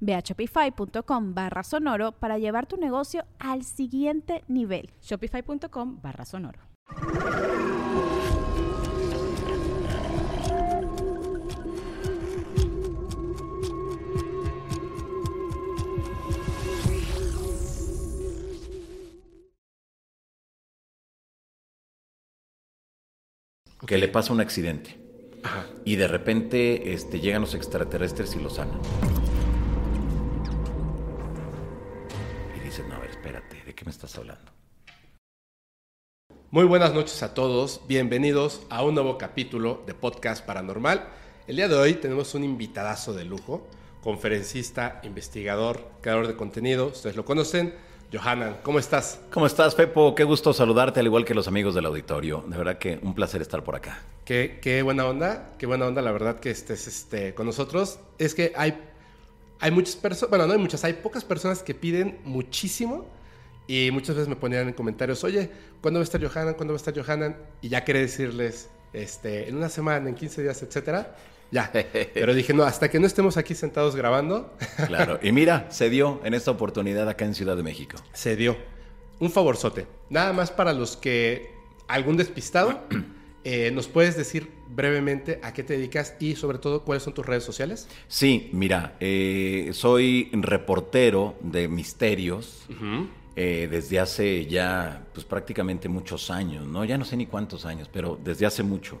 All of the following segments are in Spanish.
Ve a shopify.com barra sonoro para llevar tu negocio al siguiente nivel. Shopify.com barra sonoro. que le pasa un accidente. Y de repente este, llegan los extraterrestres y lo sanan. Me estás hablando? Muy buenas noches a todos, bienvenidos a un nuevo capítulo de Podcast Paranormal. El día de hoy tenemos un invitadazo de lujo, conferencista, investigador, creador de contenido, ustedes lo conocen, Johanan, ¿cómo estás? ¿Cómo estás, Pepo? Qué gusto saludarte, al igual que los amigos del auditorio. De verdad que un placer estar por acá. Qué, qué buena onda, qué buena onda, la verdad, que estés este, con nosotros. Es que hay hay muchas personas, bueno, no hay muchas, hay pocas personas que piden muchísimo y muchas veces me ponían en comentarios, oye, ¿cuándo va a estar Johanan? ¿Cuándo va a estar Johanan? Y ya quería decirles, este, en una semana, en 15 días, etcétera. Ya. Pero dije, no, hasta que no estemos aquí sentados grabando. Claro. Y mira, se dio en esta oportunidad acá en Ciudad de México. Se dio. Un favorzote. Nada más para los que algún despistado Eh, ¿Nos puedes decir brevemente a qué te dedicas y sobre todo cuáles son tus redes sociales? Sí, mira, eh, soy reportero de misterios. Eh, desde hace ya, pues prácticamente muchos años, ¿no? Ya no sé ni cuántos años, pero desde hace mucho.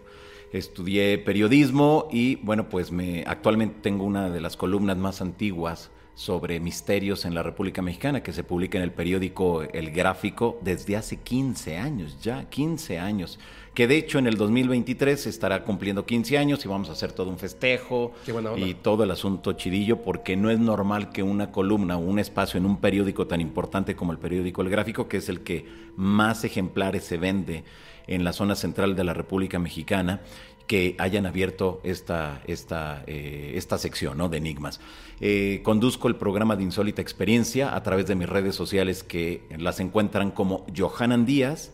Estudié periodismo y, bueno, pues me, actualmente tengo una de las columnas más antiguas sobre misterios en la República Mexicana, que se publica en el periódico El Gráfico desde hace 15 años, ya 15 años, que de hecho en el 2023 estará cumpliendo 15 años y vamos a hacer todo un festejo y todo el asunto chidillo, porque no es normal que una columna o un espacio en un periódico tan importante como el periódico El Gráfico, que es el que más ejemplares se vende en la zona central de la República Mexicana, que hayan abierto esta, esta, eh, esta sección ¿no? de enigmas. Eh, conduzco el programa de Insólita Experiencia a través de mis redes sociales que las encuentran como Johanan Díaz,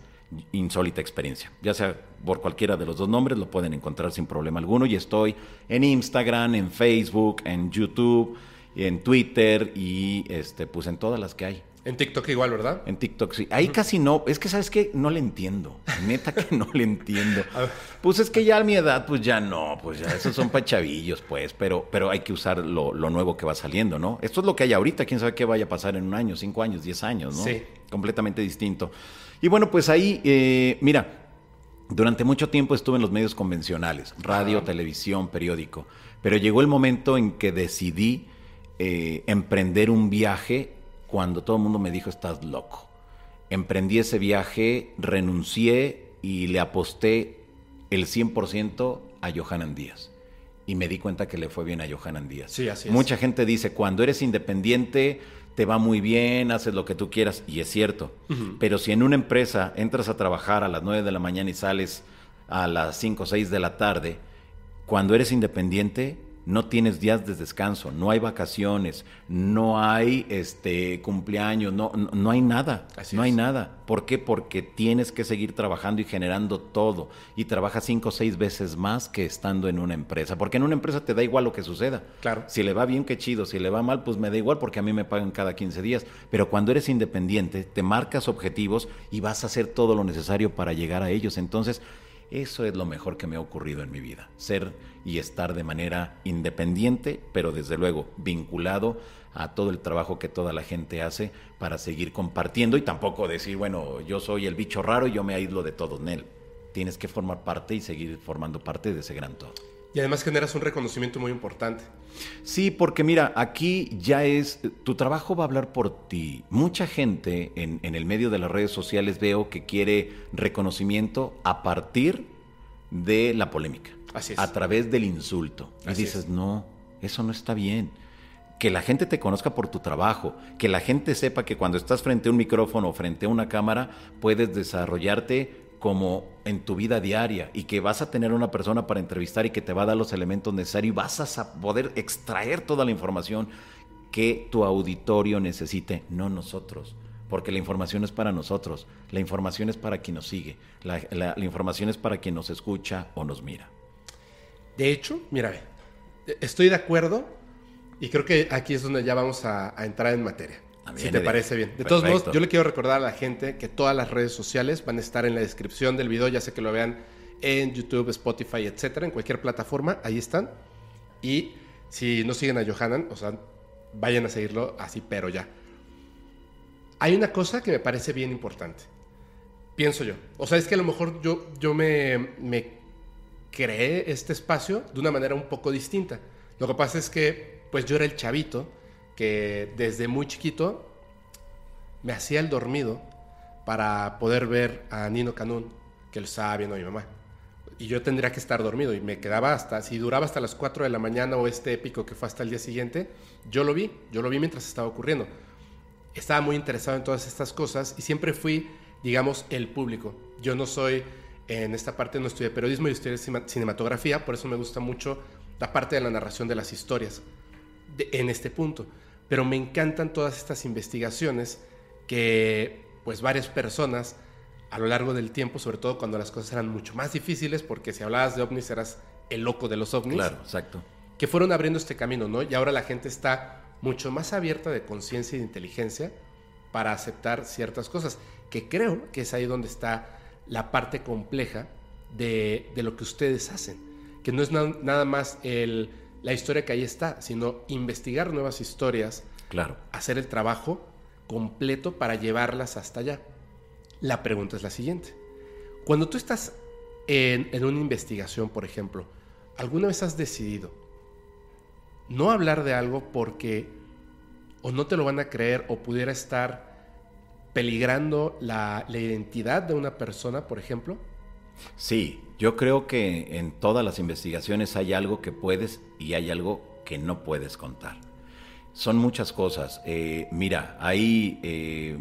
Insólita Experiencia. Ya sea por cualquiera de los dos nombres, lo pueden encontrar sin problema alguno. Y estoy en Instagram, en Facebook, en YouTube, en Twitter y este, pues en todas las que hay. En TikTok igual, ¿verdad? En TikTok sí. Ahí casi no. Es que, ¿sabes qué? No le entiendo. Neta que no le entiendo. Pues es que ya a mi edad, pues ya no. Pues ya esos son pachavillos, pues. Pero, pero hay que usar lo, nuevo que va saliendo, ¿no? Esto es lo que hay ahorita. ¿Quién sabe qué vaya a pasar en un año, cinco años, diez años, ¿no? Sí. Completamente distinto. Y bueno, pues ahí, eh, mira, durante mucho tiempo estuve en los medios convencionales. Radio, televisión, periódico. Pero llegó el momento en que decidí eh, emprender un viaje cuando todo el mundo me dijo, estás loco. Emprendí ese viaje, renuncié y le aposté el 100% a Johanan Díaz. Y me di cuenta que le fue bien a Johanan Díaz. Sí, así Mucha gente dice, cuando eres independiente, te va muy bien, haces lo que tú quieras, y es cierto. Pero si en una empresa entras a trabajar a las 9 de la mañana y sales a las 5 o 6 de la tarde, cuando eres independiente, no tienes días de descanso, no hay vacaciones, no hay este cumpleaños, no, no, hay nada, no hay nada. ¿Por qué? Porque tienes que seguir trabajando y generando todo y trabajas cinco o seis veces más que estando en una empresa, porque en una empresa te da igual lo que suceda. Claro. Si le va bien, qué chido, si le va mal, pues me da igual porque a mí me pagan cada 15 días, pero cuando eres independiente, te marcas objetivos y vas a hacer todo lo necesario para llegar a ellos. Entonces, eso es lo mejor que me ha ocurrido en mi vida, ser y estar de manera independiente, pero desde luego vinculado a todo el trabajo que toda la gente hace para seguir compartiendo y tampoco decir, bueno, yo soy el bicho raro y yo me aíslo de todos, Nel. tienes que formar parte y seguir formando parte de ese gran todo. Y además generas un reconocimiento muy importante. Sí, porque mira, aquí ya es, tu trabajo va a hablar por ti. Mucha gente en, en el medio de las redes sociales veo que quiere reconocimiento a partir de la polémica. Así es. A través del insulto. Y dices, es. no, eso no está bien. Que la gente te conozca por tu trabajo, que la gente sepa que cuando estás frente a un micrófono o frente a una cámara puedes desarrollarte como en tu vida diaria y que vas a tener una persona para entrevistar y que te va a dar los elementos necesarios y vas a poder extraer toda la información que tu auditorio necesite, no nosotros. Porque la información es para nosotros, la información es para quien nos sigue, la, información es para quien nos escucha o nos mira. De hecho, mira, ve, estoy de acuerdo y creo que aquí es donde ya vamos a entrar en materia. Si te parece bien. De todos Perfecto. modos, yo le quiero recordar a la gente que todas las redes sociales van a estar en la descripción del video, ya sea que lo vean en YouTube, Spotify, etcétera, en cualquier plataforma, ahí están. Y si no siguen a Johanan, o sea, vayan a seguirlo así, pero ya. Hay una cosa que me parece bien importante. Pienso yo. O sea, es que a lo mejor yo, yo me, me creé este espacio de una manera un poco distinta. Lo que pasa es que, pues yo era el chavito que desde muy chiquito me hacía el dormido para poder ver a Nino Canún, que lo estaba viendo mi mamá. Y yo tendría que estar dormido y me quedaba hasta, si duraba hasta las 4 de la mañana o este épico que fue hasta el día siguiente, yo lo vi, yo lo vi mientras estaba ocurriendo. Estaba muy interesado en todas estas cosas y siempre fui, digamos, el público. Yo no soy, en esta parte no estudié periodismo y estudié cinematografía, por eso me gusta mucho la parte de la narración de las historias en este punto. Pero me encantan todas estas investigaciones que pues varias personas a lo largo del tiempo, sobre todo cuando las cosas eran mucho más difíciles, porque si hablabas de ovnis eras el loco de los ovnis, Claro, exacto. que fueron abriendo este camino, ¿no? Y ahora la gente está mucho más abierta de conciencia y de inteligencia para aceptar ciertas cosas, que creo que es ahí donde está la parte compleja de, de lo que ustedes hacen, que no es na- nada más el, la historia que ahí está, sino investigar nuevas historias, Claro. hacer el trabajo completo para llevarlas hasta allá. La pregunta es la siguiente. Cuando tú estás en, en una investigación, por ejemplo, ¿alguna vez has decidido no hablar de algo porque o no te lo van a creer o pudiera estar peligrando la, la identidad de una persona, por ejemplo? Sí, yo creo que en todas las investigaciones hay algo que puedes y hay algo que no puedes contar. Son muchas cosas. Eh, mira, ahí eh,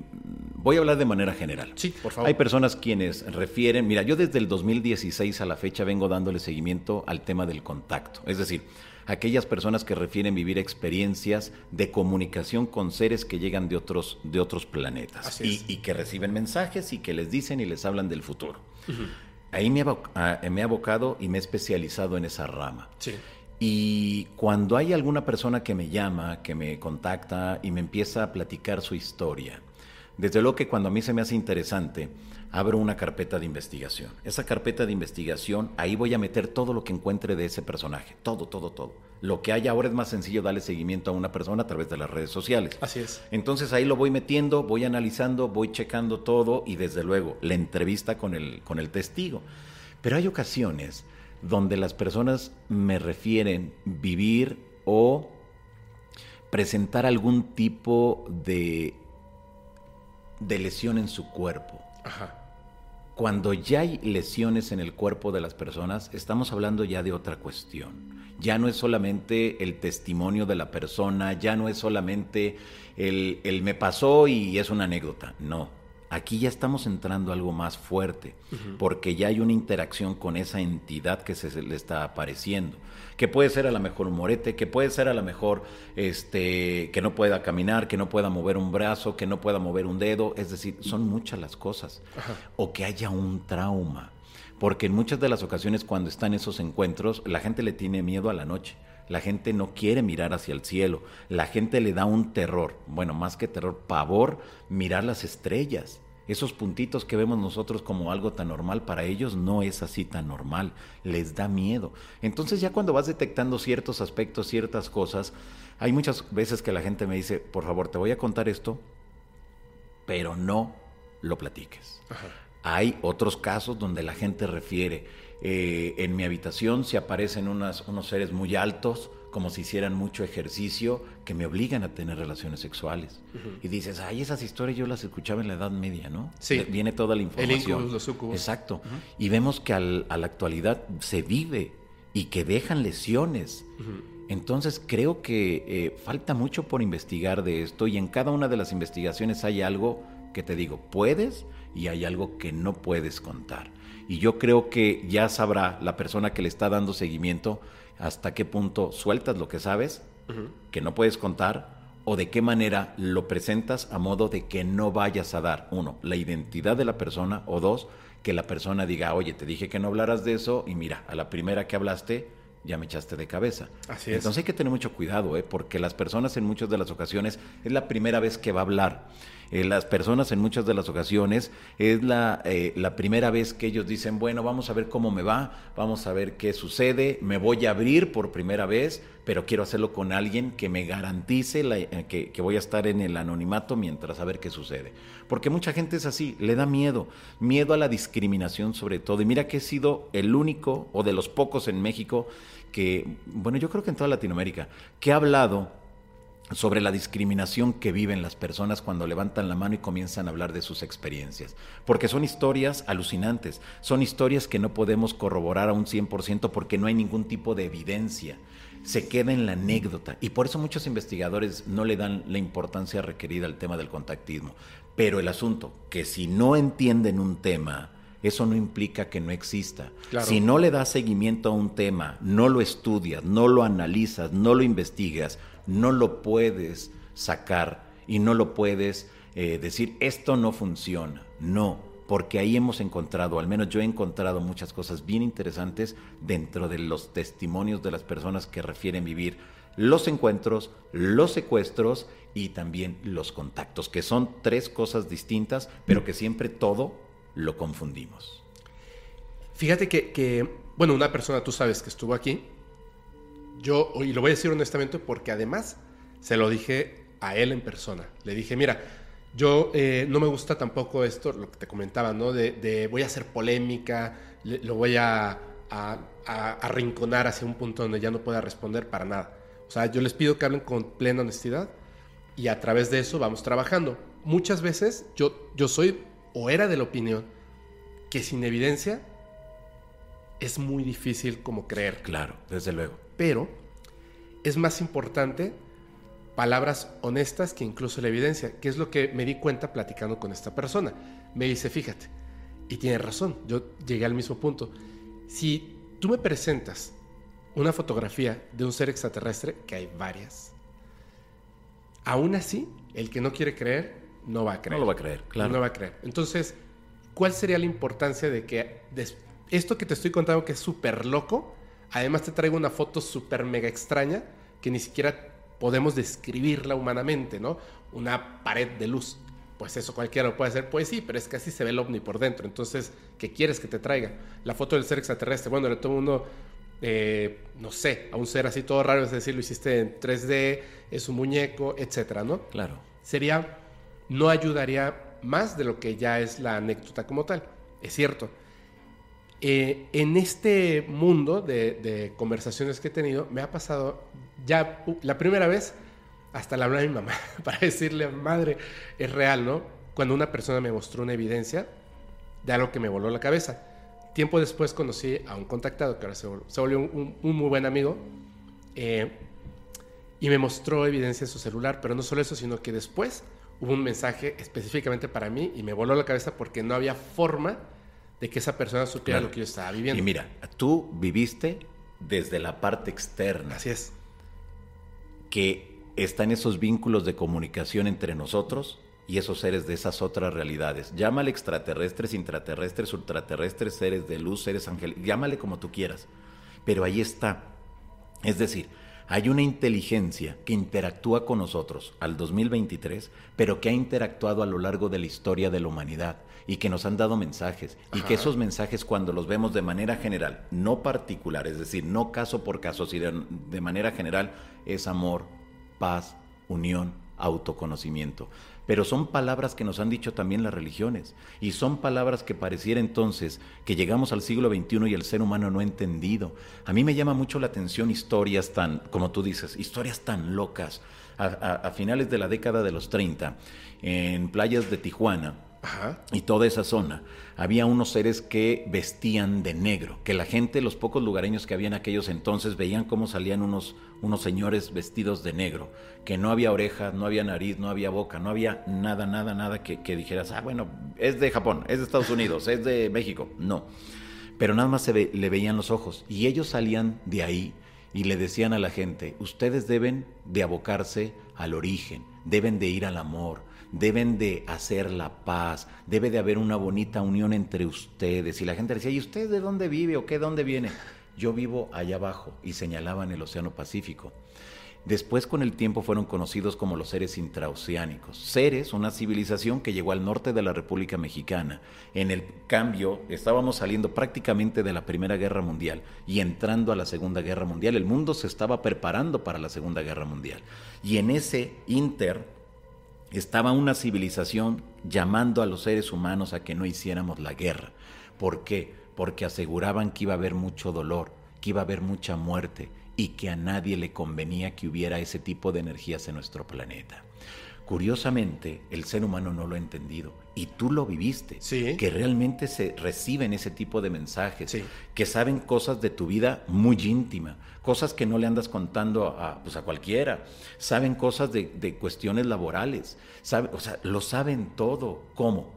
voy a hablar de manera general. Sí, por favor. Hay personas quienes refieren, mira, yo desde el 2016 a la fecha vengo dándole seguimiento al tema del contacto. Es decir, aquellas personas que refieren vivir experiencias de comunicación con seres que llegan de otros, de otros planetas Así y, es. y que reciben mensajes y que les dicen y les hablan del futuro. Ahí me he, abo- ah, me he abocado y me he especializado en esa rama. Sí. Y cuando hay alguna persona que me llama, que me contacta y me empieza a platicar su historia, desde luego que cuando a mí se me hace interesante, abro una carpeta de investigación. Esa carpeta de investigación, ahí voy a meter todo lo que encuentre de ese personaje, todo, todo, todo. Lo que hay ahora es más sencillo darle seguimiento a una persona a través de las redes sociales. Así es. Entonces ahí lo voy metiendo, voy analizando, voy checando todo y desde luego la entrevista con el, con el testigo. Pero hay ocasiones donde las personas me refieren vivir o presentar algún tipo de, de lesión en su cuerpo. Ajá. Cuando ya hay lesiones en el cuerpo de las personas, estamos hablando ya de otra cuestión. Ya no es solamente el testimonio de la persona, ya no es solamente el, el me pasó y es una anécdota. No, aquí ya estamos entrando a algo más fuerte, porque ya hay una interacción con esa entidad que se le está apareciendo. Que puede ser a lo mejor un morete, que puede ser a lo mejor este, que no pueda caminar, que no pueda mover un brazo, que no pueda mover un dedo. Es decir, son muchas las cosas. O que haya un trauma. Porque en muchas de las ocasiones cuando están esos encuentros, la gente le tiene miedo a la noche. La gente no quiere mirar hacia el cielo. La gente le da un terror, bueno, más que terror, pavor, mirar las estrellas. Esos puntitos que vemos nosotros como algo tan normal, para ellos no es así tan normal, les da miedo. Entonces ya cuando vas detectando ciertos aspectos, ciertas cosas, hay muchas veces que la gente me dice, por favor, te voy a contar esto, pero no lo platiques. Hay otros casos donde la gente refiere, eh, en mi habitación se aparecen unos seres muy altos, como si hicieran mucho ejercicio, que me obligan a tener relaciones sexuales. Y dices, ay, esas historias yo las escuchaba en la Edad Media, ¿no? Sí. Viene toda la información. El los Exacto. Y vemos que al, a la actualidad se vive y que dejan lesiones. Entonces creo que eh, falta mucho por investigar de esto y en cada una de las investigaciones hay algo que te digo, puedes y hay algo que no puedes contar. Y yo creo que ya sabrá la persona que le está dando seguimiento hasta qué punto sueltas lo que sabes, que no puedes contar, o de qué manera lo presentas a modo de que no vayas a dar, uno, la identidad de la persona, o dos, que la persona diga, oye, te dije que no hablaras de eso, y mira, a la primera que hablaste, ya me echaste de cabeza. Así es. Entonces hay que tener mucho cuidado, ¿eh? porque las personas en muchas de las ocasiones es la primera vez que va a hablar. Eh, las personas en muchas de las ocasiones es la, eh, la primera vez que ellos dicen, bueno, vamos a ver cómo me va, vamos a ver qué sucede, me voy a abrir por primera vez, pero quiero hacerlo con alguien que me garantice eh, que, que, voy a estar en el anonimato mientras a ver qué sucede. Porque mucha gente es así, le da miedo, miedo a la discriminación sobre todo. Y mira que he sido el único o de los pocos en México que, bueno, yo creo que en toda Latinoamérica, que ha hablado sobre la discriminación que viven las personas cuando levantan la mano y comienzan a hablar de sus experiencias. Porque son historias alucinantes, son historias que no podemos corroborar a un 100% porque no hay ningún tipo de evidencia. Se queda en la anécdota y por eso muchos investigadores no le dan la importancia requerida al tema del contactismo. Pero el asunto, que si no entienden un tema, eso no implica que no exista. Si no le das seguimiento a un tema, no lo estudias, no lo analizas, no lo investigas, no lo puedes sacar y no lo puedes eh, decir, esto no funciona. No, porque ahí hemos encontrado, al menos yo he encontrado muchas cosas bien interesantes dentro de los testimonios de las personas que refieren vivir los encuentros, los secuestros y también los contactos, que son tres cosas distintas, pero que siempre todo lo confundimos. Fíjate que, bueno, una persona, tú sabes que estuvo aquí, yo, y lo voy a decir honestamente porque además se lo dije a él en persona. Le dije, mira, yo eh, no me gusta tampoco esto, lo que te comentaba, ¿no? De, voy a hacer polémica, lo voy a, arrinconar hacia un punto donde ya no pueda responder para nada. O sea, yo les pido que hablen con plena honestidad y a través de eso vamos trabajando. Muchas veces yo, yo soy o era de la opinión que sin evidencia es muy difícil como creer. Claro, desde luego. Pero es más importante palabras honestas que incluso la evidencia, que es lo que me di cuenta platicando con esta persona. Me dice, fíjate, y tiene razón, yo llegué al mismo punto. Si tú me presentas una fotografía de un ser extraterrestre, que hay varias, aún así, el que no quiere creer no va a creer. No lo va a creer, claro. No va a creer. Entonces, ¿cuál sería la importancia de que esto que te estoy contando que es súper loco, además te traigo una foto súper mega extraña que ni siquiera podemos describirla humanamente, ¿no? Una pared de luz. Pues eso cualquiera lo puede hacer, pues sí, pero es que así se ve el ovni por dentro. Entonces, ¿qué quieres que te traiga? La foto del ser extraterrestre. Bueno, le tomo uno, eh, no sé, a un ser así todo raro, es decir, lo hiciste en 3D, es un muñeco, etcétera, ¿no? Claro. Sería no ayudaría más de lo que ya es la anécdota como tal. Es cierto. Eh, en este mundo de, conversaciones que he tenido, me ha pasado ya la primera vez hasta la hablar a mi mamá para decirle, madre, es real, ¿no? Cuando una persona me mostró una evidencia de algo que me voló la cabeza. Tiempo después conocí a un contactado que ahora se volvió, un, muy buen amigo eh, y me mostró evidencia en su celular, pero no solo eso, sino que después hubo un mensaje específicamente para mí y me voló la cabeza porque no había forma de que esa persona supiera lo que yo estaba viviendo. Y mira, tú viviste desde la parte externa. Así es. Que están esos vínculos de comunicación entre nosotros y esos seres de esas otras realidades. Llámale extraterrestres, intraterrestres, ultraterrestres, seres de luz, seres angélicos, llámale como tú quieras. Pero ahí está. Es decir, hay una inteligencia que interactúa con nosotros al 2023, pero que ha interactuado a lo largo de la historia de la humanidad y que nos han dado mensajes y que esos mensajes cuando los vemos de manera general, no particular, es decir, no caso por caso, sino de manera general, es amor, paz, unión, autoconocimiento. Pero son palabras que nos han dicho también las religiones. Y son palabras que pareciera entonces que llegamos al siglo XXI y el ser humano no ha entendido. A mí me llama mucho la atención historias tan, como tú dices, historias tan locas. A, a finales de la década de los 30, en playas de Tijuana, Y toda esa zona. Había unos seres que vestían de negro, que la gente, los pocos lugareños que había en aquellos entonces, veían cómo salían unos, unos señores vestidos de negro, que no había orejas, no había nariz, no había boca, no había nada, nada, nada que, que dijeras, ah, bueno, es de Japón, es de Estados Unidos, es de México. No, pero nada más se le veían los ojos y ellos salían de ahí y le decían a la gente, ustedes deben de abocarse al origen, deben de ir al amor, deben de hacer la paz, debe de haber una bonita unión entre ustedes. Y la gente decía, ¿y usted de dónde vive o qué, dónde viene? Yo vivo allá abajo y señalaban el Océano Pacífico. Después con el tiempo fueron conocidos como los seres intraoceánicos. Seres, una civilización que llegó al norte de la República Mexicana. En el cambio, estábamos saliendo prácticamente de la Primera Guerra Mundial y entrando a la Segunda Guerra Mundial. El mundo se estaba preparando para la Segunda Guerra Mundial. Y en ese inter estaba una civilización llamando a los seres humanos a que no hiciéramos la guerra. ¿Por qué? Porque aseguraban que iba a haber mucho dolor, que iba a haber mucha muerte y que a nadie le convenía que hubiera ese tipo de energías en nuestro planeta. Curiosamente, el ser humano no lo ha entendido y tú lo viviste, Sí. que realmente se reciben ese tipo de mensajes, Sí. que saben cosas de tu vida muy íntima, cosas que no le andas contando a, pues a cualquiera, saben cosas de, de cuestiones laborales, sabe- o sea, lo saben todo. ¿Cómo?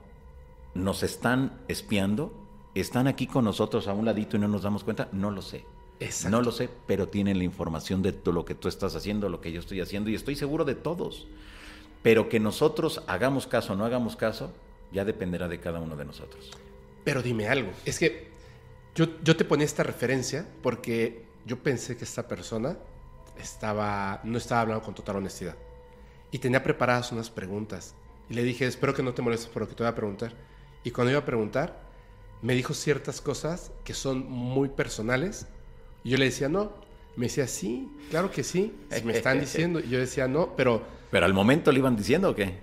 ¿Nos están espiando? ¿Están aquí con nosotros a un ladito y no nos damos cuenta? No lo sé. Exacto. No lo sé, pero tienen la información de lo que tú estás haciendo, lo que yo estoy haciendo y estoy seguro de todos. Pero que nosotros hagamos caso o no hagamos caso, ya dependerá de cada uno de nosotros. Pero dime algo. Es que yo, yo te ponía esta referencia porque yo pensé que esta persona estaba, no estaba hablando con total honestidad. Y tenía preparadas unas preguntas. Y le dije, espero que no te molestes por lo que te voy a preguntar. Y cuando iba a preguntar, me dijo ciertas cosas que son muy personales. Y yo le decía, no. Me decía, sí, claro que sí. Si me están diciendo. Y yo decía, no, pero ¿Pero al momento le iban diciendo o qué?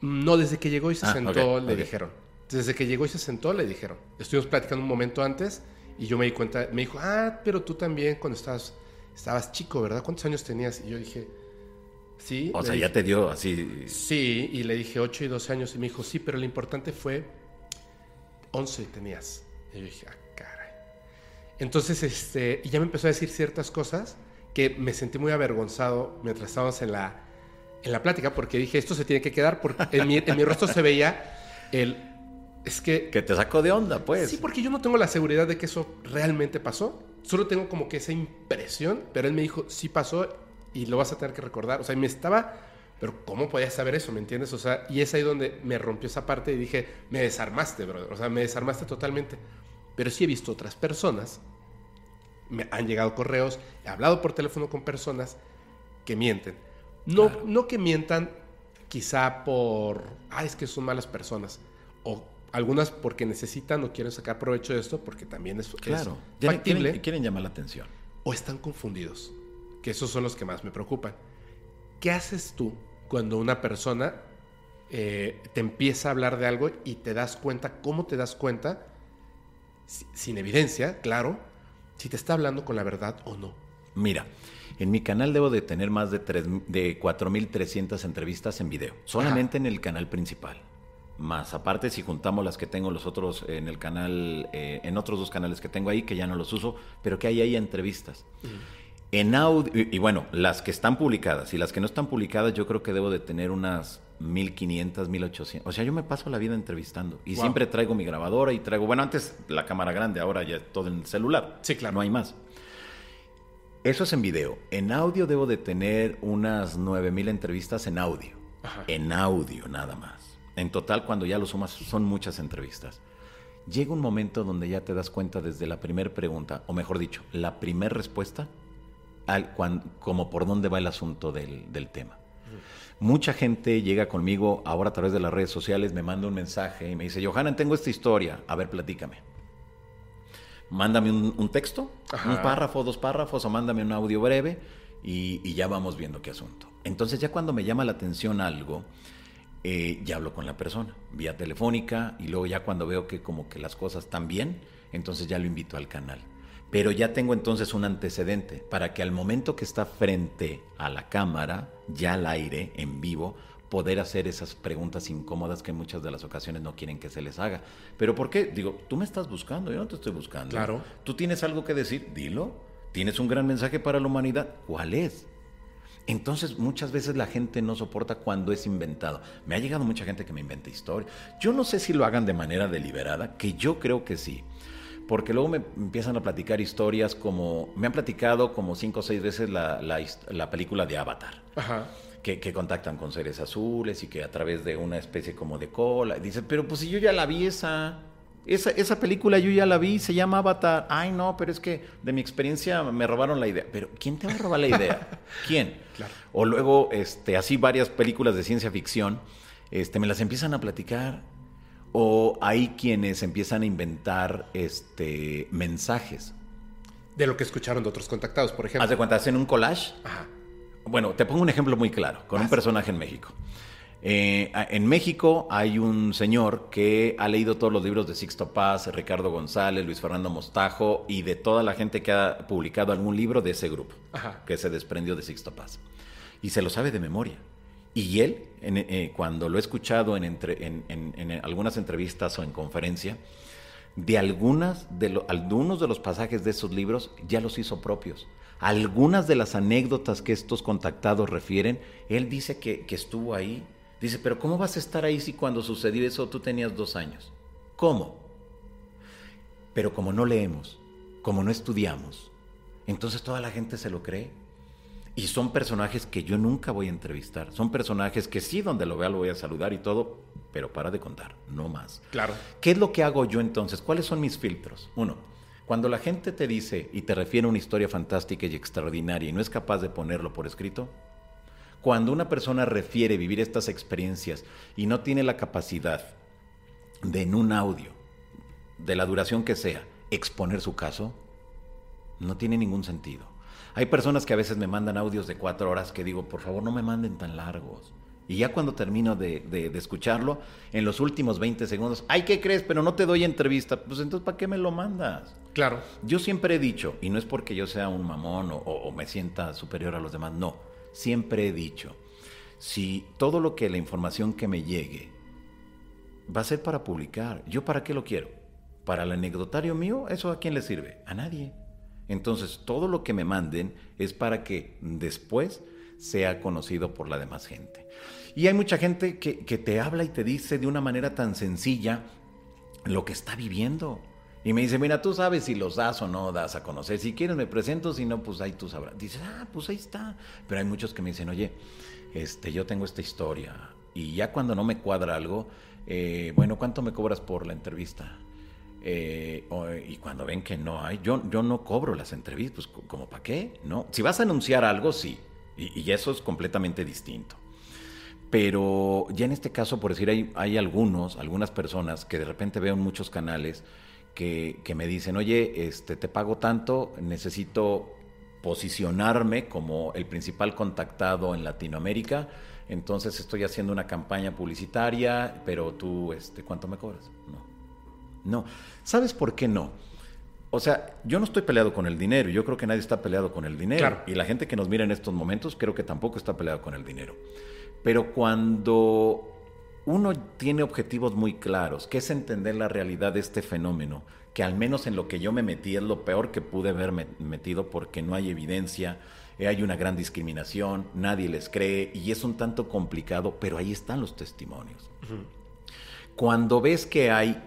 No, desde que llegó y se Ah, sentó, le dijeron. Desde que llegó y se sentó, le dijeron. Estuvimos platicando un momento antes y yo me di cuenta, me dijo, ah, pero tú también cuando estabas, estabas chico, ¿verdad? ¿Cuántos años tenías? Y yo dije, sí. O sea, dije, ya te dio así. Sí, y le dije 8 y 12 años y me dijo, sí, pero lo importante fue 11 tenías. Y yo dije, ah, caray. Entonces, este, y ya me empezó a decir ciertas cosas que me sentí muy avergonzado mientras estábamos en la, en la plática porque dije, esto se tiene que quedar porque en mi, en mi rostro se veía el... Es que... Que te sacó de onda, pues. Sí, porque yo no tengo la seguridad de que eso realmente pasó. Solo tengo como que esa impresión, pero él me dijo, sí pasó y lo vas a tener que recordar. O sea, y me estaba, pero ¿cómo podías saber eso? ¿Me entiendes? O sea, y es ahí donde me rompió esa parte y dije, me desarmaste, brother. O sea, me desarmaste totalmente. Pero sí he visto otras personas, me han llegado correos, he hablado por teléfono con personas que mienten. No, no que mientan quizá por, ah, es que son malas personas. O algunas porque necesitan o quieren sacar provecho de esto, porque también es, Claro. Factible. quieren- quieren llamar la atención. o están confundidos, que esos son los que más me preocupan. ¿Qué haces tú cuando una persona eh, te empieza a hablar de algo y te das cuenta, cómo te das cuenta, si- sin evidencia, claro, si te está hablando con la verdad o no? Mira, en mi canal debo de tener más de, tres- de 4.300 entrevistas en video, solamente en el canal principal. Más aparte si juntamos las que tengo los otros en el canal, eh, en otros dos canales que tengo ahí, que ya no los uso, pero que hay ahí entrevistas. En audio, y, y bueno, las que están publicadas y las que no están publicadas, yo creo que debo de tener unas 1500, 1800. O sea, yo me paso la vida entrevistando y Wow. siempre traigo mi grabadora y traigo, bueno, antes la cámara grande, ahora ya todo en el celular. Sí, claro. No hay más. Eso es en video. En audio debo de tener unas 9000 entrevistas en audio. Ajá. En audio nada más. En total, cuando ya lo sumas, son muchas entrevistas. Llega un momento donde ya te das cuenta desde la primera pregunta, o mejor dicho, la primera respuesta, al, cuan- como por dónde va el asunto del, del tema. Mucha gente llega conmigo ahora a través de las redes sociales, me manda un mensaje y me dice, Johanan, tengo esta historia, a ver, platícame. Mándame un, un texto, Ajá. un párrafo, dos párrafos, o mándame un audio breve y, y ya vamos viendo qué asunto. Entonces ya cuando me llama la atención algo, eh, ya hablo con la persona, vía telefónica, y luego ya cuando veo que como que las cosas están bien, entonces ya lo invito al canal. Pero ya tengo entonces un antecedente para que al momento que está frente a la cámara, ya al aire, en vivo, poder hacer esas preguntas incómodas que en muchas de las ocasiones no quieren que se les haga. ¿Pero por qué? Digo, tú me estás buscando, yo no te estoy buscando. Claro. Tú tienes algo que decir, dilo. Tienes un gran mensaje para la humanidad, ¿cuál es? Entonces muchas veces la gente no soporta cuando es inventado. Me ha llegado mucha gente que me inventa historias. Yo no sé si lo hagan de manera deliberada, que yo creo que sí. Porque luego me empiezan a platicar historias como, me han platicado como cinco o seis veces la, la la película de Avatar. Ajá. Que, que contactan con seres azules y que a través de una especie como de cola. Dicen, pero pues si yo ya la vi esa. Esa, esa película yo ya la vi, se llama Avatar. Ay, no, pero es que de mi experiencia me robaron la idea. Pero ¿quién te va a robar la idea? ¿Quién? Claro. O luego, este, así varias películas de ciencia ficción, este, me las empiezan a platicar. O hay quienes empiezan a inventar este, mensajes. De lo que escucharon de otros contactados, por ejemplo. Haz de cuenta, hacen un collage Ajá. Bueno, te pongo un ejemplo muy claro, con un personaje en México. Eh, en México hay un señor que ha leído todos los libros de Sixto Paz, Ricardo González, Luis Fernando Mostajo y de toda la gente que ha publicado algún libro de ese grupo, Ajá. que se desprendió de Sixto Paz. Y se lo sabe de memoria. Y él, en- eh, cuando lo he escuchado en, entre- en- en- en algunas entrevistas o en conferencia, de algunas de lo- algunos de los pasajes de esos libros ya los hizo propios. Algunas de las anécdotas que estos contactados refieren, él dice que, que estuvo ahí. Dice, pero ¿cómo vas a estar ahí si cuando sucedió eso tú tenías dos años? ¿Cómo? Pero como no leemos, como no estudiamos, entonces toda la gente se lo cree. Y son personajes que yo nunca voy a entrevistar. Son personajes que sí, donde lo vea lo voy a saludar y todo, pero para de contar, no más. Claro. ¿Qué es lo que hago yo entonces? ¿Cuáles son mis filtros? Uno, cuando la gente te dice y te refiere a una historia fantástica y extraordinaria y no es capaz de ponerlo por escrito, cuando una persona refiere vivir estas experiencias y no tiene la capacidad de en un audio, de la duración que sea, exponer su caso, no tiene ningún sentido. Hay personas que a veces me mandan audios de cuatro horas que digo, por favor no me manden tan largos. Y ya cuando termino de, de- de escucharlo, en los últimos 20 segundos, ay, ¿qué crees? Pero no te doy entrevista. Pues entonces, ¿para qué me lo mandas? Claro. Yo siempre he dicho, y no es porque yo sea un mamón o, o- o me sienta superior a los demás, no, siempre he dicho, si todo lo que la información que me llegue va a ser para publicar, ¿yo para qué lo quiero? ¿Para el anecdotario mío? ¿Eso a quién le sirve? A nadie. Entonces, todo lo que me manden es para que después sea conocido por la demás gente. Y hay mucha gente que, que te habla y te dice de una manera tan sencilla lo que está viviendo. Y me dice, mira, tú sabes si los das o no das a conocer. Si quieres me presento, si no, pues ahí tú sabrás. Dices, ah, pues ahí está. Pero hay muchos que me dicen, oye, este, yo tengo esta historia. Y ya cuando no me cuadra algo, eh, bueno, ¿cuánto me cobras por la entrevista? Eh, y cuando ven que no hay, yo, yo no cobro las entrevistas, pues co- como para qué, ¿no? Si vas a anunciar algo, sí. Y eso es completamente distinto. Pero ya en este caso, por decir, hay, hay algunos, algunas personas que de repente veo en muchos canales que, que me dicen, oye, este, te pago tanto, necesito posicionarme como el principal contactado en Latinoamérica, entonces estoy haciendo una campaña publicitaria, pero tú, este, ¿cuánto me cobras? No. No. ¿Sabes por qué no? O sea, yo no estoy peleado con el dinero, yo creo que nadie está peleado con el dinero. Claro. Y la gente que nos mira en estos momentos creo que tampoco está peleado con el dinero. Pero cuando uno tiene objetivos muy claros, que es entender la realidad de este fenómeno, que al menos en lo que yo me metí es lo peor que pude haber me- metido porque no hay evidencia, eh, hay una gran discriminación, nadie les cree y es un tanto complicado, pero ahí están los testimonios. Cuando ves que hay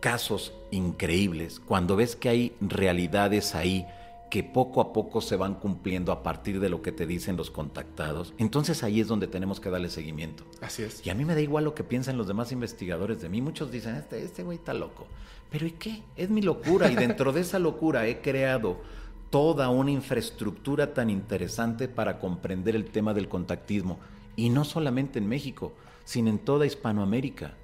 casos increíbles, cuando ves que hay realidades ahí que poco a poco se van cumpliendo a partir de lo que te dicen los contactados, entonces ahí es donde tenemos que darle seguimiento. Así es. Y a mí me da igual lo que piensan los demás investigadores de mí. Muchos dicen, este, este güey está loco. Pero ¿y qué? Es mi locura. Y dentro de esa locura he creado toda una infraestructura tan interesante para comprender el tema del contactismo. Y no solamente en México, sino en toda Hispanoamérica.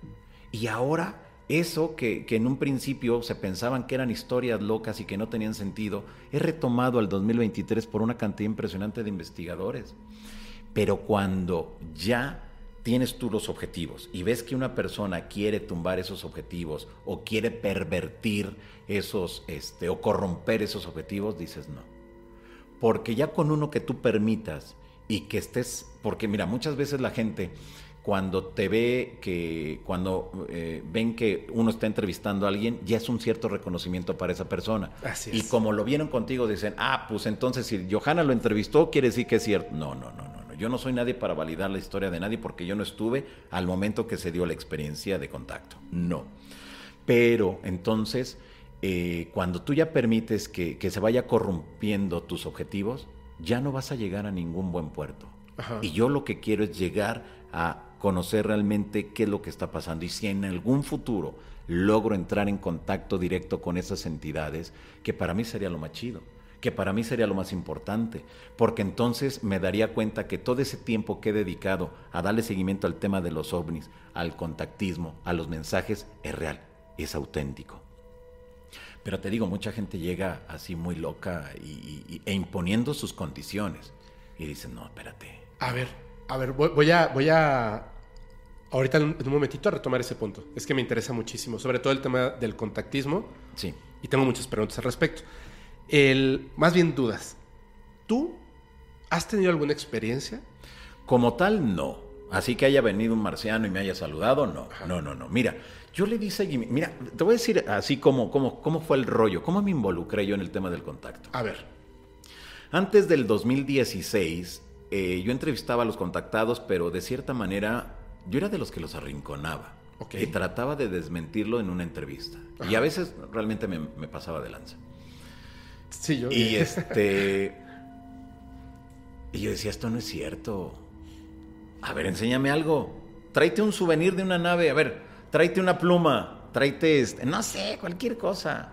Y ahora eso que, que, en un principio se pensaban que eran historias locas y que no tenían sentido, es retomado al 2023 por una cantidad impresionante de investigadores. Pero cuando ya tienes tú los objetivos y ves que una persona quiere tumbar esos objetivos o quiere pervertir esos, este, o corromper esos objetivos, dices no. Porque ya con uno que tú permitas y que estés, porque mira, muchas veces la gente cuando te ve que, cuando eh, ven que uno está entrevistando a alguien, ya es un cierto reconocimiento para esa persona. Así Y es. como lo vieron contigo, dicen, ah, pues entonces si Johanna lo entrevistó, quiere decir que es cierto. No, no, no, no, no. Yo no soy nadie para validar la historia de nadie porque yo no estuve al momento que se dio la experiencia de contacto. No. Pero entonces, eh, cuando tú ya permites que, que se vaya corrompiendo tus objetivos, ya no vas a llegar a ningún buen puerto. Ajá. Y yo lo que quiero es llegar a conocer realmente qué es lo que está pasando. Y si en algún futuro logro entrar en contacto directo con esas entidades, que para mí sería lo más chido, que para mí sería lo más importante, porque entonces me daría cuenta que todo ese tiempo que he dedicado a darle seguimiento al tema de los ovnis, al contactismo, a los mensajes, es real, es auténtico. Pero te digo, mucha gente llega así muy loca y, e imponiendo sus condiciones. Y dicen, no, espérate, A ver, a ver, voy, voy a, voy a ahorita en un, en un momentito a retomar ese punto. Es que me interesa muchísimo, sobre todo el tema del contactismo sí. y tengo muchas preguntas al respecto. El, más bien dudas. ¿Tú has tenido alguna experiencia? Como tal, no. Así que haya venido un marciano y me haya saludado, no. No, no, no. Mira, yo le di seguimiento. Mira, te voy a decir así como, como, cómo fue el rollo, cómo me involucré yo en el tema del contacto. A ver, Antes del 2016, eh, yo entrevistaba a los contactados, pero de cierta manera yo era de los que los arrinconaba. Y trataba de desmentirlo en una entrevista. Y a veces realmente me, me pasaba de lanza. sí, yo. Y este. y yo decía, esto no es cierto. A ver, enséñame algo. Tráete un souvenir de una nave. A ver, tráete una pluma. Tráete este. No sé, cualquier cosa.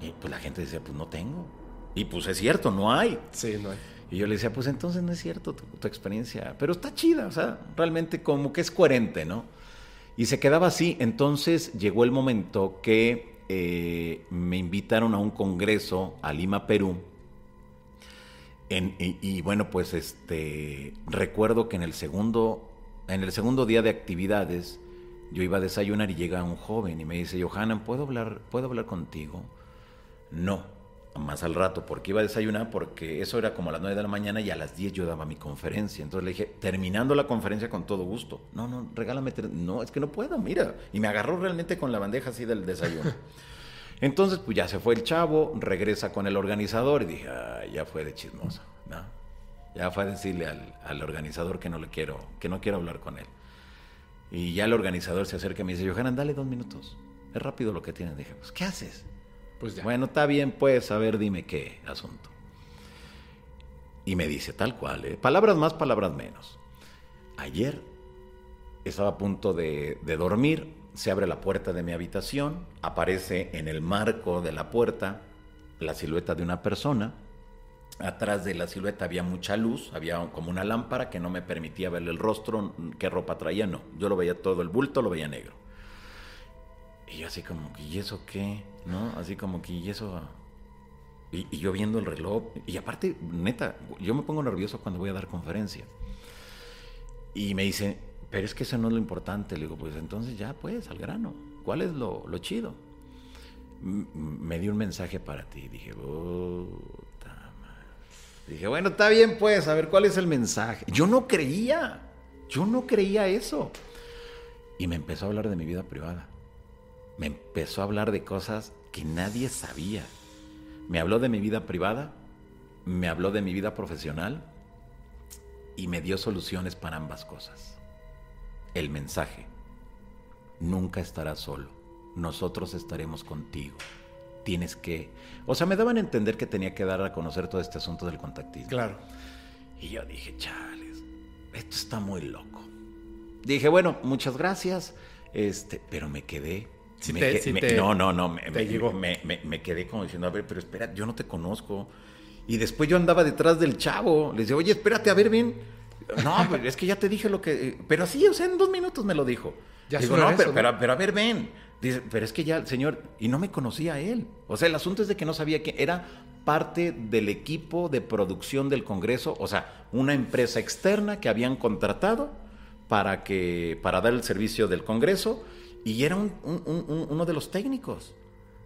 Y pues la gente decía, pues no tengo. Y pues es cierto, no hay. Sí, no hay. Y yo le decía, pues entonces no es cierto tu, experiencia. Pero está chida, o sea, realmente como que es coherente, ¿no? Y se quedaba así. Entonces llegó el momento que eh, me invitaron a un congreso a Lima, Perú. Y bueno, pues este recuerdo que en el segundo, en el segundo día de actividades, yo iba a desayunar y llega un joven y me dice, Johanan, ¿puedo hablar, ¿puedo hablar contigo? No, más al rato, porque iba a desayunar, porque eso era como a las 9 de la mañana y a las 10 yo daba mi conferencia. Entonces le dije, terminando la conferencia con todo gusto. No, no, regálame. No, es que no puedo, mira. Y me agarró realmente con la bandeja así del desayuno. Entonces, pues ya se fue el chavo, regresa con el organizador y dije, "Ah, ya fue de chismoso, ¿no? Ya fue a decirle al, al organizador que no le quiero, que no quiero hablar con él. Y ya el organizador se acerca y me dice, Johanan, dale dos minutos. Es rápido lo que tienes. Dije, pues, ¿qué haces? Pues. Bueno, está bien, pues, a ver, dime qué asunto. Y me dice tal cual, ¿eh? palabras más, palabras menos. Ayer estaba a punto de, de dormir, se abre la puerta de mi habitación, aparece en el marco de la puerta la silueta de una persona. Atrás de la silueta había mucha luz, había como una lámpara que no me permitía ver el rostro, qué ropa traía, no. Yo lo veía todo, el bulto lo veía negro. Y yo así como, ¿y eso qué? ¿No? Así como que, ¿y eso? Y, y yo viendo el reloj. Y aparte, neta, yo me pongo nervioso cuando voy a dar conferencia. Y me dice, pero es que eso no es lo importante. Le digo, pues entonces ya, pues, al grano. ¿Cuál es lo, lo chido? Me dio un mensaje para ti. Dije, puta madre". Dije, bueno, está bien, pues, a ver, ¿cuál es el mensaje? Yo no creía. Yo no creía eso. Y me empezó a hablar de mi vida privada me empezó a hablar de cosas que nadie sabía. Me habló de mi vida privada, me habló de mi vida profesional y me dio soluciones para ambas cosas. El mensaje, nunca estarás solo, nosotros estaremos contigo. Tienes que... O sea, me daban a entender que tenía que dar a conocer todo este asunto del contactismo. Claro. Y yo dije, chales, esto está muy loco. Dije, bueno, muchas gracias, este, pero me quedé. Sí me te- que- sí me- te- no, no, no, me, me- llegó. me- me- me quedé como diciendo, a ver, pero espera, yo no te conozco. Y después yo andaba detrás del chavo, le decía, oye, espérate, a ver bien. No, pues, es que ya te dije lo que... Pero así, o sea, en dos minutos me lo dijo. Ya Digo, no, un pero, pero, pero a ver, ven. Dice, pero es que ya el señor, y no me conocía a él. O sea, el asunto es de que no sabía que era parte del equipo de producción del Congreso, o sea, una empresa externa que habían contratado para, que, para dar el servicio del Congreso, y era un- un- un- uno de los técnicos.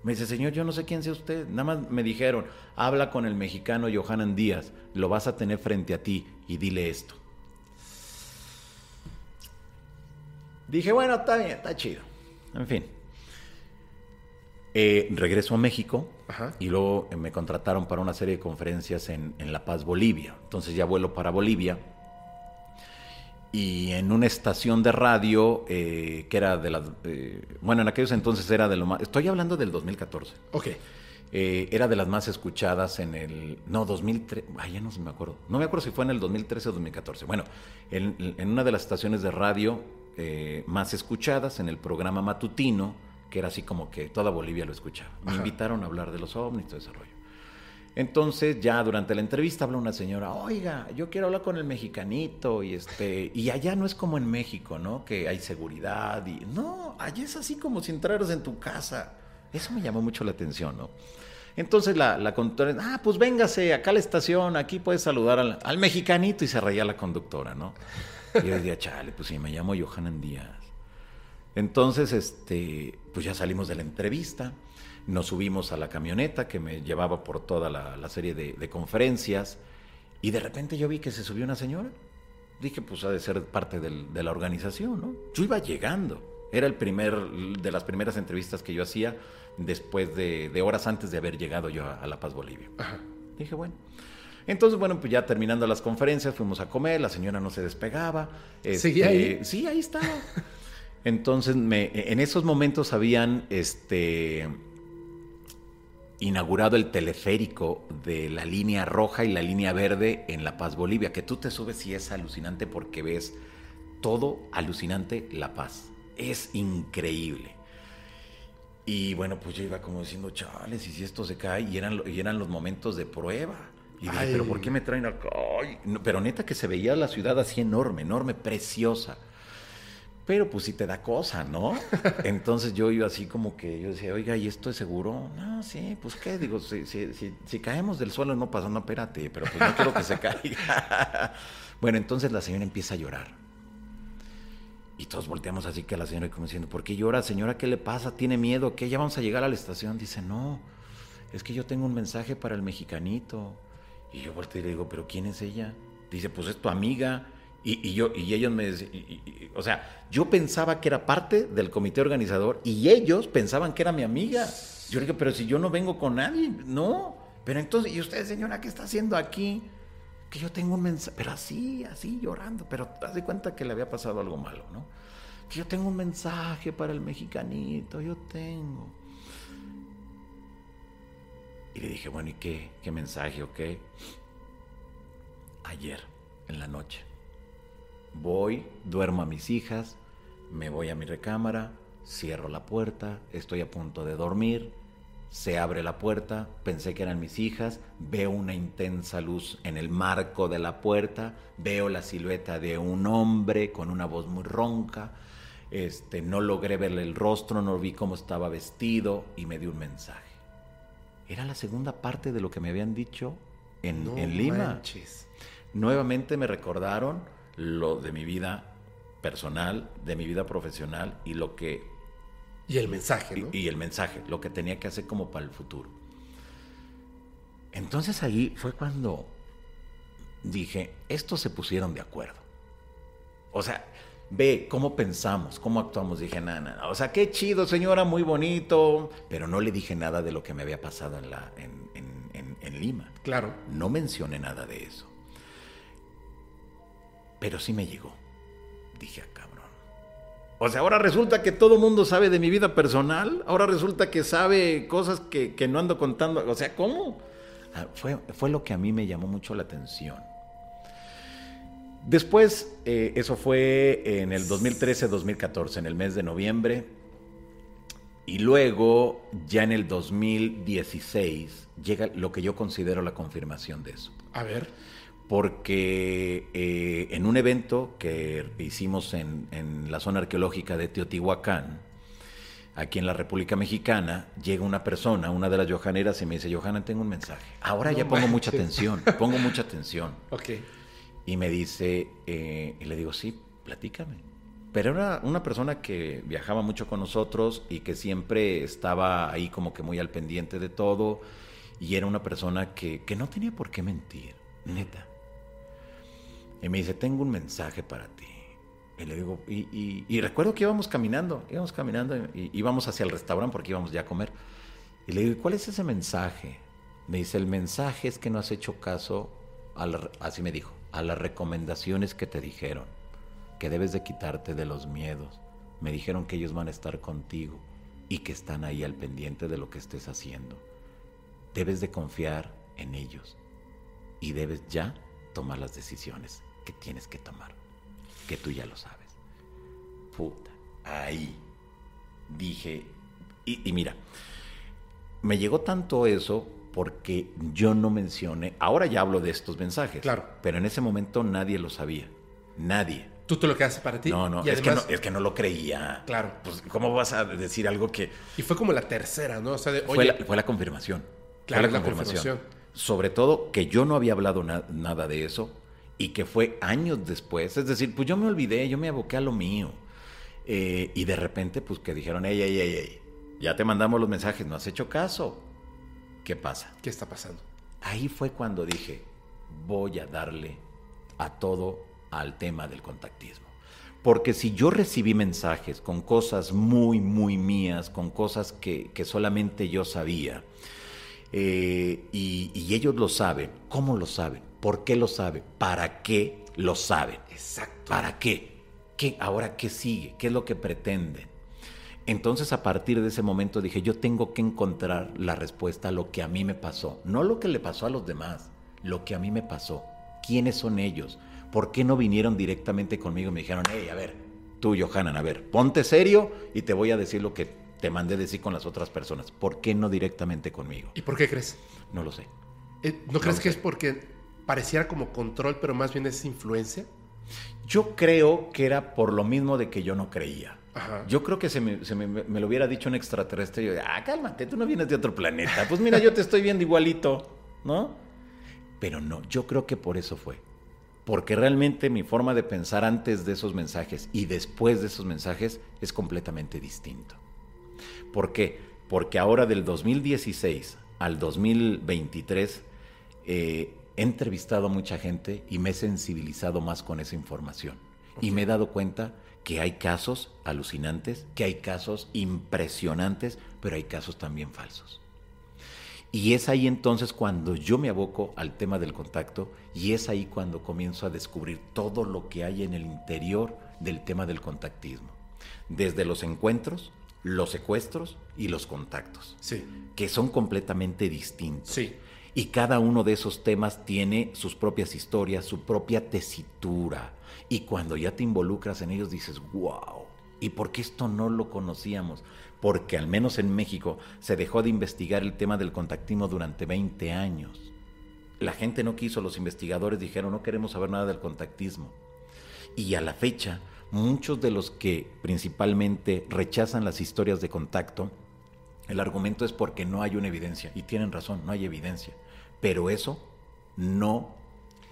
Me dice, señor, yo no sé quién sea usted. Nada más me dijeron, habla con el mexicano Johanan Díaz, lo vas a tener frente a ti y dile esto. Dije, bueno, está bien, está chido. En fin. Eh, regreso a México Ajá. y luego eh, me contrataron para una serie de conferencias en, en La Paz, Bolivia. Entonces ya vuelo para Bolivia y en una estación de radio eh, que era de las... eh, bueno, en aquellos entonces era de lo más... Estoy hablando del 2014. Ok. Eh, era de las más escuchadas en el... No, 2003... Ay, ya no me acuerdo. No me acuerdo si fue en el 2013 o 2014. Bueno, en, en una de las estaciones de radio eh, más escuchadas, en el programa matutino, que era así como que toda Bolivia lo escuchaba. Me Ajá. invitaron a hablar de los ovnis, todo ese rollo. Entonces, ya durante la entrevista habla una señora, oiga, yo quiero hablar con el mexicanito, y este, y allá no es como en México, ¿no? Que hay seguridad y. No, allá es así como si entraras en tu casa. Eso me llamó mucho la atención, ¿no? Entonces la, la conductora, ah, pues véngase acá a la estación, aquí puedes saludar al, mexicanito, y se reía la conductora, ¿no? Y yo decía, chale, pues sí, me llamo Johanan Díaz. Entonces, este, pues ya salimos de la entrevista, nos subimos a la camioneta que me llevaba por toda la, la serie de, de conferencias y de repente yo vi que se subió una señora. Dije, pues ha de ser parte del- de la organización, ¿no? Yo iba llegando. Era el primer, de las primeras entrevistas que yo hacía después de, de horas antes de haber llegado yo a, a La Paz, Bolivia. Ajá. Dije, bueno. Entonces, bueno, pues ya terminando las conferencias, fuimos a comer, la señora no se despegaba. ¿Seguía ahí? Sí, ahí estaba. Entonces, me, en esos momentos habían este, inaugurado el teleférico de la línea roja y la línea verde en La Paz, Bolivia, que tú te subes y es alucinante porque ves todo alucinante La Paz. Es increíble. Y bueno, pues yo iba como diciendo, chales, y si esto se cae, y eran, y eran los momentos de prueba. Y dije, Ay. pero ¿por qué me traen acá? Ay, no, pero neta que se veía la ciudad así enorme, enorme, preciosa. Pero pues sí te da cosa, ¿no? Entonces yo iba así como que yo decía, oiga, ¿y esto es seguro? No, sí, pues qué, digo, si, si, si, si caemos del suelo no pasa, no, espérate, pero pues no quiero que se caiga. bueno, entonces la señora empieza a llorar. Y todos volteamos así que a la señora como diciendo, ¿por qué llora? Señora, ¿qué le pasa? ¿Tiene miedo? ¿Qué? ¿Ya vamos a llegar a la estación? Dice, no, es que yo tengo un mensaje para el mexicanito. Y yo volteé y le digo, ¿pero quién es ella? Dice, pues es tu amiga. Y, yo, y ellos me decían, o sea, yo pensaba que era parte del comité organizador y ellos pensaban que era mi amiga. Yo le digo, pero si yo no vengo con nadie, no. Pero entonces, ¿y usted, señora, qué está haciendo aquí? Que yo tengo un mensaje, pero así, así, llorando, pero haz de cuenta que le había pasado algo malo, ¿no? Que yo tengo un mensaje para el mexicanito, yo tengo. Y le dije, bueno, ¿y qué? ¿Qué mensaje o qué? Ayer, en la noche. Voy, duermo a mis hijas, me voy a mi recámara, cierro la puerta, estoy a punto de dormir, se abre la puerta, pensé que eran mis hijas, veo una intensa luz en el marco de la puerta, veo la silueta de un hombre con una voz muy ronca, este, no logré verle el rostro, no vi cómo estaba vestido y me dio un mensaje. Era la segunda parte de lo que me habían dicho en, No en Lima. manches. Nuevamente me recordaron lo de mi vida personal, de mi vida profesional y lo que Y el mensaje, ¿no? y, y el mensaje, lo que tenía que hacer como para el futuro. Entonces ahí fue cuando dije, estos se pusieron de acuerdo. O sea, ve cómo pensamos, cómo actuamos. Dije, nada, nada. O sea, qué chido, señora, muy bonito. Pero no le dije nada de lo que me había pasado en, la, en, en- en- en Lima. Claro. No mencioné nada de eso. Pero sí me llegó. Dije, ah, cabrón. O sea, ahora resulta que todo mundo sabe de mi vida personal. Ahora resulta que sabe cosas que, que no ando contando. O sea, ¿cómo? Ah, Fue, fue lo que a mí me llamó mucho la atención. Después, eh, eso fue en el 2013-2014, en el mes de noviembre. Y luego, ya en el 2016, llega lo que yo considero la confirmación de eso. A ver. Porque eh, en un evento que hicimos en, en la zona arqueológica de Teotihuacán, aquí en la República Mexicana, llega una persona, una de las johaneras, y me dice, Johanna, tengo un mensaje. Ahora No ya pongo mucha atención, pongo mucha atención. Ok. Y me dice, eh, y le digo, sí, platícame. Pero era una persona que viajaba mucho con nosotros y que siempre estaba ahí como que muy al pendiente de todo. Y era una persona que, que no tenía por qué mentir, neta. Y me dice, tengo un mensaje para ti. Y le digo, y, recuerdo que íbamos caminando, íbamos caminando y íbamos hacia el restaurante porque íbamos ya a comer. Y le digo, ¿cuál es ese mensaje? Me dice, el mensaje es que no has hecho caso, a así me dijo, a las recomendaciones que te dijeron, que debes de quitarte de los miedos. Me dijeron que ellos van a estar contigo y que están ahí al pendiente de lo que estés haciendo. Debes de confiar en ellos y debes ya tomar las decisiones que tienes que tomar, que tú ya lo sabes. Puta, ahí dije, y, y mira, me llegó tanto eso porque yo no mencioné, ahora ya hablo de estos mensajes, Claro. pero en ese momento nadie lo sabía, nadie. Tú te lo quedaste para ti. No, no, es, que no, es que no lo creía. Claro. Pues, ¿cómo vas a decir algo que Y fue como la tercera, ¿no? O sea, de, fue, oye, la, fue la confirmación? Claro, fue la confirmación. Sobre todo que yo no había hablado na- nada de eso y que fue años después. Es decir, pues yo me olvidé, yo me aboqué a lo mío. Eh, y de repente, pues que dijeron, ey, ey, ey, ey, ya te mandamos los mensajes, no has hecho caso. ¿Qué pasa? ¿qué está pasando? Ahí fue cuando dije, voy a darle a todo al tema del contactismo. Porque si yo recibí mensajes con cosas muy, muy mías, con cosas que, que solamente yo sabía, eh, y, y ellos lo saben, ¿cómo lo saben? ¿Por qué lo saben? ¿Para qué lo saben? Exacto. ¿Para qué? ¿Qué? ¿Ahora qué sigue? ¿Qué es lo que pretenden? Entonces a partir de ese momento dije, yo tengo que encontrar la respuesta a lo que a mí me pasó, no lo que le pasó a los demás, lo que a mí me pasó. ¿Quiénes son ellos? ¿Por qué no vinieron directamente conmigo y me dijeron, hey, a ver, tú, Johanan, a ver, ponte serio y te voy a decir lo que te mandé decir con las otras personas? ¿Por qué no directamente conmigo? ¿Y por qué crees? No lo sé. Eh, ¿No crees que sé. es porque pareciera como control, pero más bien es influencia? Yo creo que era por lo mismo de que yo no creía. Ajá. Yo creo que se, me, se me- me lo hubiera dicho un extraterrestre. Yo, ah, cálmate, tú no vienes de otro planeta. Pues mira, yo te estoy viendo igualito, ¿no? Pero no, yo creo que por eso fue. Porque realmente mi forma de pensar antes de esos mensajes y después de esos mensajes es completamente distinto. ¿Por qué? Porque ahora del 2016 al 2023 eh, he entrevistado a mucha gente y me he sensibilizado más con esa información. Y me he dado cuenta que hay casos alucinantes, que hay casos impresionantes, pero hay casos también falsos. Y es ahí entonces cuando yo me aboco al tema del contacto y es ahí cuando comienzo a descubrir todo lo que hay en el interior del tema del contactismo. Desde los encuentros, los secuestros y los contactos, Sí. que son completamente distintos. Sí. Y cada uno de esos temas tiene sus propias historias, su propia tesitura. Y cuando ya te involucras en ellos dices, wow, ¿y por qué esto no lo conocíamos? Porque al menos en México se dejó de investigar el tema del contactismo durante 20 años. La gente no quiso, los investigadores dijeron, no queremos saber nada del contactismo. Y a la fecha, muchos de los que principalmente rechazan las historias de contacto, el argumento es porque no hay una evidencia. Y tienen razón, no hay evidencia. Pero eso no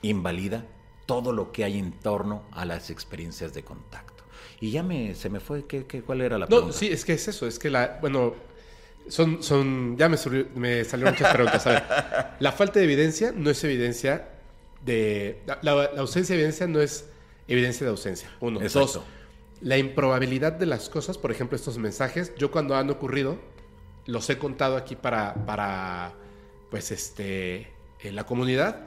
invalida todo lo que hay en torno a las experiencias de contacto. Y ya me, se me fue, ¿qué, qué, cuál era la No, pregunta? sí, es que es eso. Es que la. Bueno, son. son ya me, surgió- me salieron muchas preguntas. A ver, la falta de evidencia no es evidencia de. La ausencia de evidencia no es evidencia de ausencia. Uno. Exacto. Dos. La improbabilidad de las cosas, por ejemplo, estos mensajes, yo cuando han ocurrido, los he contado aquí para, para pues, este, en la comunidad.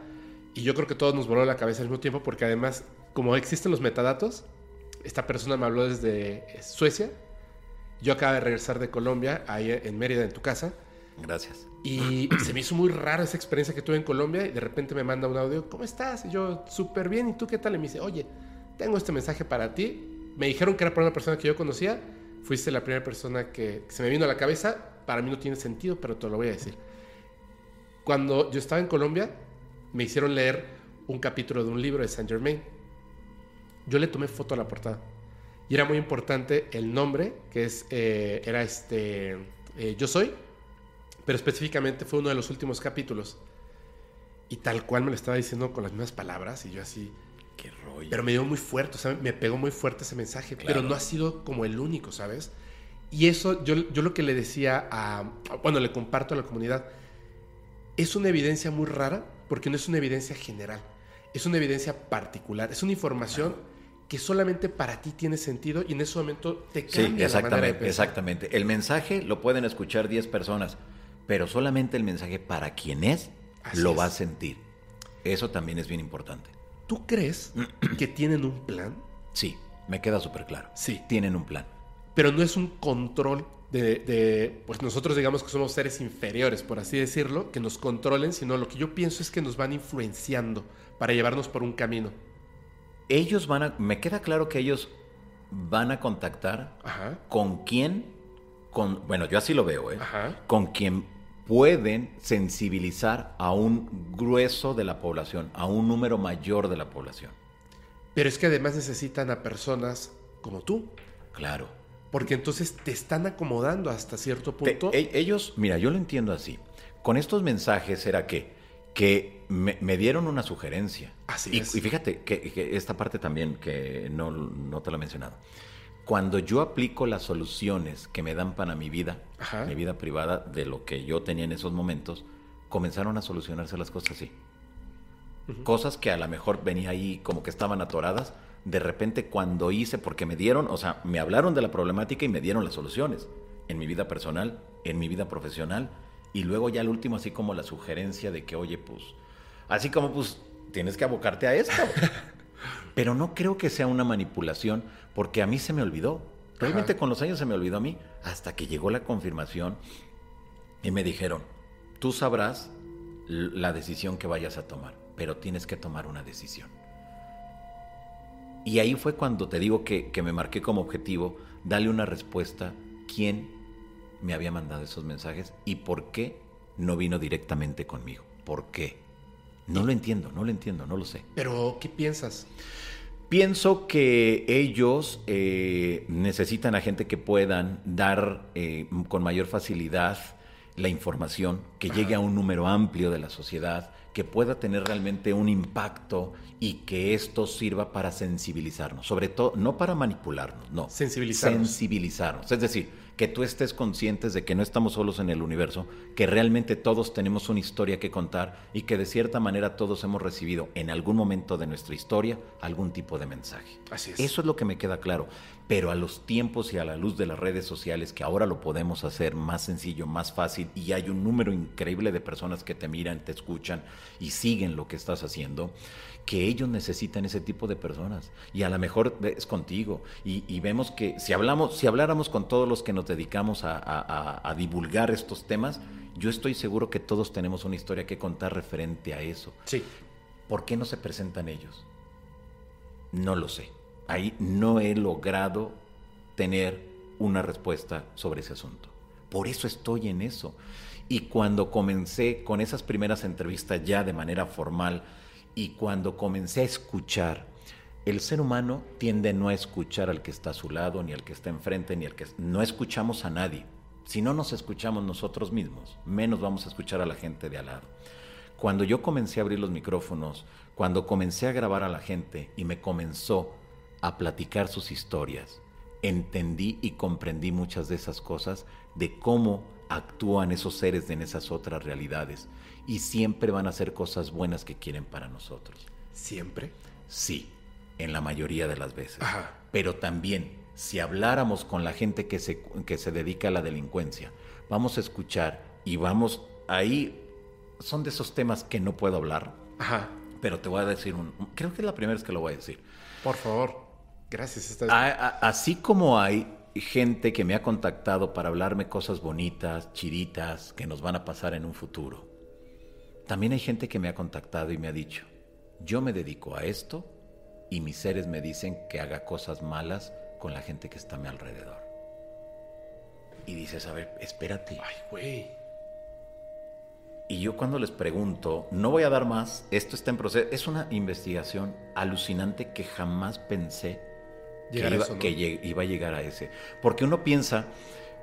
Y yo creo que todos nos voló la cabeza al mismo tiempo porque además, como existen los metadatos, esta persona me habló desde Suecia. Yo acabo de regresar de Colombia, ahí en Mérida, en tu casa. Gracias. Y se me hizo muy rara esa experiencia que tuve en Colombia y de repente me manda un audio, ¿cómo estás? Y yo, súper bien, ¿y tú qué tal? Y me dice, oye, tengo este mensaje para ti. Me dijeron que era para una persona que yo conocía. Fuiste la primera persona que se me vino a la cabeza. Para mí no tiene sentido, pero te lo voy a decir. Cuando yo estaba en Colombia, me hicieron leer un capítulo de un libro de Saint Germain. Yo le tomé foto a la portada. Y era muy importante el nombre, que es, eh, era este, eh, Yo Soy, pero específicamente fue uno de los últimos capítulos. Y tal cual me lo estaba diciendo con las mismas palabras, y yo así, Qué rollo. pero me dio muy fuerte, o sea, me pegó muy fuerte ese mensaje, Claro. pero no ha sido como el único, ¿sabes? Y eso yo, yo lo que le decía a, bueno, le comparto a la comunidad, es una evidencia muy rara porque no es una evidencia general, es una evidencia particular, es una información que solamente para ti tiene sentido y en ese momento te Sí, cambia la manera de exactamente, pensar. exactamente. El mensaje lo pueden escuchar 10 personas, pero solamente el mensaje para quien es Así lo es. va a sentir. Eso también es bien importante. ¿Tú crees que tienen un plan? Sí, me queda súper claro. Sí. Tienen un plan. pero no es un control de, de, pues nosotros digamos que somos seres inferiores, por así decirlo, que nos controlen, sino lo que yo pienso es que nos van influenciando para llevarnos por un camino. Ellos van a, me queda claro que ellos van a contactar Ajá. con quién, con, bueno, yo así lo veo, ¿eh? Ajá. Con quien pueden sensibilizar a un grueso de la población, a un número mayor de la población. Pero es que además necesitan a personas como tú, Claro. Porque entonces te están acomodando hasta cierto Te- punto. e- ellos, mira, yo lo entiendo así. Con estos mensajes era que, que me, me dieron una sugerencia. Así y, es. y fíjate que, que esta parte también que no, no te la he mencionado. Cuando yo aplico las soluciones que me dan para mi vida, Ajá. mi vida privada, de lo que yo tenía en esos momentos, comenzaron a solucionarse las cosas así. Cosas que a lo mejor venía ahí como que estaban atoradas. De repente cuando hice, porque me dieron, o sea, me hablaron de la problemática y me dieron las soluciones. En mi vida personal, en mi vida profesional. Y luego ya al último así como la sugerencia de que, oye, pues, así como pues tienes que abocarte a esto. Pero no creo que sea una manipulación, porque a mí se me olvidó. Realmente Ajá. con los años se me olvidó a mí, hasta que llegó la confirmación y me dijeron, tú sabrás la decisión que vayas a tomar, pero tienes que tomar una decisión. Y ahí fue cuando te digo que, que me marqué como objetivo darle una respuesta quién me había mandado esos mensajes y por qué no vino directamente conmigo. ¿Por qué? No lo entiendo, no lo entiendo, no lo sé. Pero, ¿qué piensas? Pienso que ellos eh, necesitan a gente que puedan dar eh, con mayor facilidad la información, que llegue a un número amplio de la sociedad, que pueda tener realmente un impacto y que esto sirva para sensibilizarnos, sobre todo no para manipularnos, no, Sensibilizarnos. sensibilizarnos. Es decir, que tú estés conscientes de que no estamos solos en el universo, que realmente todos tenemos una historia que contar y que de cierta manera todos hemos recibido en algún momento de nuestra historia algún tipo de mensaje. Así es. Eso es lo que me queda claro. Pero a los tiempos y a la luz de las redes sociales, que ahora lo podemos hacer más sencillo, más fácil, y hay un número increíble de personas que te miran, te escuchan y siguen lo que estás haciendo, que ellos necesitan ese tipo de personas. Y a lo mejor es contigo. Y, y vemos que si hablamos, si habláramos con todos los que nos dedicamos a, a- a- a divulgar estos temas, yo estoy seguro que todos tenemos una historia que contar referente a eso. Sí. ¿Por qué no se presentan ellos? No lo sé. Ahí no he logrado tener una respuesta sobre ese asunto. Por eso estoy en eso. Y cuando comencé con esas primeras entrevistas ya de manera formal y cuando comencé a escuchar, el ser humano tiende no a escuchar al que está a su lado, ni al que está enfrente, ni al que... No escuchamos a nadie. Si no nos escuchamos nosotros mismos, menos vamos a escuchar a la gente de al lado. Cuando yo comencé a abrir los micrófonos, cuando comencé a grabar a la gente y me comenzó a platicar sus historias, entendí y comprendí muchas de esas cosas de cómo actúan esos seres en esas otras realidades y siempre van a hacer cosas buenas que quieren para nosotros. ¿Siempre? Sí, en la mayoría de las veces. Ajá. Pero también, si habláramos con la gente que se, que se dedica a la delincuencia, vamos a escuchar y vamos ahí, son de esos temas que no puedo hablar, Ajá. pero te voy a decir un, creo que es la primera vez que lo voy a decir. Por favor. Gracias. Esta A- a- así como hay gente que me ha contactado para hablarme cosas bonitas, chiritas, que nos van a pasar en un futuro, también hay gente que me ha contactado y me ha dicho, yo me dedico a esto y mis seres me dicen que haga cosas malas con la gente que está a mi alrededor. Y dices, a ver, espérate. Ay, güey. Y yo cuando les pregunto, no voy a dar más, esto está en proceso, es una investigación alucinante que jamás pensé que, iba, eso, ¿no? que iba a llegar a ese. Porque uno piensa,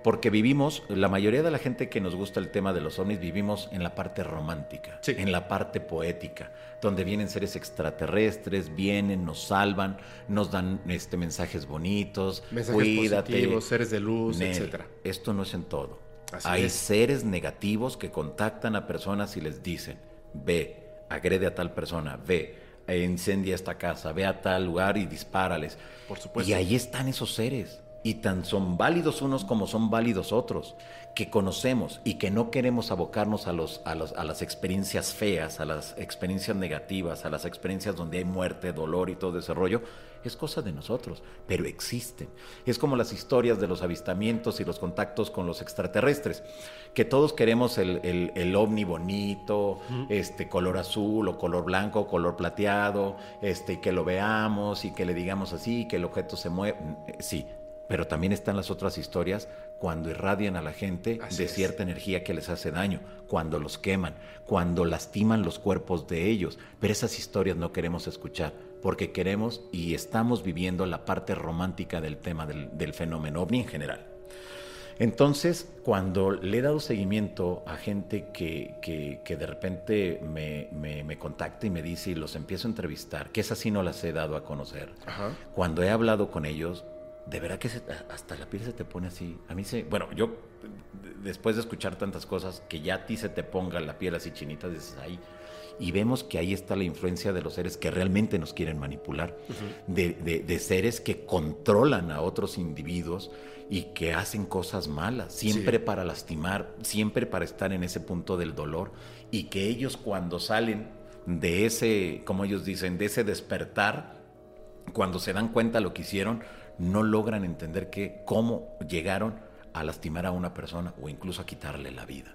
porque vivimos, la mayoría de la gente que nos gusta el tema de los ovnis, vivimos en la parte romántica, Sí. en la parte poética, donde vienen seres extraterrestres, vienen, nos salvan, nos dan este, mensajes bonitos, Mensajes cuídate, positivos, seres de luz, etcétera. Esto no es en todo. Así Hay es. seres negativos que contactan a personas y les dicen, ve, agrede a tal persona, ve, incendia esta casa, ve a tal lugar y dispárales. Por supuesto. Y ahí están esos seres. Y tan son válidos unos como son válidos otros, que conocemos y que no queremos abocarnos a, los, a, los- a las experiencias feas, a las experiencias negativas, a las experiencias donde hay muerte, dolor y todo ese rollo, es cosa de nosotros, pero existen. Es como las historias de los avistamientos y los contactos con los extraterrestres, que todos queremos el, el, el ovni bonito, este color azul o color blanco, color plateado, este, y que lo veamos y que le digamos así, que el objeto se mueve. Sí, pero también están las otras historias cuando irradian a la gente Así de es. cierta energía que les hace daño, cuando los queman, cuando lastiman los cuerpos de ellos. Pero esas historias no queremos escuchar porque queremos y estamos viviendo la parte romántica del tema del, del fenómeno ovni en general. Entonces, cuando le he dado seguimiento a gente que, que- que de repente me, me- me contacta y me dice y los empiezo a entrevistar, que esas sí no las he dado a conocer, Ajá. cuando he hablado con ellos, de verdad que se- hasta la piel se te pone así. A mí se, bueno, yo después de escuchar tantas cosas, que ya a ti se te ponga la piel así chinita, dices ahí. Y vemos que ahí está la influencia de los seres que realmente nos quieren manipular, de, de- de seres que controlan a otros individuos y que hacen cosas malas, siempre Sí. para lastimar, siempre para estar en ese punto del dolor, y que ellos cuando salen de ese, como ellos dicen, de ese despertar, cuando se dan cuenta lo que hicieron, no logran entender que cómo llegaron a lastimar a una persona o incluso a quitarle la vida.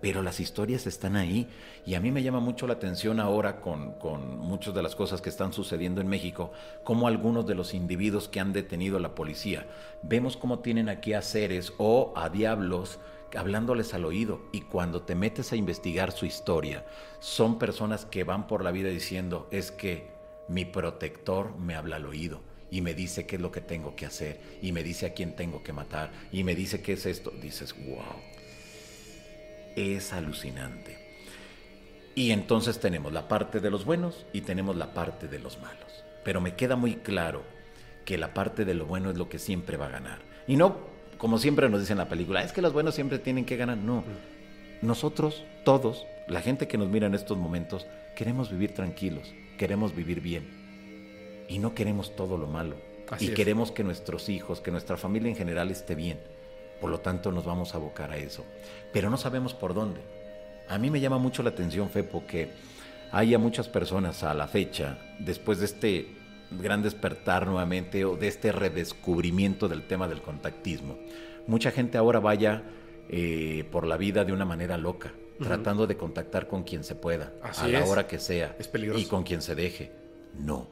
Pero las historias están ahí y a mí me llama mucho la atención ahora con, con muchas de las cosas que están sucediendo en México, como algunos de los individuos que han detenido la policía, vemos cómo tienen aquí a seres o a diablos hablándoles al oído y cuando te metes a investigar su historia, son personas que van por la vida diciendo es que mi protector me habla al oído y me dice qué es lo que tengo que hacer y me dice a quién tengo que matar y me dice qué es esto. Dices, wow, es alucinante. Y entonces tenemos la parte de los buenos y tenemos la parte de los malos. Pero me queda muy claro que la parte de lo bueno es lo que siempre va a ganar. Y no, como siempre nos dice en la película, es que los buenos siempre tienen que ganar. No. Nosotros, todos, la gente que nos mira en estos momentos, queremos vivir tranquilos, queremos vivir bien. Y no queremos todo lo malo. Así y es. queremos que nuestros hijos, que nuestra familia en general esté bien. Por lo tanto, nos vamos a abocar a eso. Pero no sabemos por dónde. A mí me llama mucho la atención, Fepo, que haya muchas personas a la fecha, después de este gran despertar nuevamente o de este redescubrimiento del tema del contactismo, mucha gente ahora vaya eh, por la vida de una manera loca, tratando de contactar con quien se pueda, Así a la es. hora que sea, Es peligroso. y con quien se deje. No,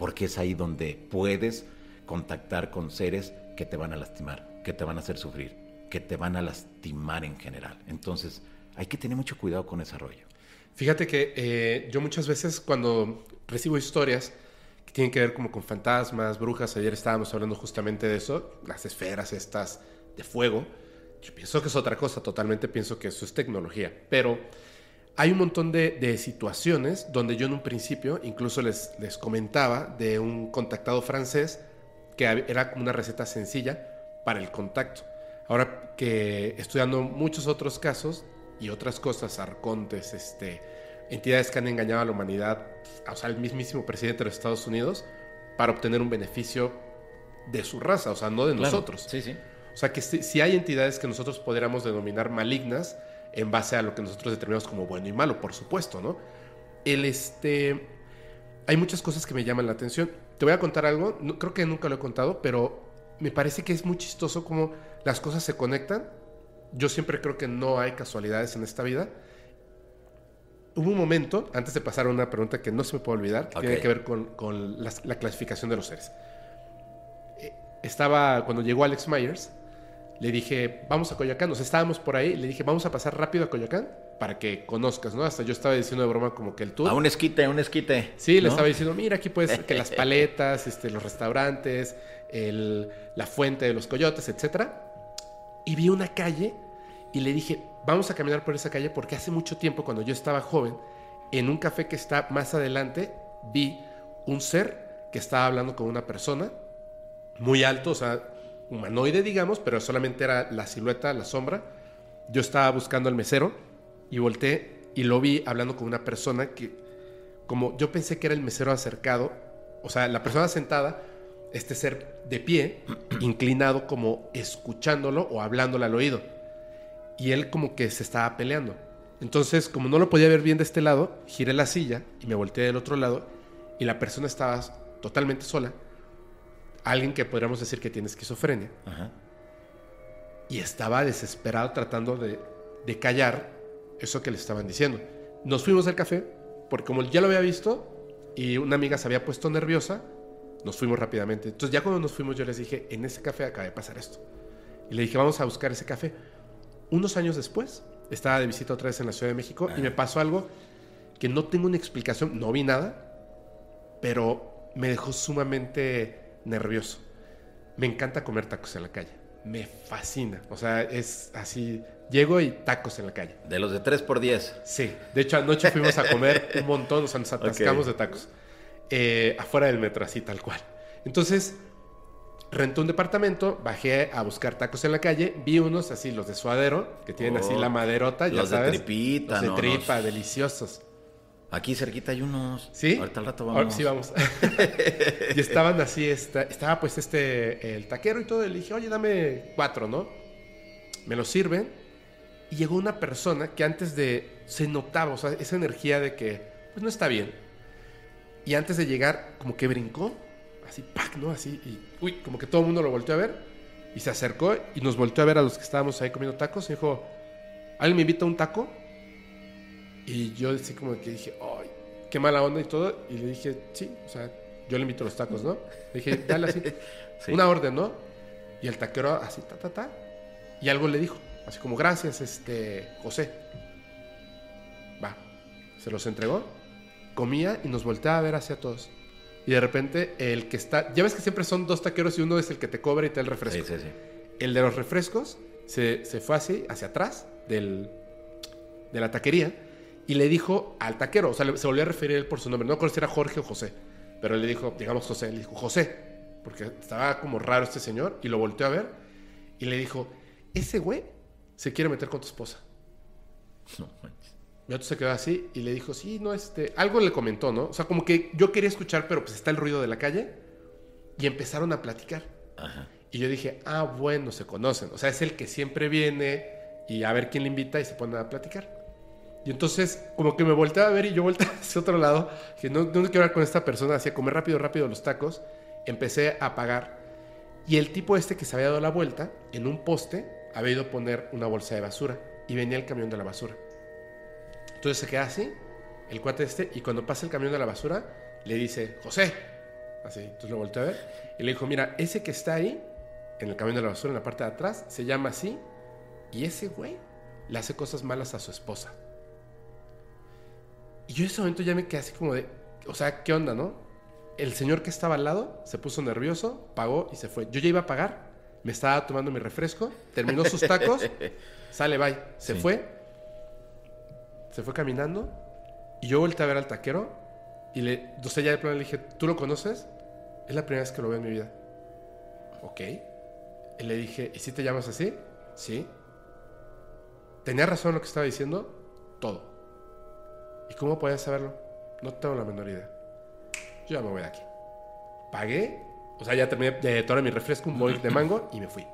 porque es ahí donde puedes contactar con seres que te van a lastimar, que te van a hacer sufrir, que te van a lastimar en general. Entonces, hay que tener mucho cuidado con ese rollo. Fíjate que eh, yo muchas veces cuando recibo historias que tienen que ver como con fantasmas, brujas, ayer estábamos hablando justamente de eso, las esferas estas de fuego, yo pienso que es otra cosa, totalmente pienso que eso es tecnología, pero hay un montón de, de situaciones donde yo en un principio incluso les, les comentaba de un contactado francés que era como una receta sencilla para el contacto. Ahora que estudiando muchos otros casos y otras cosas, arcontes, este, entidades que han engañado a la humanidad, o sea, el mismísimo presidente de los Estados Unidos, para obtener un beneficio de su raza, o sea, no de nosotros. Sí, sí. O sea, que si, si hay entidades que nosotros podríamos denominar malignas en base a lo que nosotros determinamos como bueno y malo, por supuesto, ¿no? El este... Hay muchas cosas que me llaman la atención. Te voy a contar algo, no- creo que nunca lo he contado, pero me parece que es muy chistoso cómo las cosas se conectan. Yo siempre creo que no hay casualidades en esta vida. Hubo un momento, antes de pasar a una pregunta que no se me puede olvidar, que tiene que ver con, con las- la clasificación de los seres. Eh, Estaba, cuando llegó Alex Myers, le dije, vamos a Coyoacán, nos estábamos por ahí, le dije, vamos a pasar rápido a Coyoacán para que conozcas, ¿no? Hasta yo estaba diciendo de broma como que el tour. A un esquite, un esquite. Sí, le estaba diciendo, mira, aquí puedes, que las paletas, este, los restaurantes, el- la fuente de los coyotes, etcétera. Y vi una calle y le dije, vamos a caminar por esa calle porque hace mucho tiempo, cuando yo estaba joven, en un café que está más adelante, vi un ser que estaba hablando con una persona muy alto, o sea, humanoide, digamos, pero solamente era la silueta, la sombra. Yo estaba buscando al mesero y volteé y lo vi hablando con una persona que, como yo pensé que era el mesero acercado, o sea, la persona sentada, este ser de pie, inclinado como escuchándolo o hablándole al oído. Y él como que se estaba peleando. Entonces, como no lo podía ver bien de este lado, giré la silla y me volteé del otro lado y la persona estaba totalmente sola. Alguien que podríamos decir que tiene esquizofrenia. Ajá. Y estaba desesperado tratando de, de callar eso que le estaban diciendo. Nos fuimos al café, porque como ya lo había visto y una amiga se había puesto nerviosa, nos fuimos rápidamente. Entonces ya cuando nos fuimos yo les dije, en ese café acaba de pasar esto. Y le dije, vamos a buscar ese café. Unos años después, estaba de visita otra vez en la Ciudad de México y me pasó algo que no tengo una explicación, no vi nada, pero me dejó sumamente nervioso. Me encanta comer tacos en la calle. Me fascina. O sea, es así. Llego y tacos en la calle. De los de 3 por 10. Sí. De hecho, anoche fuimos a comer un montón. O sea, nos atascamos de tacos. Eh, afuera del metro, así tal cual. Entonces, renté un departamento, bajé a buscar tacos en la calle. Vi unos así, los de suadero, que tienen así Oh, la maderota. Ya los de sabes. tripita, Los de no, tripa, deliciosos. Aquí cerquita hay unos. ¿Sí? Ahorita al rato Ahora vamos. sí, vamos. y estaban así, esta- estaba pues este, el taquero y todo. Y le dije, oye, dame cuatro, ¿no? Me lo sirven. Y llegó una persona que antes de, se notaba, o sea, esa energía de que, pues no está bien. Y antes de llegar, como que brincó, así, ¡pac! ¿no? Así, y, uy, como que todo el mundo lo volteó a ver. Y se acercó y nos volteó a ver a los que estábamos ahí comiendo tacos. Y dijo, ¿alguien me invita a un taco? Y yo así como que dije, ay, qué mala onda y todo. Y le dije, sí, o sea, yo le invito a los tacos, ¿no? Le dije, dale así, Sí. una orden, ¿no? Y el taquero así, ta, ta, ta. Y algo le dijo, así como, gracias, este, José. Va, se los entregó, comía y nos volteaba a ver hacia todos. Y de repente el que está, ya ves que siempre son dos taqueros y uno es el que te cobra y te da el refresco. Sí, sí, sí. El de los refrescos se, se fue así, hacia atrás del, de la taquería y le dijo al taquero, o sea, se volvió a referir él por su nombre. No recuerdo si era Jorge o José, pero le dijo, digamos José, le dijo José, porque estaba como raro este señor y lo volteó a ver y le dijo, ese güey se quiere meter con tu esposa. No manches. Y otro se quedó así y le dijo, sí, no, este, algo le comentó, ¿no? O sea, como que yo quería escuchar, pero pues está el ruido de la calle y empezaron a platicar. Ajá. Y yo dije, ah, bueno, se conocen. O sea, es el que siempre viene y a ver quién le invita y se pone a platicar. Y entonces, como que me volteaba a ver y yo volteaba hacia otro lado. Dije, no, no quiero hablar con esta persona. Hacía comer rápido, rápido los tacos. Empecé a pagar. Y el tipo este que se había dado la vuelta, en un poste, había ido a poner una bolsa de basura. Y venía el camión de la basura. Entonces se queda así, el cuate este, y cuando pasa el camión de la basura, le dice, José. Así, entonces lo volteó a ver. Y le dijo, mira, ese que está ahí, en el camión de la basura, en la parte de atrás, se llama así. Y ese güey le hace cosas malas a su esposa. Y yo en ese momento ya me quedé así como de, o sea, ¿qué onda, no? El señor que estaba al lado se puso nervioso, pagó y se fue. Yo ya iba a pagar, me estaba tomando mi refresco, terminó sus tacos, sale, bye. Se Sí. fue, se fue caminando y yo volteé a ver al taquero y le, o sea, ya de plano le dije, ¿tú lo conoces? Es la primera vez que lo veo en mi vida. Ok. Y le dije, ¿y si te llamas así? Sí. ¿Tenía razón lo que estaba diciendo? Todo. ¿Y cómo podías saberlo? No tengo la menor idea. Yo ya me voy de aquí. Pagué, o sea, ya terminé de tomar mi refresco, un boing de mango y me fui.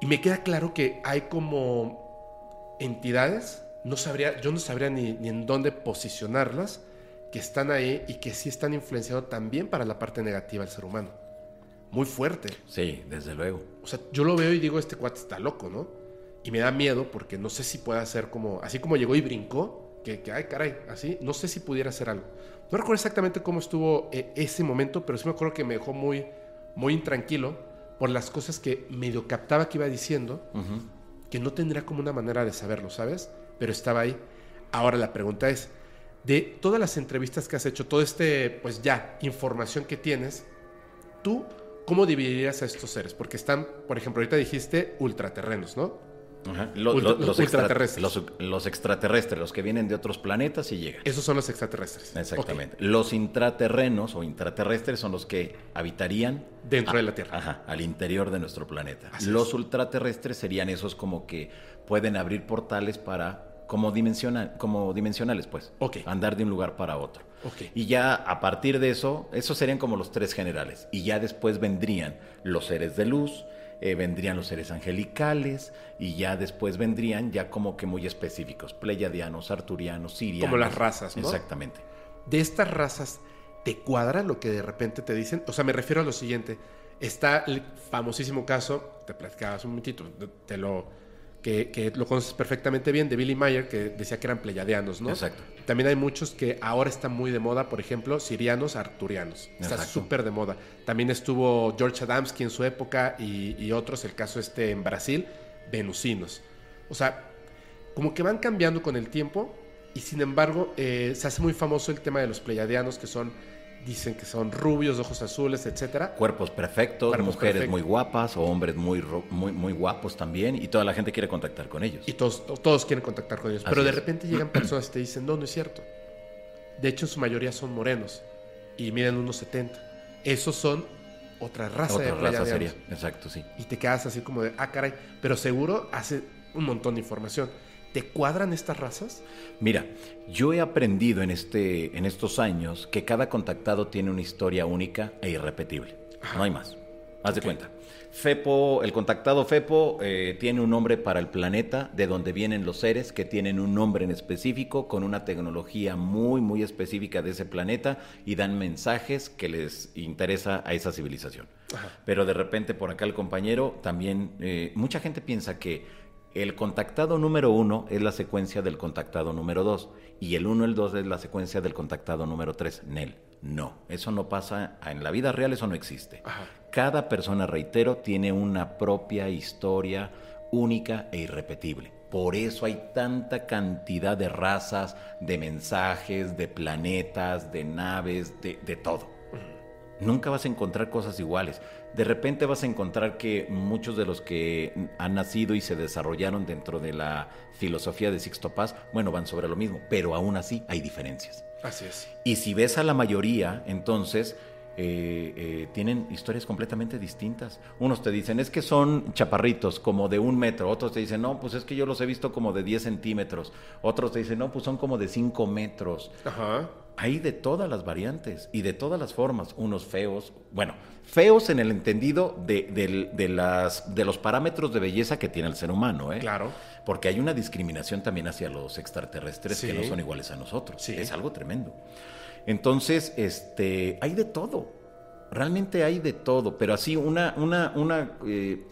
Y me queda claro que hay como entidades, no sabría, yo no sabría ni, ni en dónde posicionarlas, que están ahí y que sí están influenciando también para la parte negativa del ser humano. Muy fuerte. Sí, desde luego. O sea, yo lo veo y digo, este cuate está loco, ¿no? Y me da miedo porque no sé si pueda ser como, así como llegó y brincó, que, que ay, caray, así, no sé si pudiera hacer algo. No recuerdo exactamente cómo estuvo eh, ese momento, pero sí me acuerdo que me dejó muy, muy intranquilo por las cosas que medio captaba que iba diciendo, que no tendría como una manera de saberlo, ¿sabes? pero estaba ahí. Ahora la pregunta es, de todas las entrevistas que has hecho, todo este, pues ya, información que tienes, tú, ¿cómo dividirías a estos seres? Porque están, por ejemplo, ahorita dijiste ultraterrenos, ¿no? Los, extraterrestres. Los, extraterrestres, los que vienen de otros planetas y llegan. Esos son los extraterrestres. Exactamente. Los intraterrenos o intraterrestres son los que habitarían dentro de la Tierra. Ajá, al interior de nuestro planeta. los ultraterrestres serían esos como que pueden abrir portales para como, como dimensionales, pues. Andar de un lugar para otro. Y ya a partir de eso, esos serían como los tres generales. Y ya después vendrían los seres de luz, eh, vendrían los seres angelicales y ya después vendrían ya como que muy específicos, pleiadianos, arturianos, sirianos. Como las razas, ¿no? Exactamente. De estas razas, ¿te cuadra lo que de repente te dicen? O sea, me refiero a lo siguiente. Está el famosísimo caso, te platicabas un momentito, te lo que, lo conoces perfectamente bien, de Billy Mayer, que decía que eran pleyadianos, ¿no? Exacto. También hay muchos que ahora están muy de moda, por ejemplo, sirianos, arturianos. Está súper de moda. También estuvo George Adamski en su época y, otros, el caso este en Brasil, venusinos. O sea, como que van cambiando con el tiempo y sin embargo eh, se hace muy famoso el tema de los pleyadianos, que son dicen que son rubios, ojos azules, etcétera. Cuerpos perfectos, mujeres muy guapas o hombres muy, muy, muy guapos también, y toda la gente quiere contactar con ellos. Y todos, todos quieren contactar con ellos. Pero de repente llegan personas y te dicen, no, no es cierto. De hecho, en su mayoría son morenos y miden unos 70. Esos son otra raza otra raza sería, exacto, sí. Y te quedas así como de, ah, caray, pero seguro hace un montón de información. ¿Te cuadran estas razas? Mira, yo he aprendido en, este, en estos años que cada contactado tiene una historia única e irrepetible. No hay más. Haz de cuenta. Fepo, el contactado Fepo eh, tiene un nombre para el planeta de donde vienen los seres que tienen un nombre en específico con una tecnología muy muy específica de ese planeta y dan mensajes que les interesa a esa civilización. Pero de repente por acá el compañero también, eh, mucha gente piensa que el contactado número uno es la secuencia del contactado número dos y el uno, el dos es la secuencia del contactado número tres. Nel, no, eso no pasa en la vida real, eso no existe. Cada persona, reitero, tiene una propia historia única e irrepetible. Por eso hay tanta cantidad de razas, de mensajes, de planetas, de naves, de, de todo. Nunca vas a encontrar cosas iguales de repente vas a encontrar que muchos de los que han nacido y se desarrollaron dentro de la filosofía de Sixto Paz, bueno, van sobre lo mismo, pero aún así hay diferencias. Así es. Y si ves a la mayoría, entonces eh, eh, tienen historias completamente distintas. Unos te dicen, es que son chaparritos, como de un metro. Otros te dicen, no, pues es que yo los he visto como de 10 centímetros. Otros te dicen, no, pues son como de 5 metros. Ajá. Hay de todas las variantes y de todas las formas. Unos feos, bueno, feos en el entendido de, las, de los parámetros de belleza que tiene el ser humano, ¿eh? Claro. Porque hay una discriminación también hacia los extraterrestres que no son iguales a nosotros. Sí. Es algo tremendo. Entonces, este, hay de todo. Realmente hay de todo, pero así una, una, una, eh,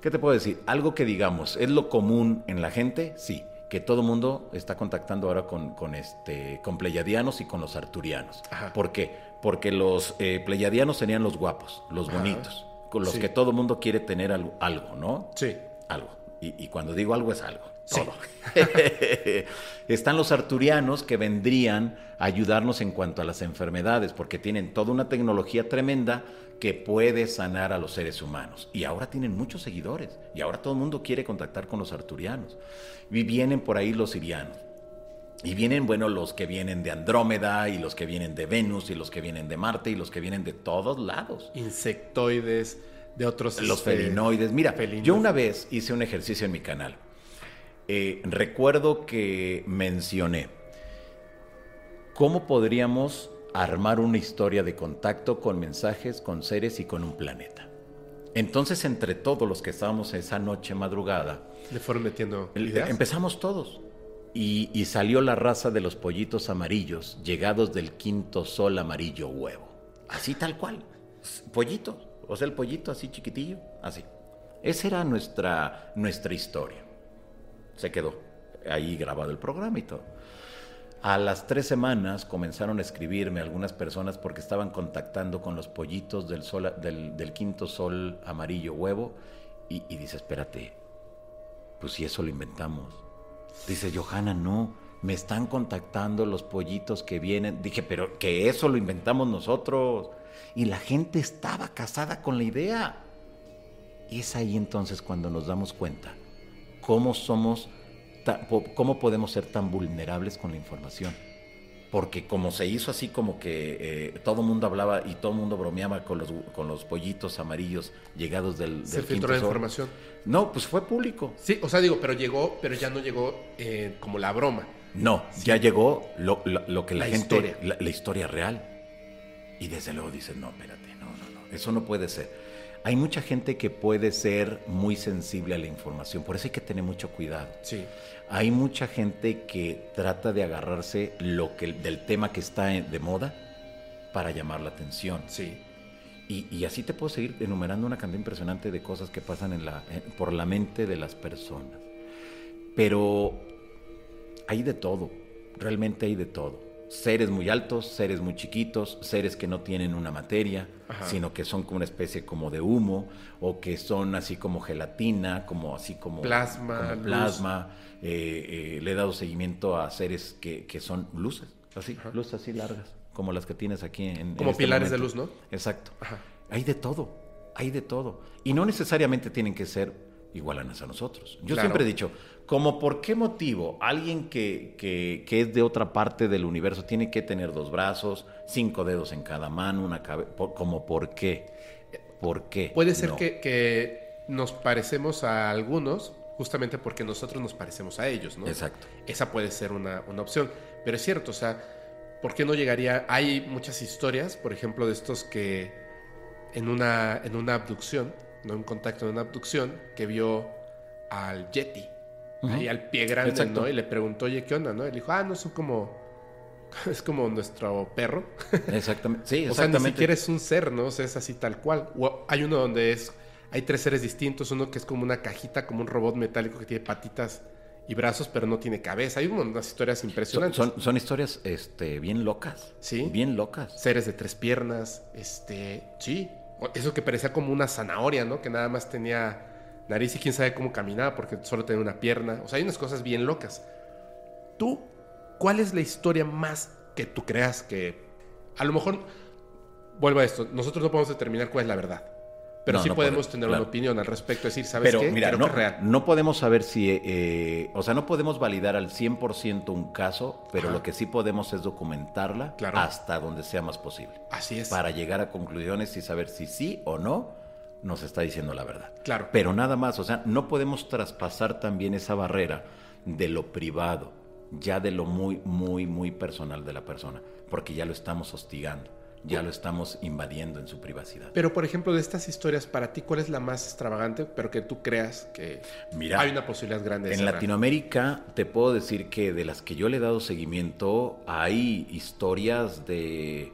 ¿qué te puedo decir? Algo que digamos, ¿es lo común en la gente? Sí, que todo mundo está contactando ahora con, con, este, con pleyadianos y con los arturianos. ¿Por qué? Porque los eh, pleyadianos serían los guapos, los bonitos, con los que todo mundo quiere tener algo, ¿no? Sí. Algo. y cuando digo algo es algo. Todo. Están los arturianos que vendrían a ayudarnos en cuanto a las enfermedades, porque tienen toda una tecnología tremenda que puede sanar a los seres humanos. Y ahora tienen muchos seguidores. Y ahora todo el mundo quiere contactar con los arturianos. Y vienen por ahí los sirianos. Y vienen, bueno, los que vienen de Andrómeda, y los que vienen de Venus, y los que vienen de Marte, y los que vienen de todos lados. Insectoides, de otros... Los este, felinoides. Mira, yo una vez hice un ejercicio en mi canal eh, recuerdo que mencioné cómo podríamos armar una historia de contacto con mensajes, con seres y con un planeta. Entonces, entre todos los que estábamos esa noche madrugada, le fueron metiendo Empezamos todos. Y, y, salió la raza de los pollitos amarillos, llegados del quinto sol amarillo huevo. Así tal cual. Pollito. O sea, el pollito así chiquitillo. Así. Esa era nuestra, nuestra historia se quedó ahí grabado el programa y todo. A las tres semanas comenzaron a escribirme algunas personas porque estaban contactando con los pollitos del, quinto sol amarillo huevo y, dice, espérate, pues si eso lo inventamos. Dice, Johanna, no, me están contactando los pollitos que vienen. Dije, pero que eso lo inventamos nosotros. Y la gente estaba casada con la idea. Y es ahí entonces cuando nos damos cuenta cómo somos, cómo podemos ser tan vulnerables con la información. Porque como se hizo así como que eh, todo el mundo hablaba y todo el mundo bromeaba con los, con los pollitos amarillos llegados del... Se filtró la información. No, pues fue público. Sí, o sea, digo, pero llegó, pero ya no llegó eh, como la broma. No, ya llegó lo, que la, gente... Historia. La, la historia real. Y desde luego dice, no, espérate, no, no, no, eso no puede ser. Hay mucha gente que puede ser muy sensible a la información, por eso hay que tener mucho cuidado. Sí. Hay mucha gente que trata de agarrarse lo que, del tema que está de moda para llamar la atención. Sí. Y, así te puedo seguir enumerando una cantidad impresionante de cosas que pasan en la, por la mente de las personas. Pero hay de todo, realmente hay de todo seres muy altos, seres muy chiquitos, seres que no tienen una materia, sino que son como una especie como de humo, o que son así como gelatina, como así como plasma. plasma. Eh, eh, le he dado seguimiento a seres que, que son luces, así, luces así largas, como las que tienes aquí en... Como este pilares de luz, ¿no? Exacto. Hay de todo, hay de todo. Y no necesariamente tienen que ser igualanas a nosotros. Yo siempre he dicho, como por qué motivo alguien que, que, que, es de otra parte del universo tiene que tener dos brazos, cinco dedos en cada mano, una cabeza, como por qué. ¿Por qué? Puede ser que, que, nos parecemos a algunos justamente porque nosotros nos parecemos a ellos, ¿no? Exacto. Esa puede ser una, una opción. Pero es cierto, o sea, ¿por qué no llegaría? Hay muchas historias, por ejemplo, de estos que en una, en una abducción, no en contacto, en una abducción, que vio al Yeti ahí al pie grande, ¿no? Y le preguntó, oye, ¿qué onda, no? Y le dijo, ah, no, son como... Es como nuestro perro. Exactamente. Sí, exactamente. o sea, ni siquiera es un ser, ¿no? O sea, es así tal cual. O hay uno donde es... Hay tres seres distintos. Uno que es como una cajita, como un robot metálico que tiene patitas y brazos, pero no tiene cabeza. Hay unas historias impresionantes. Son, son, historias este, bien locas. Sí. Bien locas. Seres de tres piernas. Este, sí. Eso que parecía como una zanahoria, ¿no? Que nada más tenía nariz y quién sabe cómo caminaba porque solo tenía una pierna. O sea, hay unas cosas bien locas. Tú, ¿cuál es la historia más que tú creas que... A lo mejor, vuelvo a esto, nosotros no podemos determinar cuál es la verdad. Pero sí podemos tener una opinión al respecto, decir, ¿sabes pero, qué? Mira, no, no podemos saber si, eh, o sea, no podemos validar al 100% un caso, pero lo que sí podemos es documentarla hasta donde sea más posible. Así es. Para llegar a conclusiones y saber si sí o no nos está diciendo la verdad. Claro. Pero nada más, o sea, no podemos traspasar también esa barrera de lo privado, ya de lo muy, muy, muy personal de la persona, porque ya lo estamos hostigando, ya lo estamos invadiendo en su privacidad. Pero, por ejemplo, de estas historias, para ti, ¿cuál es la más extravagante, pero que tú creas que Mira, hay una posibilidad grande de En Latinoamérica, te puedo decir que de las que yo le he dado seguimiento, hay historias de,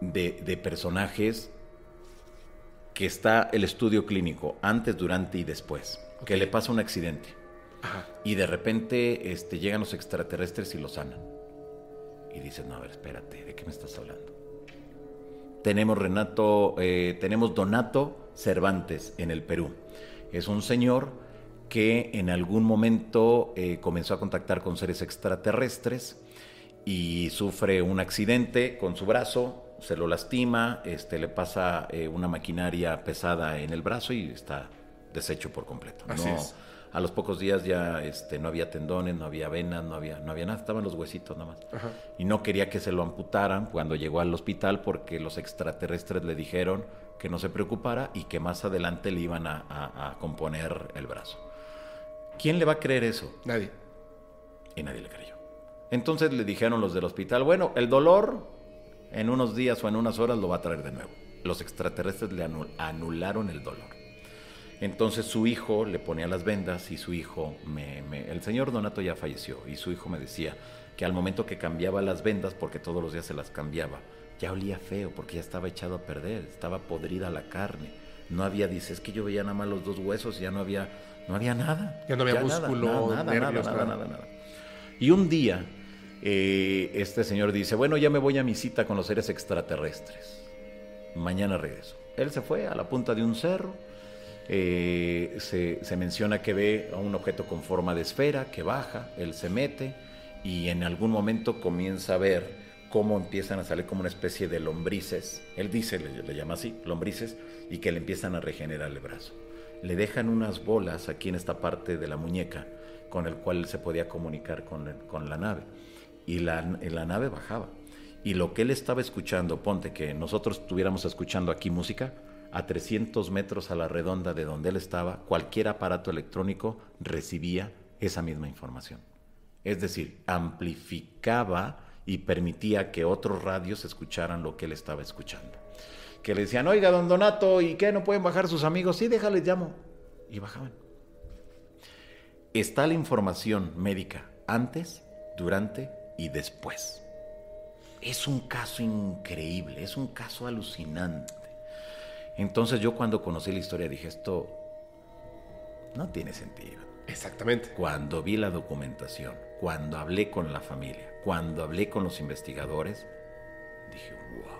de, de personajes que está el estudio clínico antes, durante y después, que le pasa un accidente. Y de repente este, llegan los extraterrestres y lo sanan. Y dicen, no, a ver, espérate, ¿de qué me estás hablando? Tenemos Renato, eh, tenemos Donato Cervantes en el Perú. Es un señor que en algún momento eh, comenzó a contactar con seres extraterrestres y sufre un accidente con su brazo, se lo lastima, este, le pasa eh, una maquinaria pesada en el brazo y está deshecho por completo. A los pocos días ya este, no había tendones, no había venas, no había, no había nada, estaban los huesitos nada más. Y no quería que se lo amputaran cuando llegó al hospital porque los extraterrestres le dijeron que no se preocupara y que más adelante le iban a, a componer el brazo. ¿Quién le va a creer eso? Nadie. Y nadie le creyó. Entonces le dijeron los del hospital, bueno, el dolor en unos días o en unas horas lo va a traer de nuevo. Los extraterrestres le anularon el dolor. Entonces su hijo le ponía las vendas y su hijo, me, el señor Donato ya falleció y su hijo me decía que al momento que cambiaba las vendas, porque todos los días se las cambiaba, ya olía feo porque ya estaba echado a perder, estaba podrida la carne. No había, dice, es que yo veía nada más los dos huesos, ya no había, no había nada. Ya no había músculo, nada, nada, nada, nada, nada. Y un día eh, este señor dice, bueno, ya me voy a mi cita con los seres extraterrestres. Mañana regreso. Él se fue a la punta de un cerro eh, se, menciona que ve a un objeto con forma de esfera que baja, él se mete y en algún momento comienza a ver cómo empiezan a salir como una especie de lombrices. Él dice, le, le llama así, lombrices, y que le empiezan a regenerar el brazo. Le dejan unas bolas aquí en esta parte de la muñeca con el cual se podía comunicar con la nave. Y la, y la nave bajaba. Y lo que él estaba escuchando, ponte que nosotros estuviéramos escuchando aquí música, a 300 metros a la redonda de donde él estaba, cualquier aparato electrónico recibía esa misma información. Es decir, amplificaba y permitía que otros radios escucharan lo que él estaba escuchando. Que le decían, oiga, don Donato, ¿y qué? ¿No pueden bajar sus amigos? Sí, déjales, llamo. Y bajaban. Está la información médica antes, durante y después. Es un caso increíble, es un caso alucinante. Entonces yo cuando conocí la historia dije, esto no tiene sentido. Exactamente. Cuando vi la documentación, cuando hablé con la familia, cuando hablé con los investigadores, dije, wow.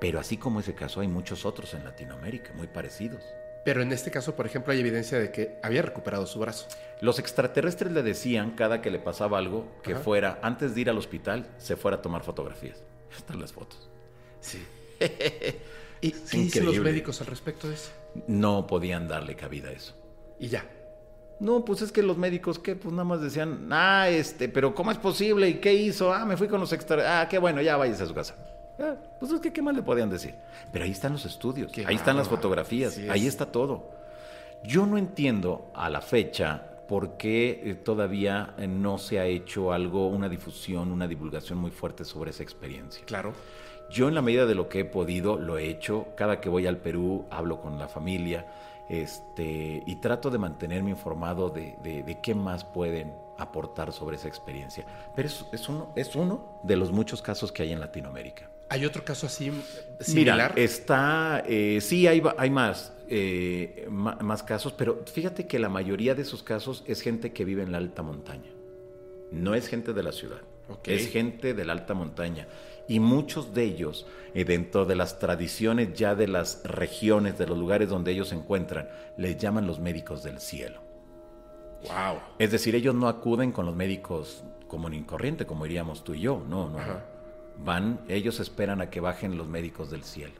Pero así como ese caso hay muchos otros en Latinoamérica, muy parecidos. Pero en este caso, por ejemplo, hay evidencia de que había recuperado su brazo. Los extraterrestres le decían cada que le pasaba algo que Ajá. fuera, antes de ir al hospital, se fuera a tomar fotografías. Están las fotos. Sí. ¿Y qué dicen los médicos al respecto de eso? No podían darle cabida a eso. Y ya. No, pues es que los médicos, ¿qué? Pues nada más decían, ah, este, pero ¿cómo es posible? ¿Y qué hizo? Ah, me fui con los extra... Ah, qué bueno, ya váyase a su casa. Ah, pues es que, ¿qué más le podían decir? Pero ahí están los estudios, Qué ahí están las fotografías, ahí es. está todo. Yo no entiendo a la fecha por qué eh, todavía eh, no se ha hecho algo, una difusión, una divulgación muy fuerte sobre esa experiencia. Claro. Yo en la medida de lo que he podido lo he hecho. Cada que voy al Perú hablo con la familia este, y trato de mantenerme informado de, de- de qué más pueden aportar sobre esa experiencia. Pero es, es uno, es uno de los muchos casos que hay en Latinoamérica. ¿Hay otro caso así similar? Mira, está, eh, sí hay, hay más, eh, más casos, pero fíjate que la mayoría de esos casos es gente que vive en la alta montaña. No es gente de la ciudad, es gente de la alta montaña. Y muchos de ellos, eh, dentro de las tradiciones ya de las regiones, de los lugares donde ellos se encuentran, les llaman los médicos del cielo. Wow. Es decir, ellos no acuden con los médicos común y corriente, como iríamos tú y yo, no, no. Ajá. Van, ellos esperan a que bajen los médicos del cielo.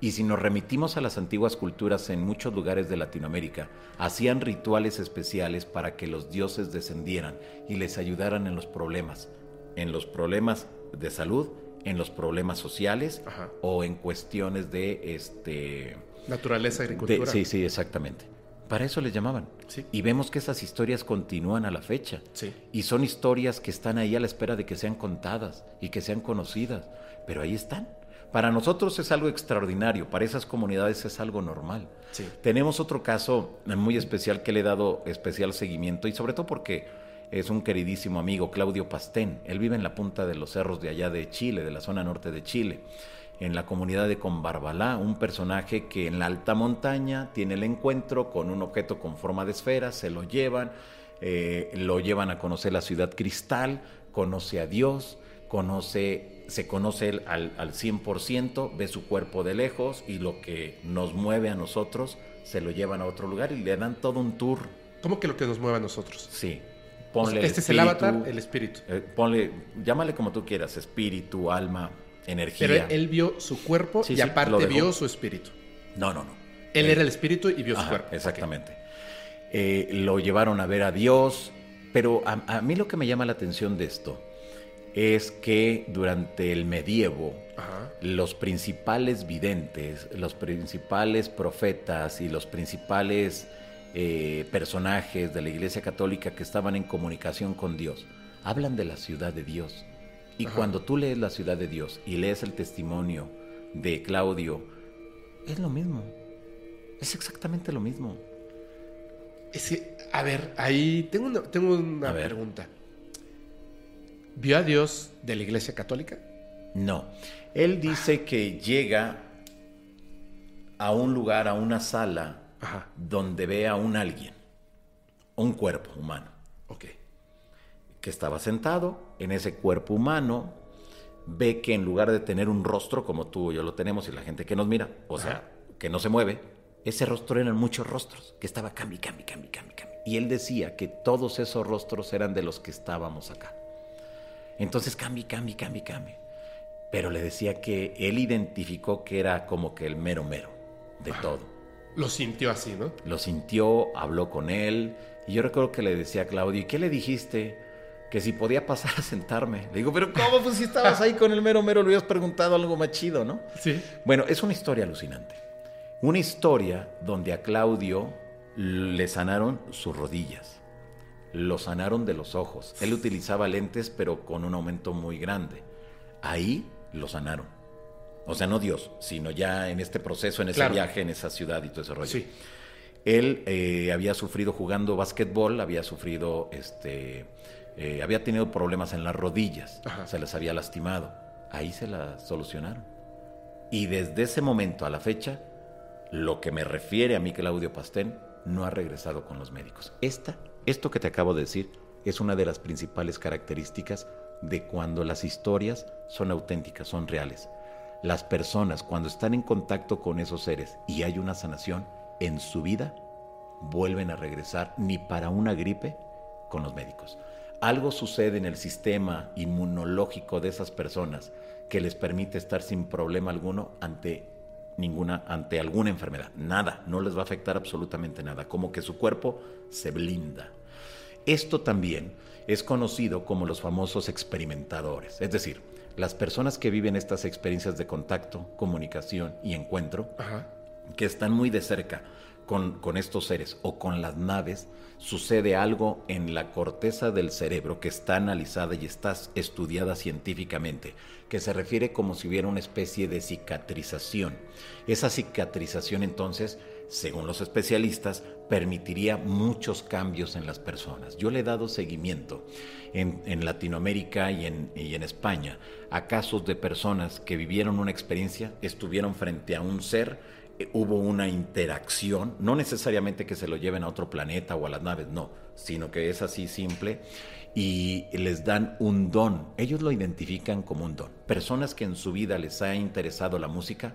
Y si nos remitimos a las antiguas culturas en muchos lugares de Latinoamérica, hacían rituales especiales para que los dioses descendieran y les ayudaran en los problemas, en los problemas de salud, en los problemas sociales Ajá. o en cuestiones de este Naturaleza, de- agricultura. sí, sí, exactamente. Para eso les llamaban. Sí. Y vemos que esas historias continúan a la fecha. Sí. Y son historias que están ahí a la espera de que sean contadas y que sean conocidas. Pero ahí están. Para nosotros es algo extraordinario, para esas comunidades es algo normal. Sí. Tenemos otro caso muy especial que le he dado especial seguimiento y sobre todo porque es un queridísimo amigo, Claudio Pastén. Él vive en la punta de los cerros de allá de Chile, de la zona norte de Chile, en la comunidad de Combarbalá, un personaje que en la alta montaña tiene el encuentro con un objeto con forma de esfera, se lo llevan, eh, lo llevan a conocer la ciudad cristal, conoce a Dios, conoce, se conoce él al, al 100%, ve su cuerpo de lejos y lo que nos mueve a nosotros se lo llevan a otro lugar y le dan todo un tour. ¿Cómo que lo que nos mueve a nosotros? Sí. Ponle sea, el este es el espíritu, avatar, el espíritu. eh, ponle, llámale como tú quieras, espíritu, alma, energía. Pero él vio su cuerpo Sí, y sí, aparte vio su espíritu. No, no, no. Él Eh, era el espíritu y vio su cuerpo. Exactamente. Eh, lo llevaron a ver a Dios, pero a, a mí lo que me llama la atención de esto es que durante el medievo Ajá. los principales videntes, los principales profetas y los principales eh, personajes de la Iglesia Católica que estaban en comunicación con Dios hablan de la ciudad de Dios. Y Ajá. cuando tú lees la ciudad de Dios y lees el testimonio de Claudio, es lo mismo. Es exactamente lo mismo. Es que, a ver, ahí tengo una, tengo una pregunta. ¿Vio a Dios de la iglesia católica? No. Él dice que llega a un lugar, a una sala, Ajá. donde ve a un alguien, un cuerpo humano, Ok. que estaba sentado en ese cuerpo humano, ve que en lugar de tener un rostro como tú y yo lo tenemos y la gente que nos mira, o sea, Ajá. que no se mueve, ese rostro eran muchos rostros, que estaba cambi, cambi, cambi, cambi, cambi. Y él decía que todos esos rostros eran de los que estábamos acá. Entonces cambi, cambi, cambi, cambi. Pero le decía que él identificó que era como que el mero mero de todo. Lo sintió así, ¿no? Lo sintió, habló con él. Y yo recuerdo que le decía a Claudio, ¿y qué le dijiste? Que si podía pasar a sentarme. Le digo, pero ¿cómo? Pues si estabas ahí con el mero mero, le hubieras preguntado algo más chido, ¿no? Sí. Bueno, es una historia alucinante. Una historia donde a Claudio le sanaron sus rodillas. Lo sanaron de los ojos. Él utilizaba lentes, pero con un aumento muy grande. Ahí lo sanaron. O sea, no Dios, sino ya en este proceso, en ese Claro. viaje, en esa ciudad y todo ese rollo. Sí. Él eh, había sufrido jugando básquetbol, había sufrido, este, eh, había tenido problemas en las rodillas, Ajá. se les había lastimado. Ahí se las solucionaron. Y desde ese momento a la fecha, lo que me refiere a mí, Claudio Pastén, no ha regresado con los médicos. Esta, esto que te acabo de decir, es una de las principales características de cuando las historias son auténticas, son reales. Las personas, cuando están en contacto con esos seres y hay una sanación en su vida, vuelven a regresar ni para una gripe con los médicos. Algo sucede en el sistema inmunológico de esas personas que les permite estar sin problema alguno ante ninguna ante alguna enfermedad. Nada, no les va a afectar absolutamente nada, como que su cuerpo se blinda. Esto también es conocido como los famosos experimentadores, es decir, las personas que viven estas experiencias de contacto, comunicación y encuentro, Ajá. que están muy de cerca con, estos seres o con las naves, sucede algo en la corteza del cerebro que está analizada y está estudiada científicamente, que se refiere como si hubiera una especie de cicatrización. Esa cicatrización entonces, según los especialistas, permitiría muchos cambios en las personas. Yo le he dado seguimiento en, en Latinoamérica y en, España a casos de personas que vivieron una experiencia, estuvieron frente a un ser, hubo una interacción, no necesariamente que se lo lleven a otro planeta o a las naves, no, sino que es así simple y les dan un don. Ellos lo identifican como un don. Personas que en su vida les ha interesado la música,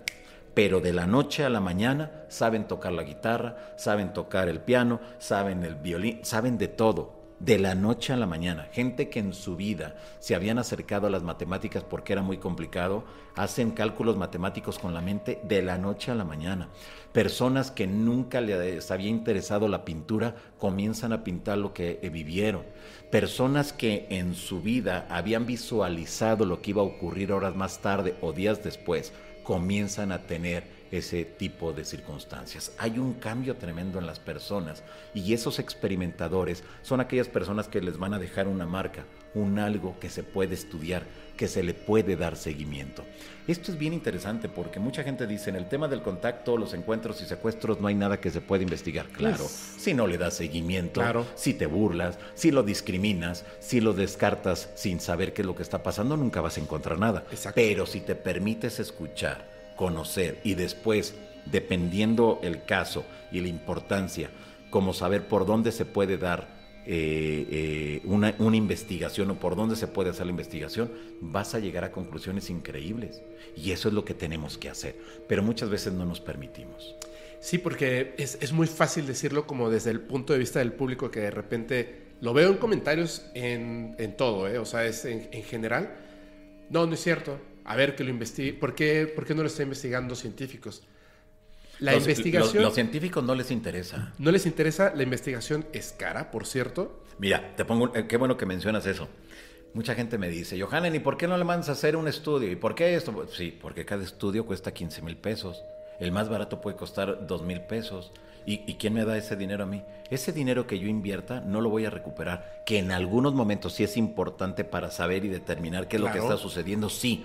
pero de la noche a la mañana saben tocar la guitarra, saben tocar el piano, saben el violín, saben de todo. De la noche a la mañana, gente que en su vida se habían acercado a las matemáticas porque era muy complicado, hacen cálculos matemáticos con la mente de la noche a la mañana. Personas que nunca les había interesado la pintura comienzan a pintar lo que eh, vivieron. Personas que en su vida habían visualizado lo que iba a ocurrir horas más tarde o días después, comienzan a tener ese tipo de circunstancias. Hay un cambio tremendo en las personas y esos experimentadores son aquellas personas que les van a dejar una marca, un algo que se puede estudiar, que se le puede dar seguimiento. Esto es bien interesante porque mucha gente dice en el tema del contacto, los encuentros y secuestros no hay nada que se pueda investigar. Claro, si no le das seguimiento, Claro. si te burlas, si lo discriminas, si lo descartas sin saber qué es lo que está pasando, nunca vas a encontrar nada. Exacto. Pero si te permites escuchar, conocer y después, dependiendo el caso y la importancia, como saber por dónde se puede dar eh, eh, una, una investigación o por dónde se puede hacer la investigación, vas a llegar a conclusiones increíbles. Y eso es lo que tenemos que hacer. Pero muchas veces no nos permitimos. Sí, porque es, es muy fácil decirlo como desde el punto de vista del público que de repente lo veo en comentarios en, en todo, ¿eh? o sea, es en, en general. No, no es cierto. A ver que lo investigue. ¿Por qué, por qué no lo está investigando científicos? La Los- investigación Los, los científicos no les interesa. no les interesa. La investigación es cara, por cierto. Mira, te pongo, eh, qué bueno que mencionas eso. Mucha gente me dice, Johanan, ¿y por qué no le mandas a hacer un estudio? ¿Y por qué esto? Pues Sí, porque cada estudio cuesta 15 mil pesos. El más barato puede costar 2 mil pesos. ¿Y, ¿Y quién me da ese dinero a mí? Ese dinero que yo invierta no lo voy a recuperar. Que en algunos momentos sí es importante para saber y determinar qué es lo que está sucediendo, sí.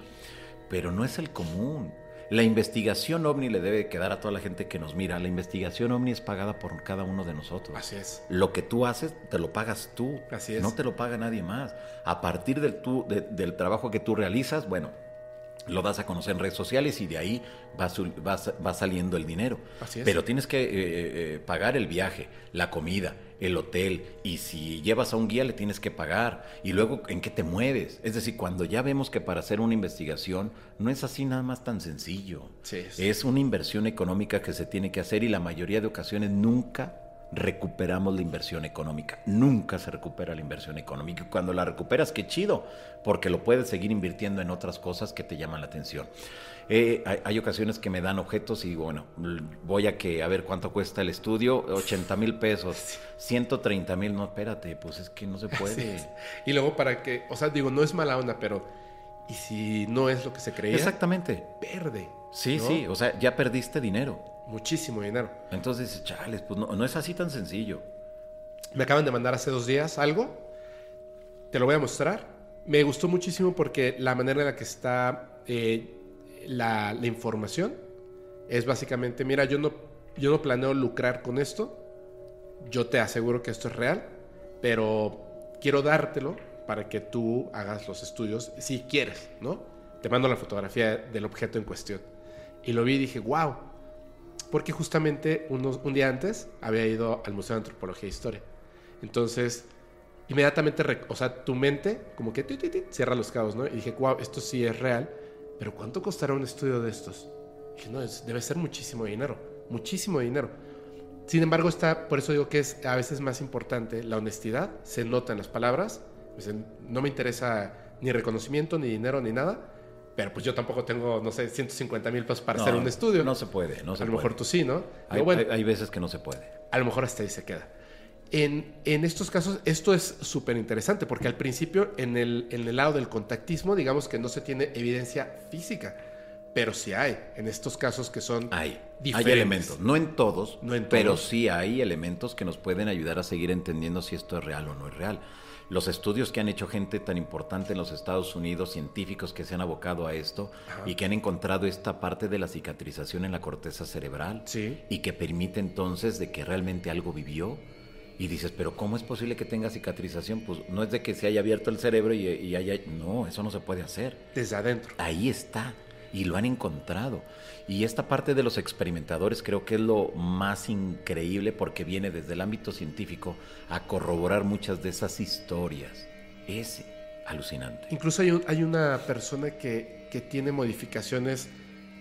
Pero no es el común. La investigación ovni le debe quedar a toda la gente que nos mira. La investigación ovni es pagada por cada uno de nosotros. Así es. Lo que tú haces, te lo pagas tú. Así es. No te lo paga nadie más. A partir del, tú, de- del trabajo que tú realizas, bueno, lo das a conocer en redes sociales y de ahí va, va, saliendo el dinero. Así es. Pero tienes que eh, eh, pagar el viaje, la comida, el hotel y si llevas a un guía le tienes que pagar y luego en qué te mueves. Es decir, cuando ya vemos que para hacer una investigación no es así nada más tan sencillo. Sí, Es una inversión económica que se tiene que hacer y la mayoría de ocasiones nunca recuperamos la inversión económica. Nunca se recupera la inversión económica. Cuando la recuperas, qué chido, porque lo puedes seguir invirtiendo en otras cosas que te llaman la atención. Eh, hay, ocasiones que me dan objetos y bueno, voy a que a ver cuánto cuesta el estudio, 80 mil pesos, 130 mil, no, espérate, pues es que no se puede. Y luego para que, o sea, digo, no es mala onda, pero ¿y si no es lo que se creía? Exactamente. Verde. Sí, sí, o sea, ya perdiste dinero. Muchísimo dinero. Entonces, chales, pues no, es así tan sencillo. Me acaban de mandar hace dos días algo. Te lo voy a mostrar. Me gustó muchísimo porque la manera en la que está eh, la, información es básicamente, mira, yo no, yo no planeo lucrar con esto. Yo te aseguro que esto es real, pero quiero dártelo para que tú hagas los estudios si quieres, ¿no? Te mando la fotografía del objeto en cuestión. Y lo vi y dije, wow, porque justamente un día antes había ido al Museo de Antropología e Historia. Entonces, inmediatamente, o sea, tu mente como que cierra los cabos, ¿no? Y dije, wow, esto sí es real, pero ¿cuánto costará un estudio de estos? Y dije, no, debe ser muchísimo dinero, muchísimo dinero. Sin embargo, está, por eso digo que es a veces más importante la honestidad, se nota en las palabras, pues, no me interesa ni reconocimiento, ni dinero, ni nada, pero pues yo tampoco tengo, no sé, 150 mil pesos para hacer un estudio. No se puede, no se A lo mejor tú sí, ¿no? Hay, hay, veces que no se puede. A lo mejor hasta ahí se queda. En, en estos casos, esto es súper interesante porque al principio, en el, en el lado del contactismo, digamos que no se tiene evidencia física. Pero sí hay, en estos casos que son hay, Hay elementos, no en todos, no en pero sí hay elementos que nos pueden ayudar a seguir entendiendo si esto es real o no es real los estudios que han hecho gente tan importante en los Estados Unidos, científicos que se han abocado a esto y que han encontrado esta parte de la cicatrización en la corteza cerebral y que permite entonces de que realmente algo vivió. Y dices, pero ¿cómo es posible que tenga cicatrización? Pues no es de que se haya abierto el cerebro y, y haya... No, eso no se puede hacer. Desde adentro. Ahí está. Y lo han encontrado. Y esta parte de los experimentadores creo que es lo más increíble porque viene desde el ámbito científico a corroborar muchas de esas historias. Es alucinante. Incluso hay, una persona que, que, tiene modificaciones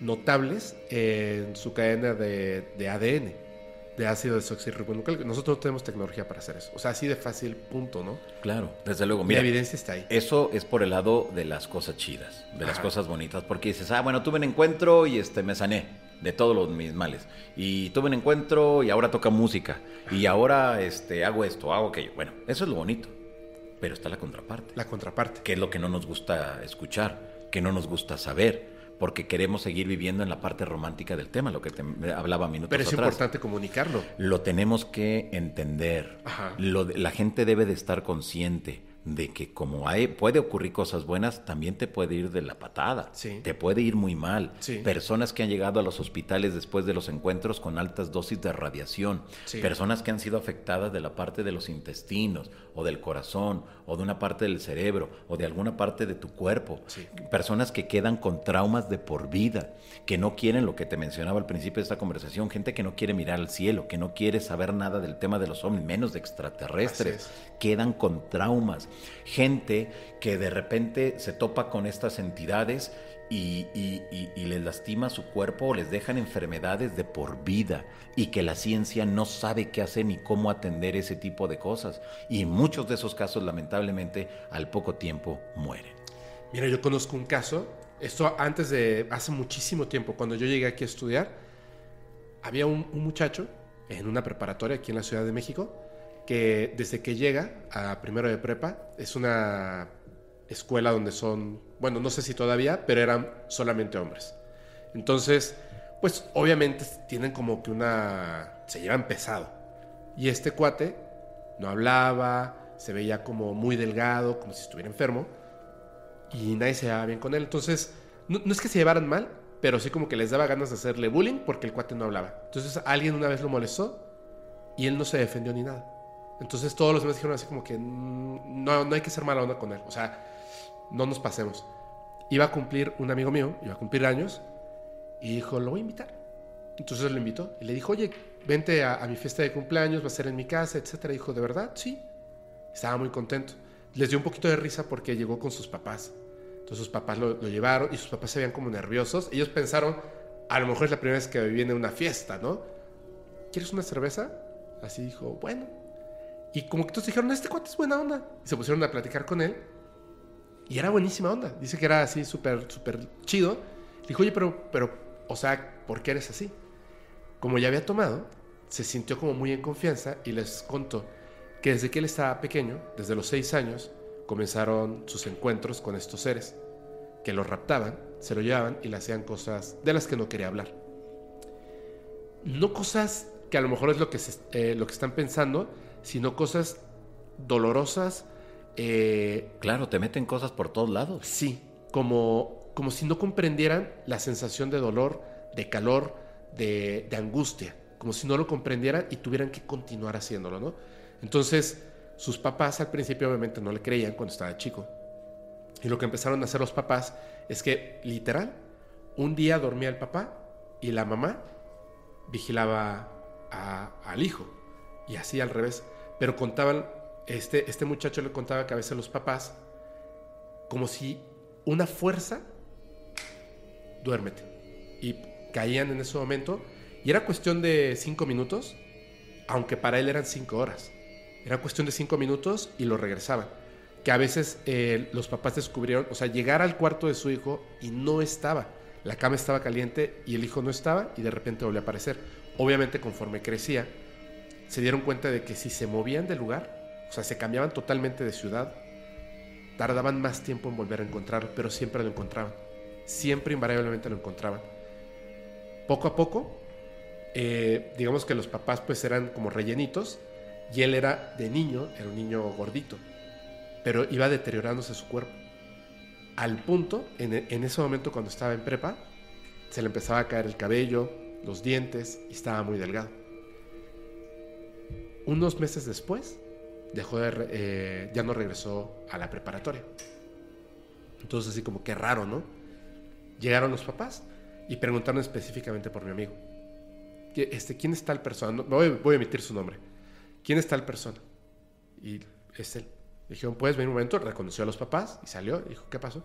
notables en su cadena de, de ADN de ácido desoxirribonucleico. Nosotros no tenemos tecnología para hacer eso. O sea, así de fácil, punto, ¿no? Claro, desde luego. Mira, la evidencia está ahí. Eso es por el lado de las cosas chidas, de las cosas bonitas, porque dices, ah, bueno, tuve un encuentro y este me sané de todos los, mis males. Y tuve un encuentro y ahora toca música. Y ahora este, hago esto, hago aquello. Bueno, eso es lo bonito. Pero está la contraparte. La contraparte. Que es lo que no nos gusta escuchar, que no nos gusta saber porque queremos seguir viviendo en la parte romántica del tema, lo que te hablaba minutos Pero es importante comunicarlo. Lo tenemos que entender. la gente debe de estar consciente de que como hay, puede ocurrir cosas buenas, también te puede ir de la patada. Te puede ir muy mal. Personas que han llegado a los hospitales después de los encuentros con altas dosis de radiación. Personas que han sido afectadas de la parte de los intestinos o del corazón o de una parte del cerebro o de alguna parte de tu cuerpo. Personas que quedan con traumas de por vida, que no quieren lo que te mencionaba al principio de esta conversación, gente que no quiere mirar al cielo, que no quiere saber nada del tema de los hombres, menos de extraterrestres. Quedan con traumas gente que de repente se topa con estas entidades y, les lastima su cuerpo o les dejan enfermedades de por vida y que la ciencia no sabe qué hacer ni cómo atender ese tipo de cosas. Y muchos de esos casos lamentablemente al poco tiempo mueren. Mira, yo conozco un caso, esto antes de, hace muchísimo tiempo, cuando yo llegué aquí a estudiar, había un muchacho en una preparatoria aquí en la Ciudad de México que desde que llega a primero de prepa es una escuela donde son, bueno, no sé si todavía, pero eran solamente hombres. Entonces, pues obviamente tienen como que una, se llevan pesado. Y este cuate no hablaba, se veía como muy delgado, como si estuviera enfermo, y nadie se llevaba bien con él. Entonces, no, no es que se llevaran mal, pero sí como que les daba ganas de hacerle bullying porque el cuate no hablaba. Entonces alguien una vez lo molestó y él no se defendió ni nada. Entonces todos los demás dijeron así como que mm, no, no hay que ser mala onda con él. O sea, no nos pasemos. iba a cumplir un amigo mío, iba a cumplir años, y dijo, lo voy a invitar. Entonces lo invitó y le dijo, oye, vente a, mi fiesta de cumpleaños, va a ser en mi casa, etcétera. Dijo, ¿de verdad? Sí. Estaba muy contento. Les dio un poquito de risa porque llegó con sus papás. Entonces sus papás lo, lo llevaron y sus papás se veían como nerviosos. Ellos pensaron, a lo mejor es la primera vez que viene una fiesta, ¿no? ¿Quieres una cerveza? Así dijo, bueno. Y como que todos dijeron, este cuate es buena onda. Se pusieron a platicar con él. Y era buenísima onda. Dice que era así súper, súper chido. Dijo, oye, pero, pero, o sea, ¿por qué eres así? Como ya había tomado, se sintió como muy en confianza y les contó que desde que él estaba pequeño, desde los seis años, comenzaron sus encuentros con estos seres, que lo raptaban, se lo llevaban y le hacían cosas de las que no quería hablar. No cosas que a lo mejor es lo que, se- eh, lo que están pensando, sino cosas dolorosas, eh, Claro, te meten cosas por todos lados. Sí, como, como si no comprendieran la sensación de dolor, de calor, de, de angustia, como si no lo comprendieran y tuvieran que continuar haciéndolo, ¿no? Entonces, sus papás al principio obviamente no le creían cuando estaba chico. Y lo que empezaron a hacer los papás es que, literal, un día dormía el papá y la mamá vigilaba a- al hijo. Y así al revés. Pero contaban, este, este muchacho le contaba que a veces los papás como si una fuerza, duérmete. Y caían en ese momento. Y era cuestión de cinco minutos, aunque para él eran cinco horas. Era cuestión de cinco minutos y lo regresaban. Que a veces eh, los papás descubrieron, o sea, llegar al cuarto de su hijo y no estaba. La cama estaba caliente y el hijo no estaba y de repente volvió a aparecer. Obviamente conforme crecía, se dieron cuenta de que si se movían del lugar, o sea, se cambiaban totalmente de ciudad, tardaban más tiempo en volver a encontrarlo, pero siempre lo encontraban. Siempre invariablemente lo encontraban. Poco a poco, eh, digamos que los papás pues eran como rellenitos y él era de niño, era un niño gordito, pero iba deteriorándose su cuerpo. Al punto, en ese momento cuando estaba en prepa, se le empezaba a caer el cabello, los dientes y estaba muy delgado. Unos meses después, dejó de, eh, ya no regresó a la preparatoria. Entonces así como que raro, ¿no? Llegaron los papás y preguntaron específicamente por mi amigo. Este, ¿Quién es tal persona? No, voy, voy a emitir su nombre. ¿Quién es tal persona? Y es él. Dijeron, ¿puedes venir un momento? Reconoció a los papás y salió. Dijo, ¿qué pasó?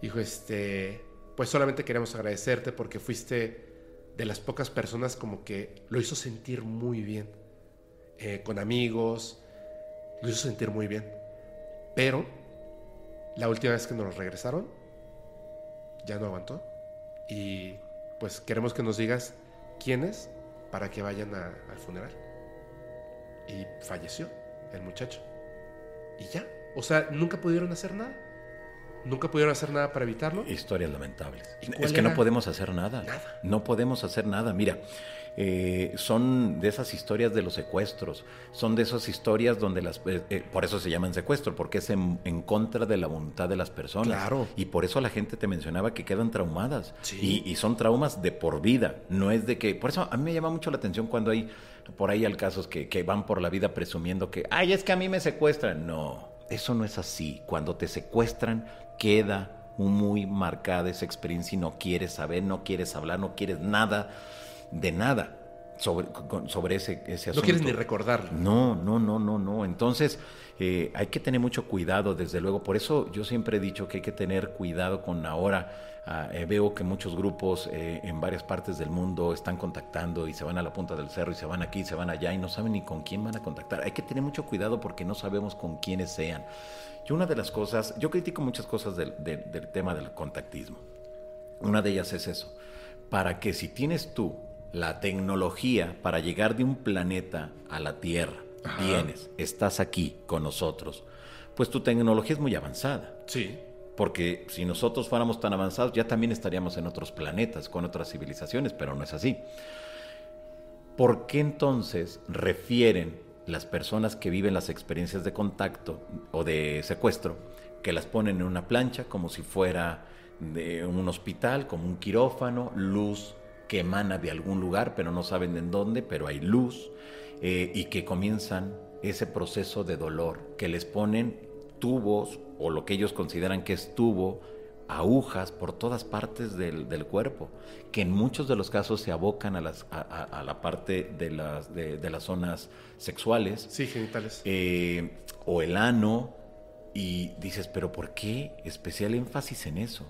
Dijo, este, pues solamente queremos agradecerte porque fuiste de las pocas personas como que lo hizo sentir muy bien. Eh, con amigos, lo hizo sentir muy bien. Pero la última vez que nos regresaron, ya no aguantó. Y pues queremos que nos digas quién es para que vayan a- al funeral. Y falleció el muchacho. Y ya. O sea, nunca pudieron hacer nada. Nunca pudieron hacer nada para evitarlo. Historias lamentables. ¿Y cuál Es que era? no podemos hacer nada. Nada. No podemos hacer nada. Mira, eh, son de esas historias de los secuestros. Son de esas historias donde las... eh, eh, por eso se llaman secuestro, porque es en, en contra de la voluntad de las personas. Claro. Y por eso la gente te mencionaba que quedan traumadas. Sí. Y, y son traumas de por vida. No es de que... Por eso a mí me llama mucho la atención cuando hay... Por ahí hay casos que, que van por la vida presumiendo que, ay, es que a mí me secuestran. No, eso no es así. Cuando te secuestran, queda muy marcada esa experiencia y no quieres saber, no quieres hablar, no quieres nada de nada sobre, sobre ese, ese No asunto. quieres ni recordarlo. No, no, no, no, no. Entonces, eh, hay que tener mucho cuidado, desde luego. Por eso yo siempre he dicho que hay que tener cuidado con ahora. ah, eh, veo que muchos grupos eh, en varias partes del mundo están contactando y se van a la punta del cerro y se van aquí, se van allá y no saben ni con quién van a contactar. Hay que tener mucho cuidado porque no sabemos con quiénes sean. Y una de las cosas, yo critico muchas cosas del, del- del tema del contactismo. Una de ellas es eso. Para que si tienes tú la tecnología para llegar de un planeta a la Tierra, vienes, estás aquí con nosotros, pues tu tecnología es muy avanzada. Sí. Porque si nosotros fuéramos tan avanzados, ya también estaríamos en otros planetas, con otras civilizaciones, pero no es así. ¿Por qué entonces refieren las personas que viven las experiencias de contacto o de secuestro, que las ponen en una plancha como si fuera de un hospital, como un quirófano, luz que emana de algún lugar, pero no saben en dónde, pero hay luz, eh, y que comienzan ese proceso de dolor, que les ponen tubos o lo que ellos consideran que es tubo agujas por todas partes del, del cuerpo, que en muchos de los casos se abocan a, las, a, a- a la parte de las, de, de las zonas sexuales Sí, genitales. eh, o el ano, y dices, pero ¿por qué especial énfasis en eso?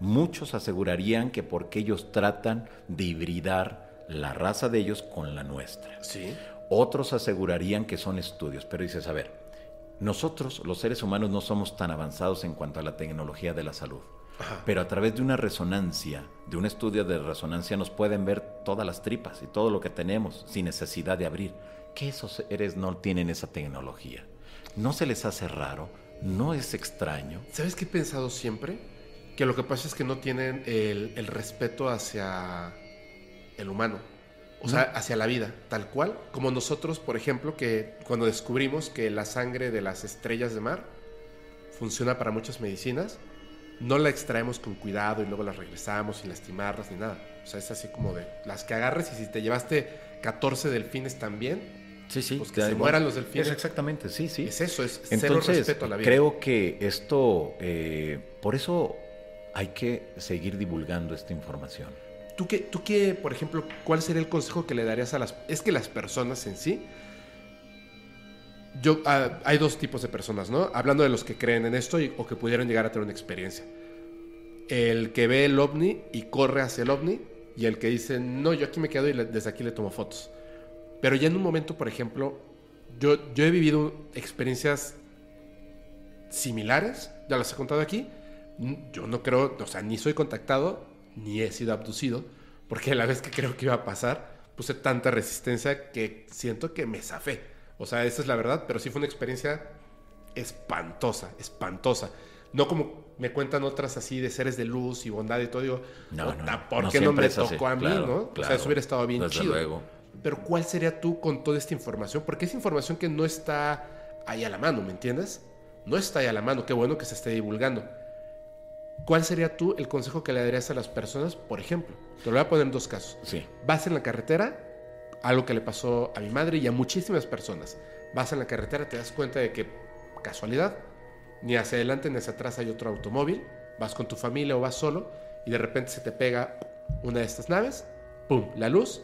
Muchos asegurarían que porque ellos tratan de hibridar la raza de ellos con la nuestra. Sí. Otros asegurarían que son estudios, pero dices, a ver, nosotros los seres humanos no somos tan avanzados en cuanto a la tecnología de la salud, pero a través de una resonancia, de un estudio de resonancia, nos pueden ver todas las tripas y todo lo que tenemos sin necesidad de abrir. ¿Qué esos seres no tienen esa tecnología? ¿No se les hace raro? ¿No es extraño? ¿Sabes qué he pensado siempre? Que lo que pasa es que no tienen el, el respeto hacia el humano. O sea, hacia la vida, tal cual. Como nosotros, por ejemplo, que cuando descubrimos que la sangre de las estrellas de mar funciona para muchas medicinas, no la extraemos con cuidado y luego la regresamos sin lastimarlas ni nada. O sea, es así como de las que agarres y si te llevaste 14 delfines también, Sí, sí. Pues que se mueran los delfines. Es exactamente, sí, sí. es eso, es cero Entonces, respeto a la vida. creo que esto, eh, por eso hay que seguir divulgando esta información. ¿Tú qué, ¿Tú qué, por ejemplo, cuál sería el consejo que le darías a las... Es que las personas en sí... Yo, ah, hay dos tipos de personas, ¿no? Hablando de los que creen en esto o que pudieron llegar a tener una experiencia. El que ve el ovni y corre hacia el ovni y el que dice, no, yo aquí me quedo y desde aquí le tomo fotos. Pero ya en un momento, por ejemplo, yo, yo he vivido experiencias similares, ya las he contado aquí. Yo no creo, o sea, ni soy contactado, ni he sido abducido, porque la vez que creo que iba a pasar, puse tanta resistencia que siento que me zafé. O sea, esa es la verdad, pero sí fue una experiencia espantosa, espantosa. No como me cuentan otras así de seres de luz y bondad y todo, digo, No, "Puta, no. ¿por No qué no me así. tocó a mí, Claro, no? O sea, claro. eso hubiera estado bien Desde chido. luego. Pero ¿cuál sería tú con toda esta información? Porque es información que no está ahí a la mano, ¿me entiendes? No está ahí a la mano, qué bueno que se esté divulgando. ¿Cuál sería tú el consejo que le darías a las personas? Por ejemplo, te lo voy a poner en dos casos. Sí. Vas en la carretera, algo que le pasó a mi madre y a muchísimas personas. Vas en la carretera, te das cuenta de que, casualidad, ni hacia adelante ni hacia atrás hay otro automóvil. Vas con tu familia o vas solo y de repente se te pega una de estas naves, ¡pum! La luz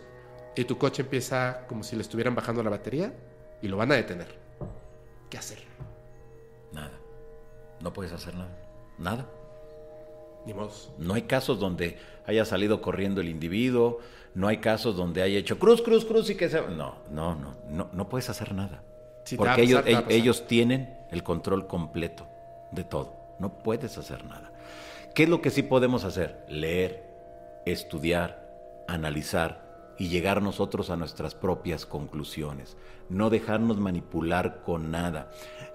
y tu coche empieza como si le estuvieran bajando la batería y lo van a detener. ¿Qué hacer? Nada. No puedes hacer nada. Nada. No hay casos donde haya salido corriendo el individuo, no hay casos donde haya hecho cruz, cruz, cruz y que se... No, no, no, no, no puedes hacer nada. Porque ellos, pasar. ellos tienen el control completo de todo. No puedes hacer nada. ¿Qué es lo que sí podemos hacer? Leer, estudiar, analizar y llegar nosotros a nuestras propias conclusiones. No dejarnos manipular con nada.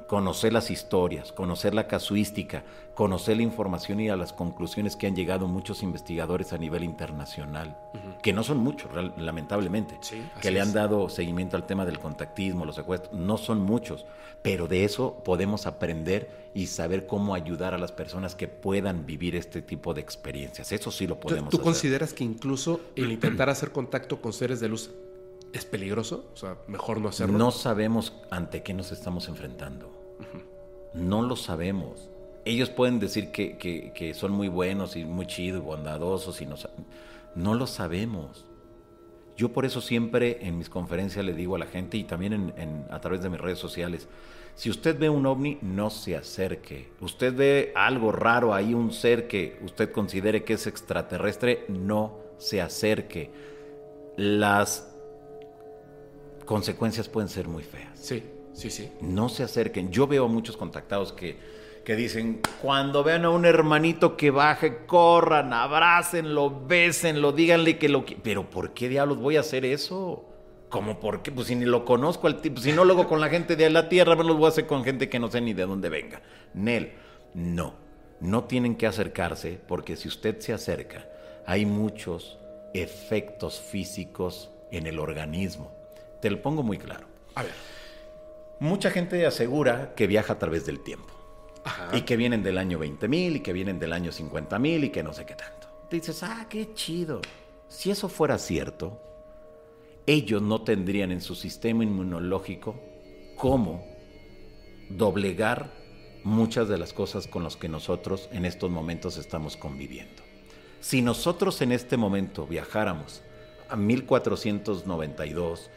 Conocer las historias, conocer la casuística, conocer la información y a las conclusiones que han llegado muchos investigadores a nivel internacional, que no son muchos, lamentablemente, Sí, que le han es. dado seguimiento al tema del contactismo, los secuestros, no son muchos, pero de eso podemos aprender y saber cómo ayudar a las personas que puedan vivir este tipo de experiencias. Eso sí lo ¿Tú, podemos tú hacer. consideras que incluso el intentar hacer contacto con seres de luz es peligroso? O sea, mejor no hacerlo. No sabemos ante qué nos estamos enfrentando. No lo sabemos. Ellos pueden decir que, son muy buenos y muy chidos y bondadosos y no, no lo sabemos. Yo por eso siempre en mis conferencias le digo a la gente y también a través de mis redes sociales, si usted ve un ovni, no se acerque. Usted ve algo raro ahí, un ser que usted considere que es extraterrestre, no se acerque. Las consecuencias pueden ser muy feas. Sí, sí, sí. No se acerquen. Yo veo a muchos contactados que, que dicen, cuando vean a un hermanito que baje, corran, abrácenlo, bésenlo, díganle que lo... qui-". Pero ¿por qué diablos voy a hacer eso? ¿Cómo por qué? Pues si ni lo conozco al tipo, si no lo hago con la gente de la tierra, me lo voy a hacer con gente que no sé ni de dónde venga. Nel, no. No tienen que acercarse porque si usted se acerca, hay muchos efectos físicos en el organismo. Te lo pongo muy claro. A ver. Mucha gente asegura que viaja a través del tiempo. Ajá. Y que vienen del año 20.000 y que vienen del año 50.000 y que no sé qué tanto. Dices, ah, qué chido. Si eso fuera cierto, ellos no tendrían en su sistema inmunológico cómo doblegar muchas de las cosas con las que nosotros en estos momentos estamos conviviendo. Si nosotros en este momento viajáramos a 1492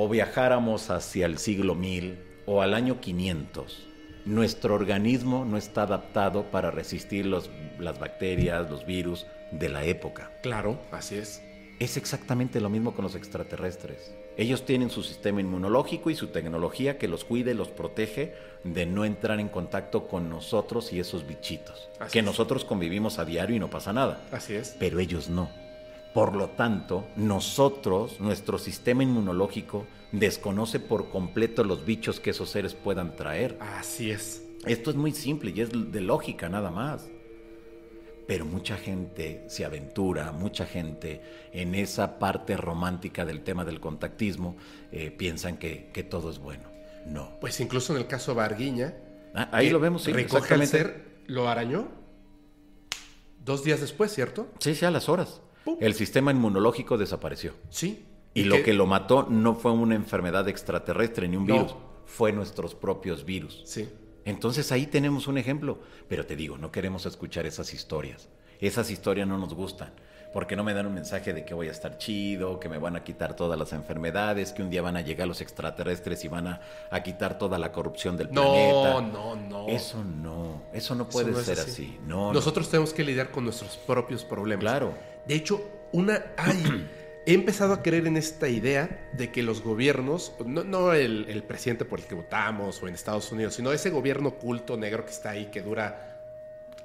o viajáramos hacia el siglo 1000 o al año 500, nuestro organismo no está adaptado para resistir los, las bacterias, los virus de la época. Claro, así es. Es exactamente lo mismo con los extraterrestres. Ellos tienen su sistema inmunológico y su tecnología que los cuide, los protege de no entrar en contacto con nosotros y esos bichitos. Así que es. nosotros convivimos a diario y no pasa nada. Así es. Pero ellos no. Por lo tanto, nosotros, nuestro sistema inmunológico, desconoce por completo los bichos que esos seres puedan traer. Así es. Esto es muy simple y es de lógica nada más. Pero mucha gente se aventura, mucha gente en esa parte romántica del tema del contactismo eh, piensan que, que todo es bueno. No. Pues incluso en el caso Barguiña. Ah, ahí lo vemos, sí, Recoge ser, lo arañó. Dos días después, ¿cierto? Sí, sí, a las horas. Pum. El sistema inmunológico desapareció. Sí. Y, lo que... lo mató no fue una enfermedad extraterrestre ni un No. virus, fue nuestros propios virus. Sí. Entonces ahí tenemos un ejemplo. Pero te digo, no queremos escuchar esas historias. Esas historias no nos gustan. Porque no me dan un mensaje de que voy a estar chido, que me van a quitar todas las enfermedades, que un día van a llegar los extraterrestres y van a, a quitar toda la corrupción del No, planeta. no, no. Eso no, eso no Eso puede no es ser así. No, no. Nosotros tenemos que lidiar con nuestros propios problemas. Claro. De hecho, una ay, he empezado a creer en esta idea de que los gobiernos, no, no el, el presidente por el que votamos o en Estados Unidos, sino ese gobierno oculto negro que está ahí, que dura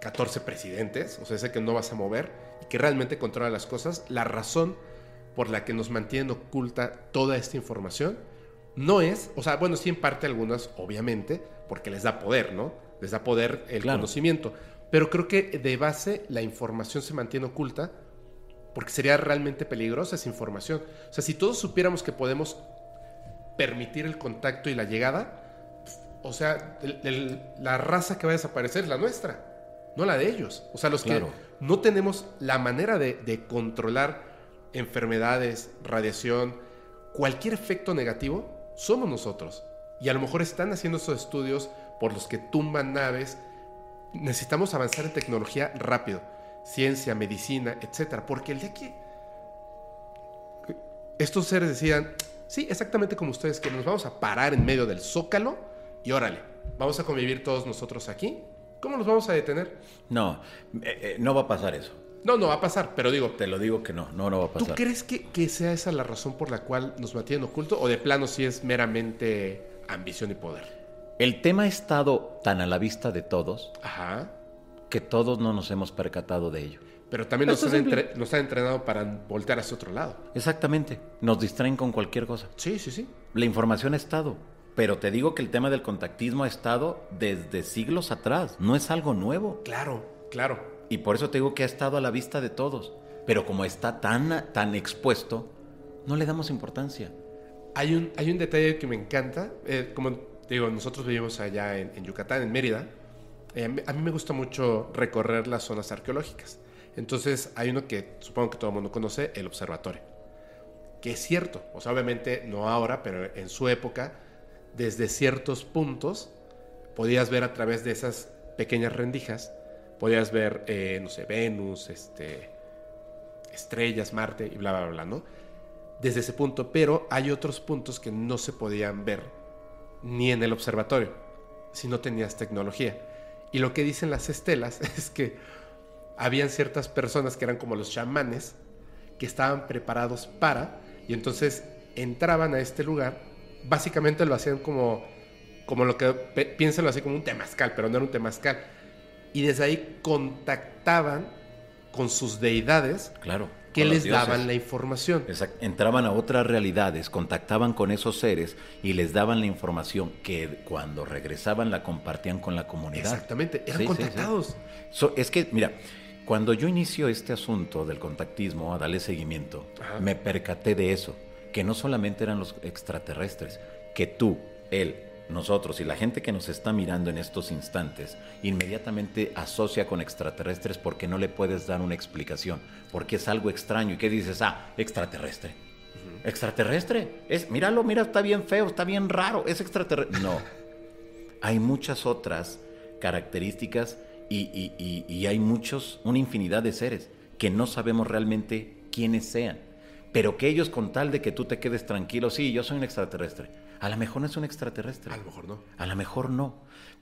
14 presidentes, o sea, ese que no vas a mover y que realmente controla las cosas, la razón por la que nos mantienen oculta toda esta información no es, o sea, bueno, sí en parte algunas, obviamente, porque les da poder, ¿no? Les da poder el Claro. conocimiento, pero creo que de base la información se mantiene oculta porque sería realmente peligrosa esa información. O sea, si todos supiéramos que podemos permitir el contacto y la llegada, o sea, el- el- la raza que va a desaparecer es la nuestra, no la de ellos. O sea, los Claro. que no tenemos la manera de, de controlar enfermedades, radiación, cualquier efecto negativo, somos nosotros. Y a lo mejor están haciendo esos estudios por los que tumban naves. Necesitamos avanzar en tecnología rápido. Ciencia, medicina, etcétera. Porque el día que estos seres decían, sí, exactamente como ustedes, que nos vamos a parar en medio del zócalo y órale, vamos a convivir todos nosotros aquí. ¿Cómo nos vamos a detener? No, eh, eh, no va a pasar eso. No, no va a pasar, pero digo, Te lo digo que no, no, no va a ¿tú pasar. crees que, que sea esa la razón por la cual nos mantienen oculto o de plano sí es meramente ambición y poder? El tema ha estado tan a la vista de todos Ajá. Que todos no nos hemos percatado de ello. Pero también nos han, entre- nos han entrenado para voltear hacia otro lado. Exactamente, nos distraen con cualquier cosa. Sí, sí, sí. La información ha estado, pero te digo que el tema del contactismo ha estado desde siglos atrás, no es algo nuevo. Claro, claro. Y por eso te digo que ha estado a la vista de todos. Pero como está tan, tan expuesto, no le damos importancia. Hay un, hay un detalle que me encanta. eh, como te digo, nosotros vivimos allá en, en Yucatán, en Mérida. Eh, a mí- me gusta mucho recorrer las zonas arqueológicas. Entonces hay uno que supongo que todo el mundo conoce, el observatorio. Que es cierto. O sea, obviamente no ahora, pero en su época, desde ciertos puntos, podías ver a través de esas pequeñas rendijas, podías ver, eh, no sé, Venus, este, estrellas, Marte y bla, bla, bla, ¿no? desde ese punto, pero hay otros puntos que no se podían ver ni en el observatorio si no tenías tecnología. Y lo que dicen las estelas es que habían ciertas personas que eran como los chamanes que estaban preparados para y entonces entraban a este lugar, básicamente lo hacían como como lo que piénsenlo así como un temazcal, pero no era un temazcal. Y desde ahí contactaban con sus deidades Claro. Que les daban la información. Exact- Entraban a otras realidades, contactaban con esos seres y les daban la información que cuando regresaban la compartían con la comunidad. Exactamente, eran Sí, sí, sí. contactados. So, es que, mira, cuando yo inicio este asunto del contactismo, a darle seguimiento, Ajá. me percaté de eso, que no solamente eran los extraterrestres, que tú, él, nosotros y la gente que nos está mirando en estos instantes, inmediatamente asocia con extraterrestres porque no le puedes dar una explicación, porque es algo extraño y que dices, ah, extraterrestre. Extraterrestre, es, míralo, mira, está bien feo, está bien raro, es extraterrestre. No, hay muchas otras características y, hay muchos, una infinidad de seres que no sabemos realmente quiénes sean, pero que ellos con tal de que tú te quedes tranquilo, sí, yo soy un extraterrestre, a lo mejor no es un extraterrestre. A lo mejor no. A lo mejor no,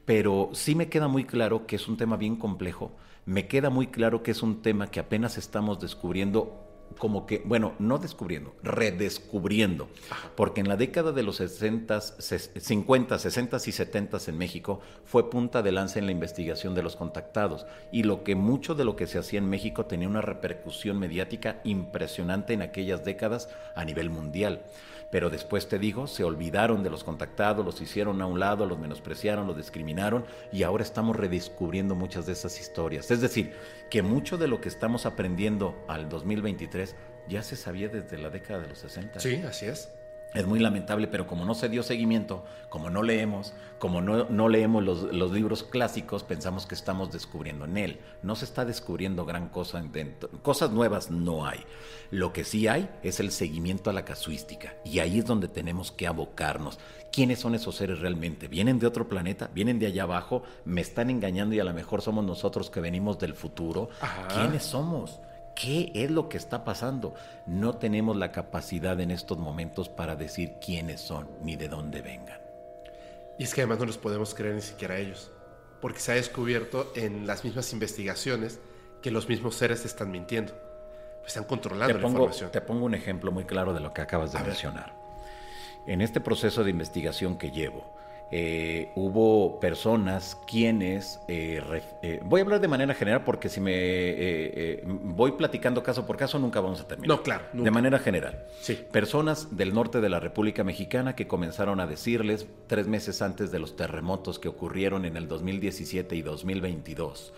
pero sí me queda muy claro que es un tema bien complejo, me queda muy claro que es un tema que apenas estamos descubriendo como que, bueno, no descubriendo, redescubriendo. Porque en la década de los 60, 50, 60 y 70 en México fue punta de lanza en la investigación de los contactados. Y lo que mucho de lo que se hacía en México tenía una repercusión mediática impresionante en aquellas décadas a nivel mundial pero después te digo, se olvidaron de los contactados, los hicieron a un lado, los menospreciaron, los discriminaron y ahora estamos redescubriendo muchas de esas historias. Es decir, que mucho de lo que estamos aprendiendo al 2023 ya se sabía desde la década de los 60. Sí, así es. Es muy lamentable, pero como no se dio seguimiento, como no leemos, como no, no leemos los, los, libros clásicos, pensamos que estamos descubriendo en él. No se está descubriendo gran cosa, cosas nuevas no hay. Lo que sí hay es el seguimiento a la casuística, y ahí es donde tenemos que abocarnos. ¿Quiénes son esos seres realmente? ¿Vienen de otro planeta? ¿Vienen de allá abajo? ¿Me están engañando y a lo mejor somos nosotros que venimos del futuro? ¿Quiénes somos? ¿Qué es lo que está pasando? No tenemos la capacidad en estos momentos para decir quiénes son ni de dónde vengan. Y es que además no los podemos creer ni siquiera a ellos, porque se ha descubierto en las mismas investigaciones que los mismos seres están mintiendo, están controlando la información. Te pongo un ejemplo muy claro de lo que acabas de mencionar. En este proceso de investigación que llevo, eh, hubo personas quienes, eh, eh, voy a hablar de manera general porque si me voy platicando caso por caso nunca vamos a terminar. No, claro. De manera general. Sí. Personas del norte de la República Mexicana que comenzaron a decirles tres meses antes de los terremotos que ocurrieron en el 2017 y 2022.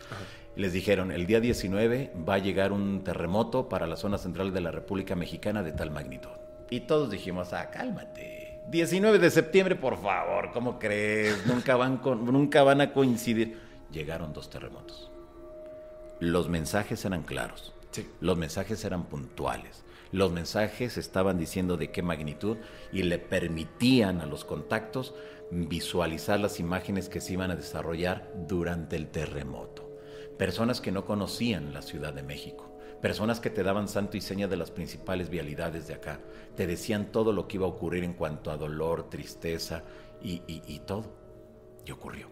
Les dijeron, el día 19 va a llegar un terremoto para la zona central de la República Mexicana de tal magnitud. Y todos dijimos, ah, cálmate 19 de septiembre, por favor, ¿cómo crees? Nunca van, nunca van a coincidir. Llegaron dos terremotos. Los mensajes eran claros. Los mensajes eran puntuales. Los mensajes estaban diciendo de qué magnitud y le permitían a los contactos visualizar las imágenes que se iban a desarrollar durante el terremoto. Personas que no conocían la Ciudad de México personas que te daban santo y seña de las principales vialidades de acá, te decían todo lo que iba a ocurrir en cuanto a dolor, tristeza y, todo. Y ocurrió.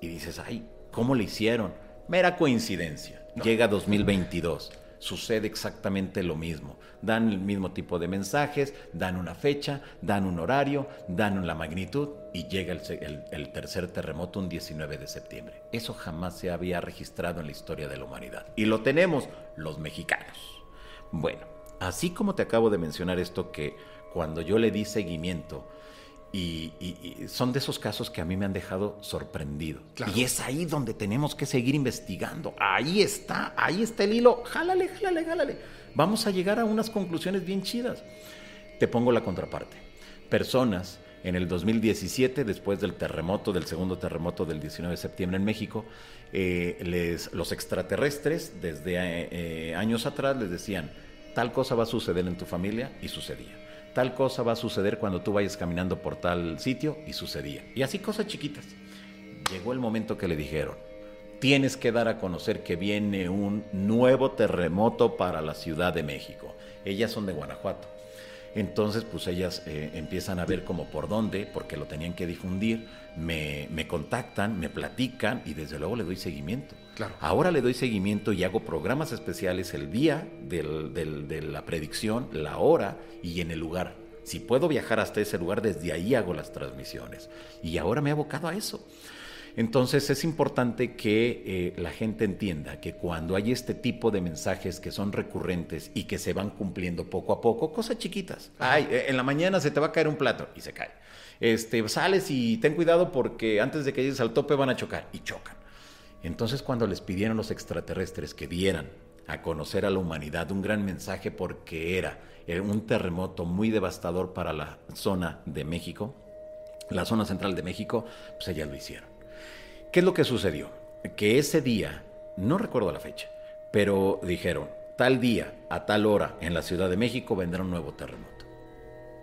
Y dices, ay, ¿cómo le hicieron? Mera coincidencia. Llega 2022 sucede exactamente lo mismo. Dan el mismo tipo de mensajes, dan una fecha, dan un horario, dan la magnitud y llega el, tercer terremoto un 19 de septiembre. Eso jamás se había registrado en la historia de la humanidad. Y lo tenemos los mexicanos. Bueno, así como te acabo de mencionar esto que cuando yo le di seguimiento, y, son de esos casos que a mí me han dejado sorprendido. Y es ahí donde tenemos que seguir investigando. Ahí está, ahí está el hilo. Jálale, jálale, jálale. Vamos a llegar a unas conclusiones bien chidas. Te pongo la contraparte. Personas en el 2017, después del terremoto, del segundo terremoto del 19 de septiembre en México, eh, les, los extraterrestres desde eh, años atrás les decían, tal cosa va a suceder en tu familia y sucedía tal cosa va a suceder cuando tú vayas caminando por tal sitio y sucedía. Y así cosas chiquitas. Llegó el momento que le dijeron, tienes que dar a conocer que viene un nuevo terremoto para la Ciudad de México. Ellas son de Guanajuato. Entonces, pues ellas eh, empiezan a ver como por dónde, porque lo tenían que difundir, me, me, contactan, me platican y desde luego le doy seguimiento. Claro. Ahora le doy seguimiento y hago programas especiales el día de la predicción, la hora y en el lugar. Si puedo viajar hasta ese lugar, desde ahí hago las transmisiones. Y ahora me he abocado a eso. Entonces es importante que eh, la gente entienda que cuando hay este tipo de mensajes que son recurrentes y que se van cumpliendo poco a poco, cosas chiquitas. Ay, eh, en la mañana se te va a caer un plato y se cae. Este, sales y ten cuidado porque antes de que llegues al tope van a chocar y chocan. Entonces cuando les pidieron los extraterrestres que dieran a conocer a la humanidad un gran mensaje porque era, un terremoto muy devastador para la zona de México, la zona central de México, pues ellas lo hicieron. ¿Qué es lo que sucedió? Que ese día, no recuerdo la fecha, pero dijeron, tal día, a tal hora, en la Ciudad de México vendrá un nuevo terremoto.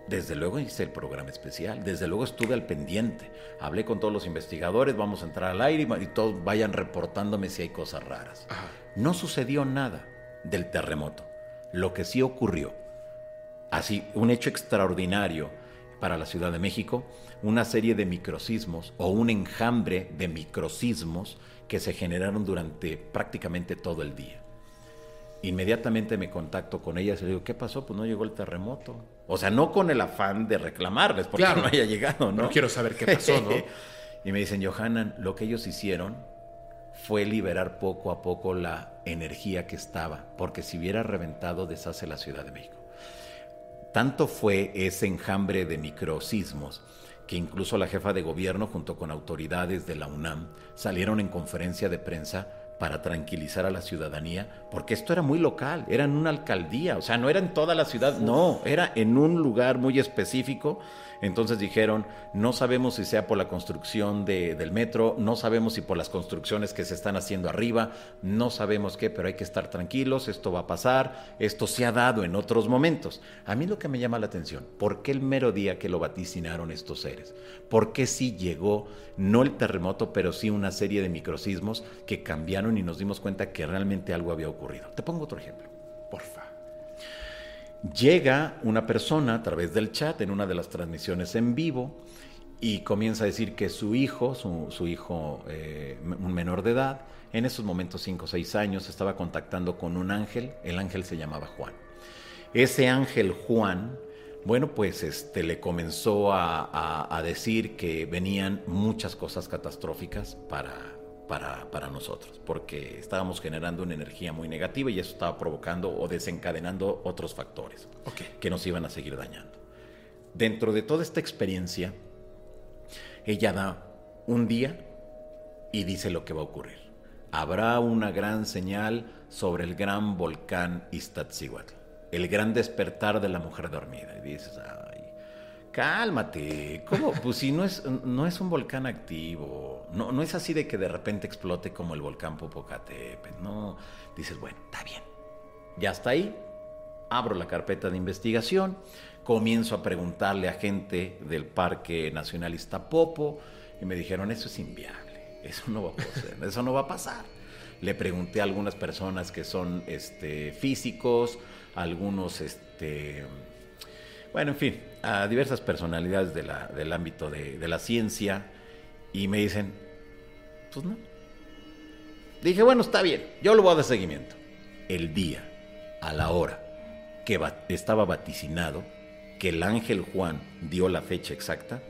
Desde luego hice el programa especial, desde luego estuve al pendiente, hablé con todos los investigadores, vamos a entrar al aire y, todos vayan reportándome si hay cosas raras. No sucedió nada del terremoto. Lo que sí ocurrió, así, un hecho extraordinario para la Ciudad de México, una serie de microsismos o un enjambre de microsismos que se generaron durante prácticamente todo el día. Inmediatamente me contacto con ellas y le digo, ¿qué pasó? Pues no llegó el terremoto. O sea, no con el afán de reclamarles porque no haya llegado, ¿no? No quiero saber qué pasó, ¿no? y me dicen, Johanan, lo que ellos hicieron fue liberar poco a poco la energía que estaba, porque si hubiera reventado deshace la Ciudad de México. Tanto fue ese enjambre de microsismos que incluso la jefa de gobierno junto con autoridades de la UNAM salieron en conferencia de prensa para tranquilizar a la ciudadanía, porque esto era muy local, era en una alcaldía, o sea, no era en toda la ciudad, no, era en un lugar muy específico entonces dijeron, no sabemos si sea por la construcción del metro, no sabemos si por las construcciones que se están haciendo arriba, no sabemos qué, pero hay que estar tranquilos, esto va a pasar, esto se ha dado en otros momentos. A mí lo que me llama la atención, ¿por qué el mero día que lo vaticinaron estos seres? ¿Por qué sí llegó, no el terremoto, pero sí una serie de microsismos que cambiaron y nos dimos cuenta que realmente algo había ocurrido? Te pongo otro ejemplo. Porfa. Llega una persona a través del chat en una de las transmisiones en vivo y comienza a decir que su hijo, su, hijo, eh, un menor de edad, en esos momentos 5 o 6 años, estaba contactando con un ángel, el ángel se llamaba Juan. Ese ángel Juan, bueno, pues este, le comenzó a decir que venían muchas cosas catastróficas para, para, nosotros, porque estábamos generando una energía muy negativa y eso estaba provocando o desencadenando otros factores que nos iban a seguir dañando. Dentro de toda esta experiencia, ella da un día y dice lo que va a ocurrir. Habrá una gran señal sobre el gran volcán Iztaccíhuatl, el gran despertar de la mujer dormida. Y dices, Cálmate, ¿cómo? Pues si no es, no es un volcán activo, no, no es así de que de repente explote como el volcán Popocatépetl, no. Dices, bueno, está bien, ya está ahí, abro la carpeta de investigación, comienzo a preguntarle a gente del Parque Nacional Iztapopo y me dijeron, eso es inviable, eso no va a eso no va a pasar. Le pregunté a algunas personas que son este, físicos, algunos este, bueno, en fin, a diversas personalidades del ámbito de, la ciencia y me dicen, pues no. Dije, bueno, está bien, yo lo voy a dar seguimiento. El día, a la hora que estaba vaticinado, que el ángel Juan dio la fecha exacta,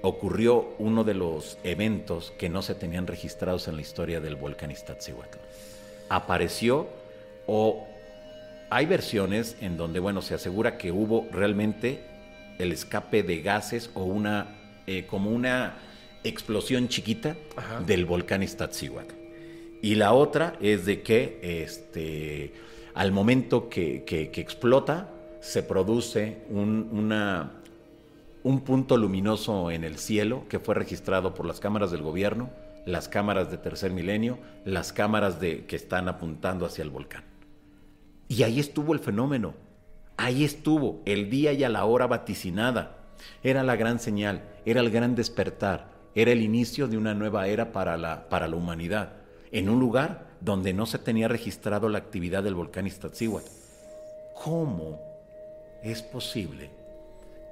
ocurrió uno de los eventos que no se tenían registrados en la historia del volcán Iztaccíhuatl. Apareció o hay versiones en donde, bueno, se asegura que hubo realmente el escape de gases o una, eh, como una explosión chiquita del volcán Iztaccíhuatl. Y la otra es de que este, al momento que, explota, se produce un, una, un punto luminoso en el cielo que fue registrado por las cámaras del gobierno, las cámaras de tercer milenio, las cámaras de, que están apuntando hacia el volcán. Y ahí estuvo el fenómeno. Ahí estuvo, el día y a la hora vaticinada. Era la gran señal, era el gran despertar, era el inicio de una nueva era para la, para la humanidad, en un lugar donde no se tenía registrado la actividad del volcán Iztaccíhuatl. ¿Cómo es posible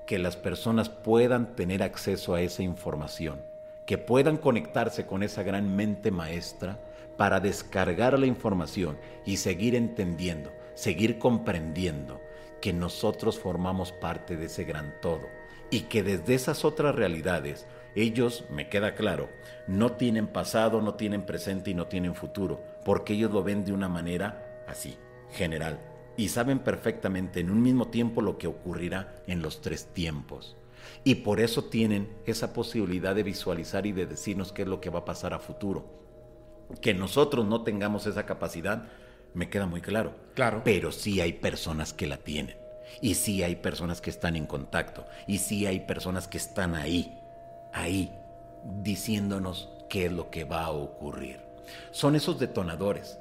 que las personas puedan tener acceso a esa información, que puedan conectarse con esa gran mente maestra para descargar la información y seguir entendiendo seguir comprendiendo que nosotros formamos parte de ese gran todo y que desde esas otras realidades ellos, me queda claro, no tienen pasado, no tienen presente y no tienen futuro, porque ellos lo ven de una manera así, general, y saben perfectamente en un mismo tiempo lo que ocurrirá en los tres tiempos. Y por eso tienen esa posibilidad de visualizar y de decirnos qué es lo que va a pasar a futuro. Que nosotros no tengamos esa capacidad me queda muy claro. Claro. Pero sí hay personas que la tienen. Y sí hay personas que están en contacto. Y sí hay personas que están ahí, ahí, diciéndonos qué es lo que va a ocurrir. Son esos detonadores.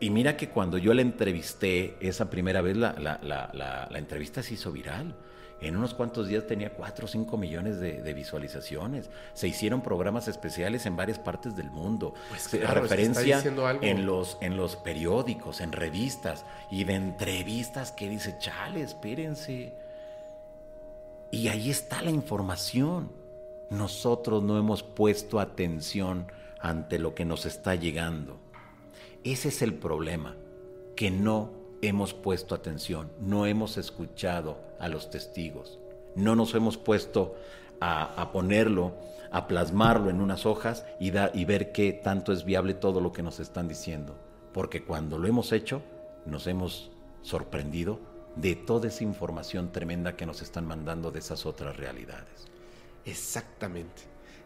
Y mira que cuando yo la entrevisté esa primera vez, la, la, la, la entrevista se hizo viral. En unos cuantos días tenía 4 o 5 millones de, de, visualizaciones. Se hicieron programas especiales en varias partes del mundo. Pues claro, referencia en los, en los periódicos, en revistas y de entrevistas que dice, chale, espérense. Y ahí está la información. Nosotros no hemos puesto atención ante lo que nos está llegando. Ese es el problema, que no hemos puesto atención, no hemos escuchado a los testigos, no nos hemos puesto a, ponerlo, a plasmarlo en unas hojas y, y ver qué tanto es viable todo lo que nos están diciendo. Porque cuando lo hemos hecho, nos hemos sorprendido de toda esa información tremenda que nos están mandando de esas otras realidades. Exactamente.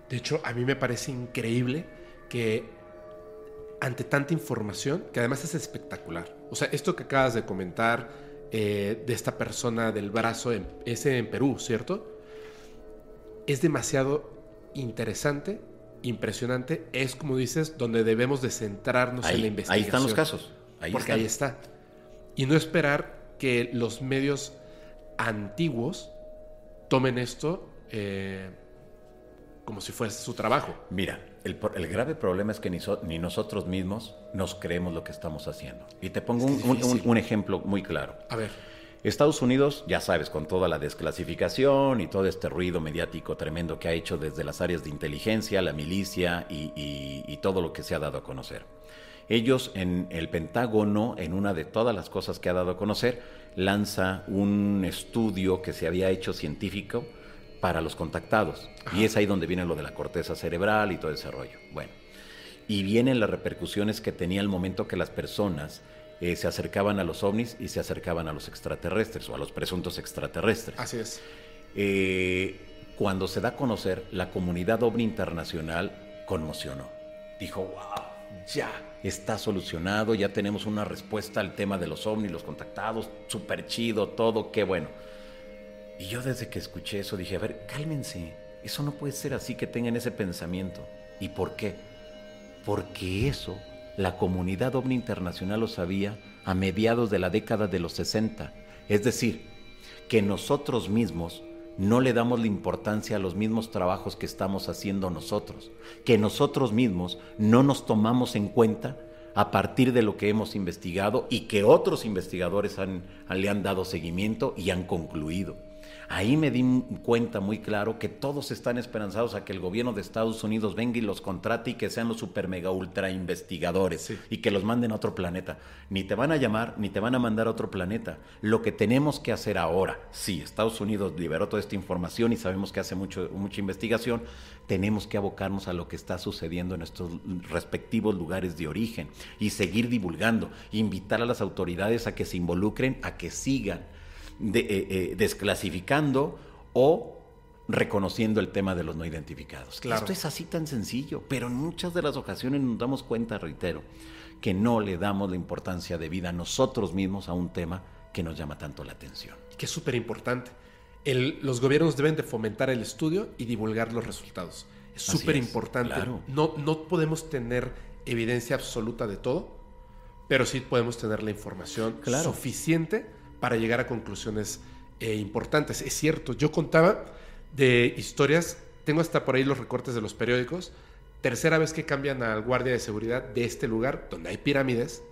De hecho, a mí me parece increíble que ante tanta información, que además es espectacular. O sea, esto que acabas de comentar eh, de esta persona del brazo, en, ese en Perú, ¿cierto? Es demasiado interesante, impresionante. Es, como dices, donde debemos de centrarnos en la investigación. Ahí están los casos. Ahí porque ahí está. Y no esperar que los medios antiguos tomen esto eh, como si fuese su trabajo. Mira, el, grave problema es que ni, nosotros mismos nos creemos lo que estamos haciendo. Y te pongo un, ejemplo muy claro. A ver. Estados Unidos, ya sabes, con toda la desclasificación y todo este ruido mediático tremendo que ha hecho desde las áreas de inteligencia, la milicia y, todo lo que se ha dado a conocer. Ellos en el Pentágono, en una de todas las cosas que ha dado a conocer, lanza un estudio que se había hecho científico para los contactados. Y es ahí donde viene lo de la corteza cerebral y todo ese rollo. Bueno, y vienen las repercusiones que tenía el momento que las personas eh, se acercaban a los ovnis y se acercaban a los extraterrestres o a los presuntos extraterrestres. Así es. Eh, cuando se da a conocer, la comunidad ovni internacional conmocionó. Dijo, wow, ya está solucionado, ya tenemos una respuesta al tema de los ovnis, los contactados, súper chido, todo, qué bueno. Y yo desde que escuché eso dije, a ver, cálmense, eso no puede ser así que tengan ese pensamiento. ¿Y por qué? Porque eso la comunidad ovni internacional lo sabía a mediados de la década de los 60. Es decir, que nosotros mismos no le damos la importancia a los mismos trabajos que estamos haciendo nosotros, que nosotros mismos no nos tomamos en cuenta a partir de lo que hemos investigado y que otros investigadores le han dado seguimiento y han concluido. Ahí me di cuenta muy claro que todos están esperanzados a que el gobierno de Estados Unidos venga y los contrate y que sean los super mega ultra investigadores y que los manden a otro planeta. Ni te van a llamar ni te van a mandar a otro planeta. Lo que tenemos que hacer ahora, sí, Estados Unidos liberó toda esta información y sabemos que hace mucho, mucha investigación, tenemos que abocarnos a lo que está sucediendo en estos respectivos lugares de origen y seguir divulgando, invitar a las autoridades a que se involucren, a que sigan de, eh, eh, desclasificando o reconociendo el tema de los no identificados. Esto es así tan sencillo, pero en muchas de las ocasiones nos damos cuenta, reitero, que no le damos la importancia de vida nosotros mismos a un tema que nos llama tanto la atención. Que es súper importante. los gobiernos deben de fomentar el estudio y divulgar los resultados. Es súper importante. No, no podemos tener evidencia absoluta de todo, pero sí podemos tener la información suficiente para llegar a conclusiones eh, importantes. Es cierto, yo contaba de historias, tengo hasta por ahí los recortes de los periódicos, tercera vez que cambian al guardia de seguridad de este lugar donde hay pirámides,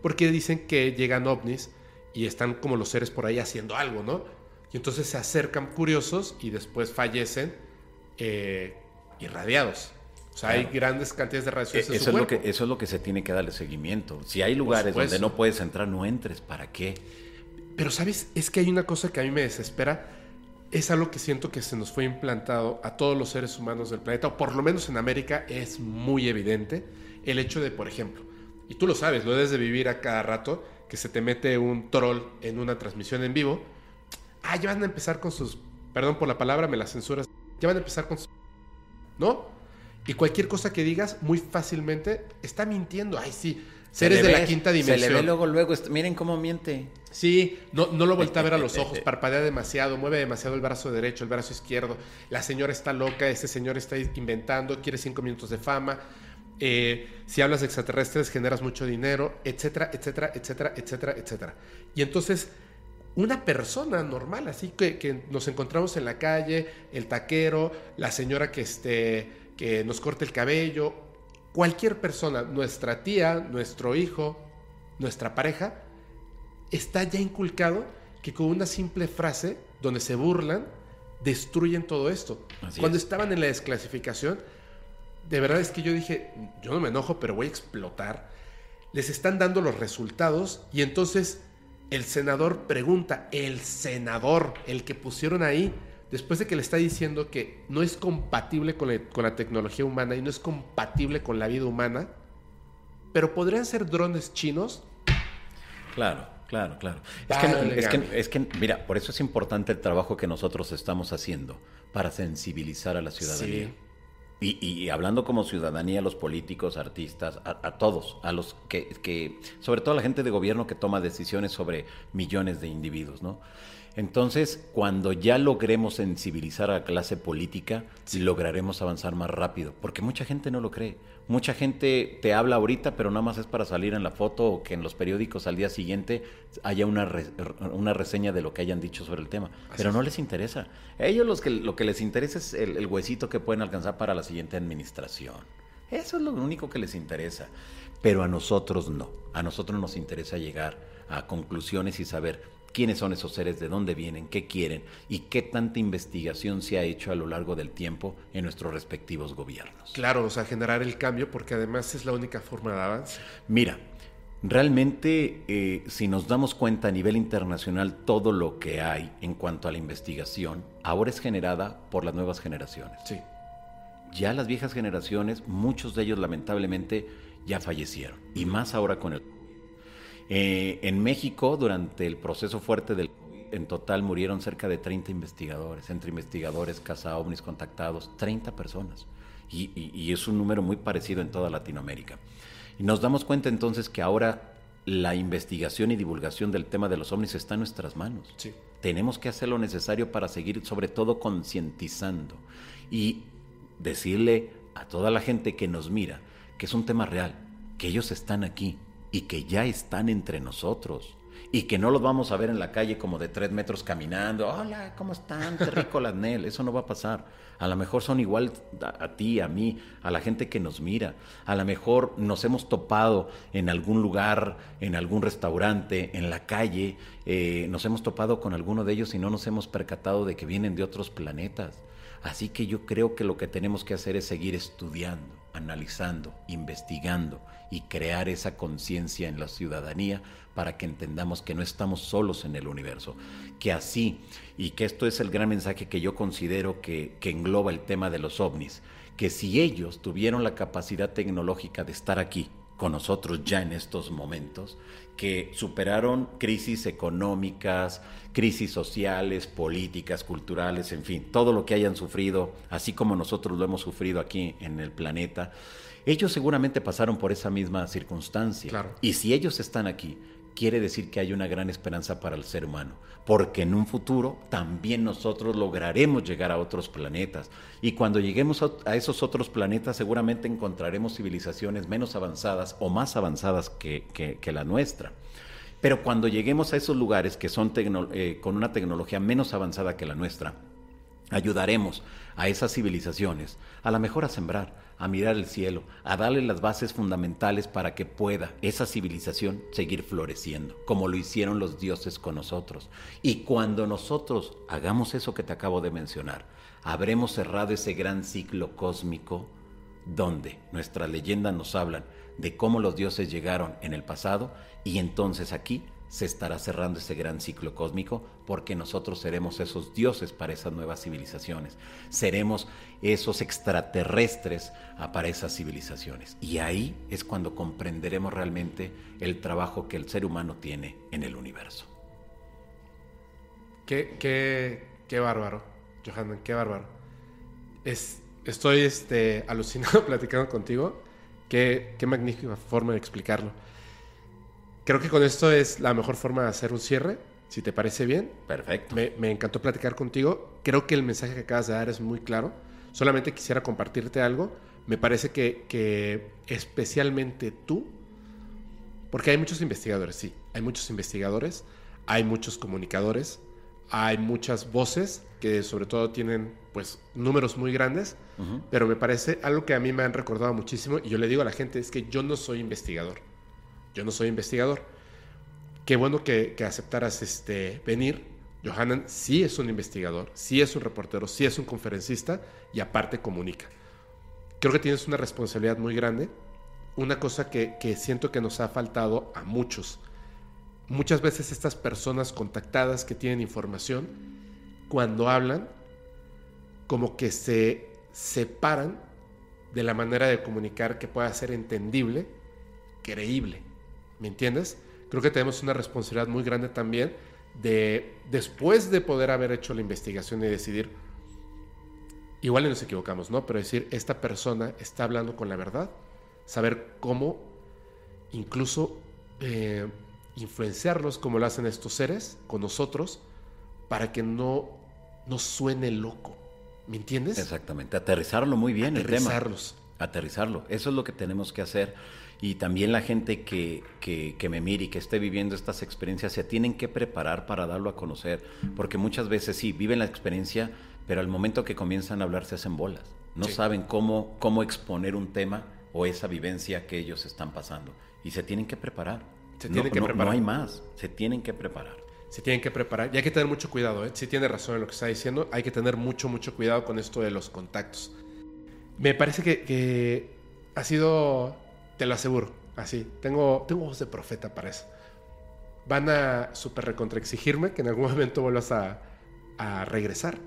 porque dicen que llegan ovnis y están como los seres por ahí haciendo algo, ¿no? Y entonces se acercan curiosos y después fallecen eh, irradiados. O sea, hay grandes cantidades de radiación. E, eso, es Lo que, eso es lo que se tiene que darle seguimiento. Si hay lugares donde no puedes entrar, no entres. ¿Para qué? Pero, ¿sabes? Es que hay una cosa que a mí me desespera. Es algo que siento que se nos fue implantado a todos los seres humanos del planeta, o por lo menos en América es muy evidente. El hecho de, por ejemplo, y tú lo sabes, lo debes de vivir a cada rato, que se te mete un troll en una transmisión en vivo. Ah, ya van a empezar con sus. Perdón por la palabra, me la censuras. Ya van a empezar con sus. ¿No? Y cualquier cosa que digas, muy fácilmente está mintiendo. Ay, sí Seres de la quinta dimensión. Se le ve luego, luego. Miren cómo miente. Sí, no, no lo voltea a ver a los ojos, parpadea demasiado, mueve demasiado el brazo derecho, el brazo izquierdo. La señora está loca, ese señor está inventando, quiere cinco minutos de fama. Eh, si hablas de extraterrestres, generas mucho dinero, etcétera, etcétera, etcétera, etcétera, etcétera. Y entonces, una persona normal, así que, que nos encontramos en la calle, el taquero, la señora que, este, que nos corte el cabello, cualquier persona, nuestra tía, nuestro hijo, nuestra pareja, está ya inculcado que con una simple frase donde se burlan, destruyen todo esto. Así Cuando es. estaban en la desclasificación, de verdad es que yo dije, yo no me enojo, pero voy a explotar. Les están dando los resultados y entonces el senador pregunta, el senador, el que pusieron ahí, después de que le está diciendo que no es compatible con la, con la tecnología humana y no es compatible con la vida humana, pero podrían ser drones chinos. Claro, claro, claro. Es que, no- Dale, es, que, Gaby. es que, mira, por eso es importante el trabajo que nosotros estamos haciendo para sensibilizar a la ciudadanía. Sí. Y, y hablando como ciudadanía, a los políticos, artistas, a, a todos, a los que, que, sobre todo a la gente de gobierno que toma decisiones sobre millones de individuos, ¿no? Entonces, cuando ya logremos sensibilizar a la clase política, lograremos avanzar más rápido, porque mucha gente no lo cree. Mucha gente te habla ahorita, pero nada más es para salir en la foto o que en los periódicos al día siguiente haya una, re- una reseña de lo que hayan dicho sobre el tema. pero no les interesa. A ellos los que, lo que les interesa es el, el huesito que pueden alcanzar para la siguiente administración. Eso es lo único que les interesa. Pero a nosotros no. A nosotros nos interesa llegar a conclusiones y saber quiénes son esos seres, de dónde vienen, qué quieren y qué tanta investigación se ha hecho a lo largo del tiempo en nuestros respectivos gobiernos. Claro, o sea, generar el cambio porque además es la única forma de avance. Mira, realmente eh, si nos damos cuenta a nivel internacional todo lo que hay en cuanto a la investigación, ahora es generada por las nuevas generaciones. Sí. Ya las viejas generaciones, muchos de ellos lamentablemente ya fallecieron, y más ahora con el... Eh, en México, durante el proceso fuerte del COVID, en total murieron cerca de 30 investigadores, entre investigadores, caza ovnis contactados, 30 personas. Y, y- y es un número muy parecido en toda Latinoamérica. Y nos damos cuenta entonces que ahora la investigación y divulgación del tema de los ovnis está en nuestras manos. Sí. Tenemos que hacer lo necesario para seguir, sobre todo, concientizando y decirle a toda la gente que nos mira que es un tema real, que ellos están aquí y que ya están entre nosotros. Y que no los vamos a ver en la calle como de tres metros caminando. Hola, ¿cómo están? Terrícolas, Nel. Eso no va a pasar. A lo mejor son igual a, a ti, a mí, a la gente que nos mira. A lo mejor nos hemos topado en algún lugar, en algún restaurante, en la calle. eh, nos hemos topado con alguno de ellos y no nos hemos percatado de que vienen de otros planetas. Así que yo creo que lo que tenemos que hacer es seguir estudiando, analizando, investigando y crear esa conciencia en la ciudadanía para que entendamos que no estamos solos en el universo, que así, y que esto es el gran mensaje que yo considero que, que engloba el tema de los ovnis, que si ellos tuvieron la capacidad tecnológica de estar aquí con nosotros ya en estos momentos, que superaron crisis económicas, crisis sociales, políticas, culturales, en fin, todo lo que hayan sufrido, así como nosotros lo hemos sufrido aquí en el planeta, ellos seguramente pasaron por esa misma circunstancia. Claro. Y si ellos están aquí, quiere decir que hay una gran esperanza para el ser humano, porque en un futuro también nosotros lograremos llegar a otros planetas. Y cuando lleguemos a, esos otros planetas, seguramente encontraremos civilizaciones menos avanzadas o más avanzadas que, la nuestra. Pero cuando lleguemos a esos lugares que son eh, con una tecnología menos avanzada que la nuestra, ayudaremos a esas civilizaciones a la mejor a sembrar, a mirar el cielo, a darle las bases fundamentales para que pueda esa civilización seguir floreciendo, como lo hicieron los dioses con nosotros. Y cuando nosotros hagamos eso que te acabo de mencionar, habremos cerrado ese gran ciclo cósmico donde nuestras leyendas nos hablan de cómo los dioses llegaron en el pasado y entonces aquí se estará cerrando ese gran ciclo cósmico porque nosotros seremos esos dioses para esas nuevas civilizaciones, seremos esos extraterrestres para esas civilizaciones. Y ahí es cuando comprenderemos realmente el trabajo que el ser humano tiene en el universo. Qué, qué, qué bárbaro, Johanna, qué bárbaro. Es, estoy este, alucinado platicando contigo. Qué, qué magnífica forma de explicarlo. Creo que con esto es la mejor forma de hacer un cierre, si te parece bien. Perfecto. Me, me encantó platicar contigo. Creo que el mensaje que acabas de dar es muy claro. Solamente quisiera compartirte algo Me parece que, que especialmente tú, porque hay muchos investigadores, sí, hay muchos investigadores, hay muchos comunicadores, hay muchas voces que sobre todo tienen pues números muy grandes, pero me parece algo que a mí me han recordado muchísimo y yo le digo a la gente es que yo no soy investigador, yo no soy investigador. Qué bueno que, aceptaras este, venir. Johanan sí es un investigador, sí es un reportero, sí es un conferencista y aparte comunica. Creo que tienes una responsabilidad muy grande, una cosa que, que siento que nos ha faltado a muchos. Muchas veces estas personas contactadas que tienen información, cuando hablan, como que se separan de la manera de comunicar que pueda ser entendible, creíble. ¿Me entiendes? Creo que tenemos una responsabilidad muy grande también de, después de poder haber hecho la investigación y decidir, igual nos equivocamos, ¿no? Pero decir, esta persona está hablando con la verdad, saber cómo incluso eh, influenciarlos como lo hacen estos seres con nosotros para que no nos suene loco. ¿Me entiendes? Exactamente, aterrizarlo muy bien Aterrizarlos. el tema. Aterrizarlo. Eso es lo que tenemos que hacer. Y también la gente que, que, que, me mire y que esté viviendo estas experiencias se tienen que preparar para darlo a conocer. Porque muchas veces sí, viven la experiencia, pero al momento que comienzan a hablar se hacen bolas. No Sí. saben cómo, cómo exponer un tema o esa vivencia que ellos están pasando. Y se tienen que preparar. Se No- tienen que no- preparar. No hay más. Se tienen que preparar. Se tienen que preparar. Y hay que tener mucho cuidado, ¿eh? Si tiene razón en lo que está diciendo, hay que tener mucho, mucho cuidado con esto de los contactos. Me parece que, que ha sido, te lo aseguro, así. Tengo, tengo voz de profeta para eso. Van a súper recontraexigirme que en algún momento vuelvas a, a regresar.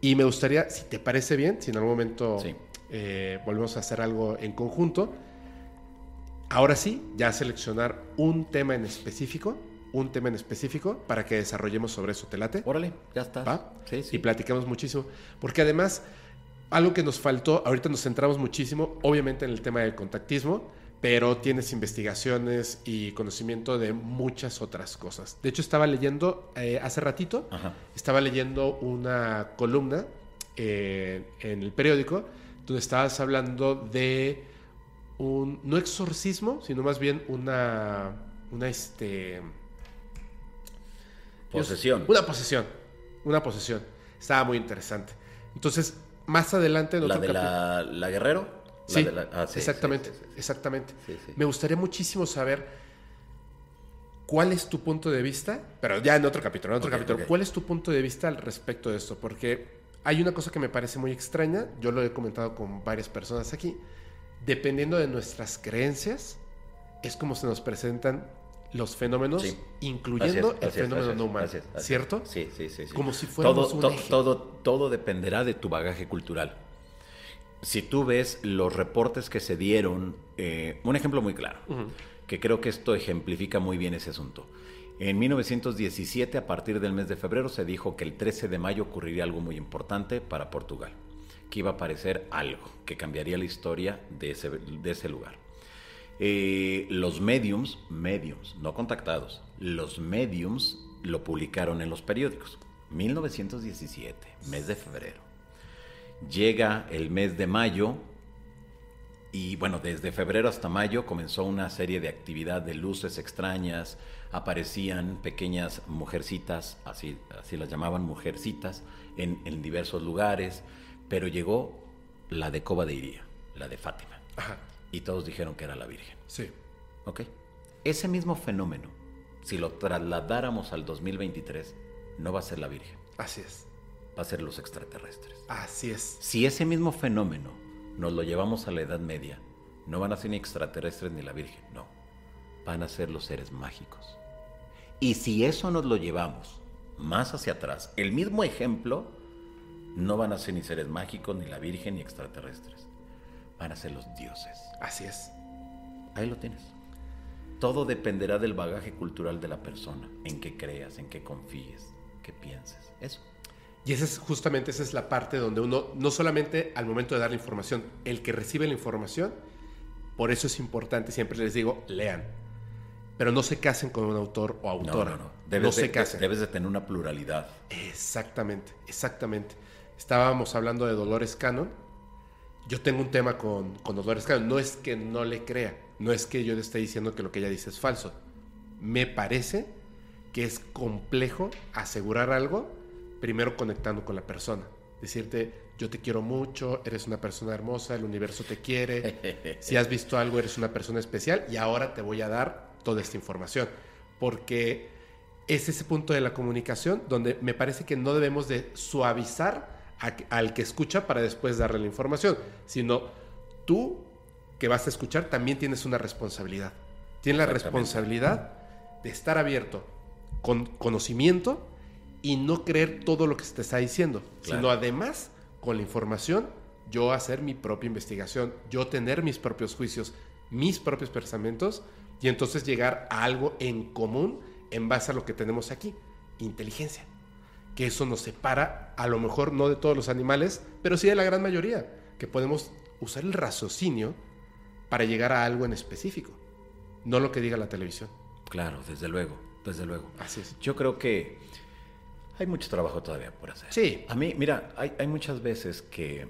Y me gustaría, si te parece bien, si en algún momento Sí. eh, volvemos a hacer algo en conjunto, ahora sí, ya seleccionar un tema en específico, un tema en específico para que desarrollemos sobre eso. ¿Te late? Órale, ya está. Sí, sí. Y platicamos muchísimo. Porque además, algo que nos faltó, ahorita nos centramos muchísimo, obviamente, en el tema del contactismo, pero tienes investigaciones y conocimiento de muchas otras cosas. De hecho, estaba leyendo eh, hace ratito, Ajá. estaba leyendo una columna eh, en el periódico donde estabas hablando de un, no exorcismo, sino más bien una, una, este... Posesión. Una posesión. Una posesión. Estaba muy interesante. Entonces, más adelante en ¿La otro de la, la Guerrero? La Sí, de la- ah, sí, exactamente, sí, exactamente. Me gustaría muchísimo saber cuál es tu punto de vista, pero ya en otro capítulo, en otro capítulo. ¿cuál es tu punto de vista al respecto de esto? Porque hay una cosa que me parece muy extraña, yo lo he comentado con varias personas aquí, dependiendo de nuestras creencias, es como se nos presentan los fenómenos, Sí. incluyendo Así es, el así fenómeno es, no humano, así es. ¿cierto? Sí, sí, sí. sí. Como si fuéramos todo, un to- eje. todo, todo dependerá de tu bagaje cultural. Si tú ves los reportes que se dieron, eh, un ejemplo muy claro, que creo que esto ejemplifica muy bien ese asunto. En 1917, a partir del mes de febrero, se dijo que el 13 de mayo ocurriría algo muy importante para Portugal, que iba a aparecer algo que cambiaría la historia de ese, de ese lugar. Eh, los mediums, mediums, no contactados, los mediums lo publicaron en los periódicos. 1917, mes de febrero. Llega el mes de mayo y bueno, desde febrero hasta mayo comenzó una serie de actividad de luces extrañas, aparecían pequeñas mujercitas, así, así las llamaban mujercitas, en, en diversos lugares, pero llegó la de Coba de Iría, la de Fátima, Ajá, y todos dijeron que era la Virgen. sí. ¿Ok? Ese mismo fenómeno, si lo trasladáramos al 2023, no va a ser la Virgen, Así es, va a ser los extraterrestres. así es. Si ese mismo fenómeno nos lo llevamos a la Edad Media, no van a ser ni extraterrestres ni la Virgen, no. Van a ser los seres mágicos. Y si eso nos lo llevamos más hacia atrás, el mismo ejemplo, no van a ser ni seres mágicos, ni la Virgen, ni extraterrestres. Van a ser los dioses. Así es. Ahí lo tienes. Todo dependerá del bagaje cultural de la persona, en qué creas, en qué confíes, qué pienses. Eso. Y esa es justamente esa es la parte donde uno, no solamente al momento de dar la información, el que recibe la información, por eso es importante, siempre les digo, lean. Pero no se casen con un autor o No, autora. no, no. Debes, se de, casen. debes de tener una pluralidad. Exactamente, exactamente. Estábamos hablando de Dolores Cannon yo tengo un tema con, con Dolores Cannon. No es que no le crea, no es que yo le esté diciendo que lo que ella dice es falso. Me parece que es complejo asegurar algo primero conectando con la persona. Decirte, yo te quiero mucho, eres una persona hermosa, el universo te quiere, si has visto algo eres una persona especial y ahora te voy a dar toda esta información. Porque es ese punto de la comunicación donde me parece que no debemos de suavizar al que escucha para después darle la información, sino tú que vas a escuchar también tienes una responsabilidad. Tienes la responsabilidad de estar abierto con conocimiento y no creer todo lo que se te está diciendo, sino además con la información yo hacer mi propia investigación, yo tener mis propios juicios, mis propios pensamientos y entonces llegar a algo en común en base a lo que tenemos aquí, inteligencia. Que eso nos separa, a lo mejor no de todos los animales, pero sí de la gran mayoría, que podemos usar el raciocinio para llegar a algo en específico, no lo que diga la televisión. Claro, desde luego, desde luego. Así es. Yo creo que hay mucho trabajo todavía por hacer. Sí. A mí, mira, hay, hay muchas veces que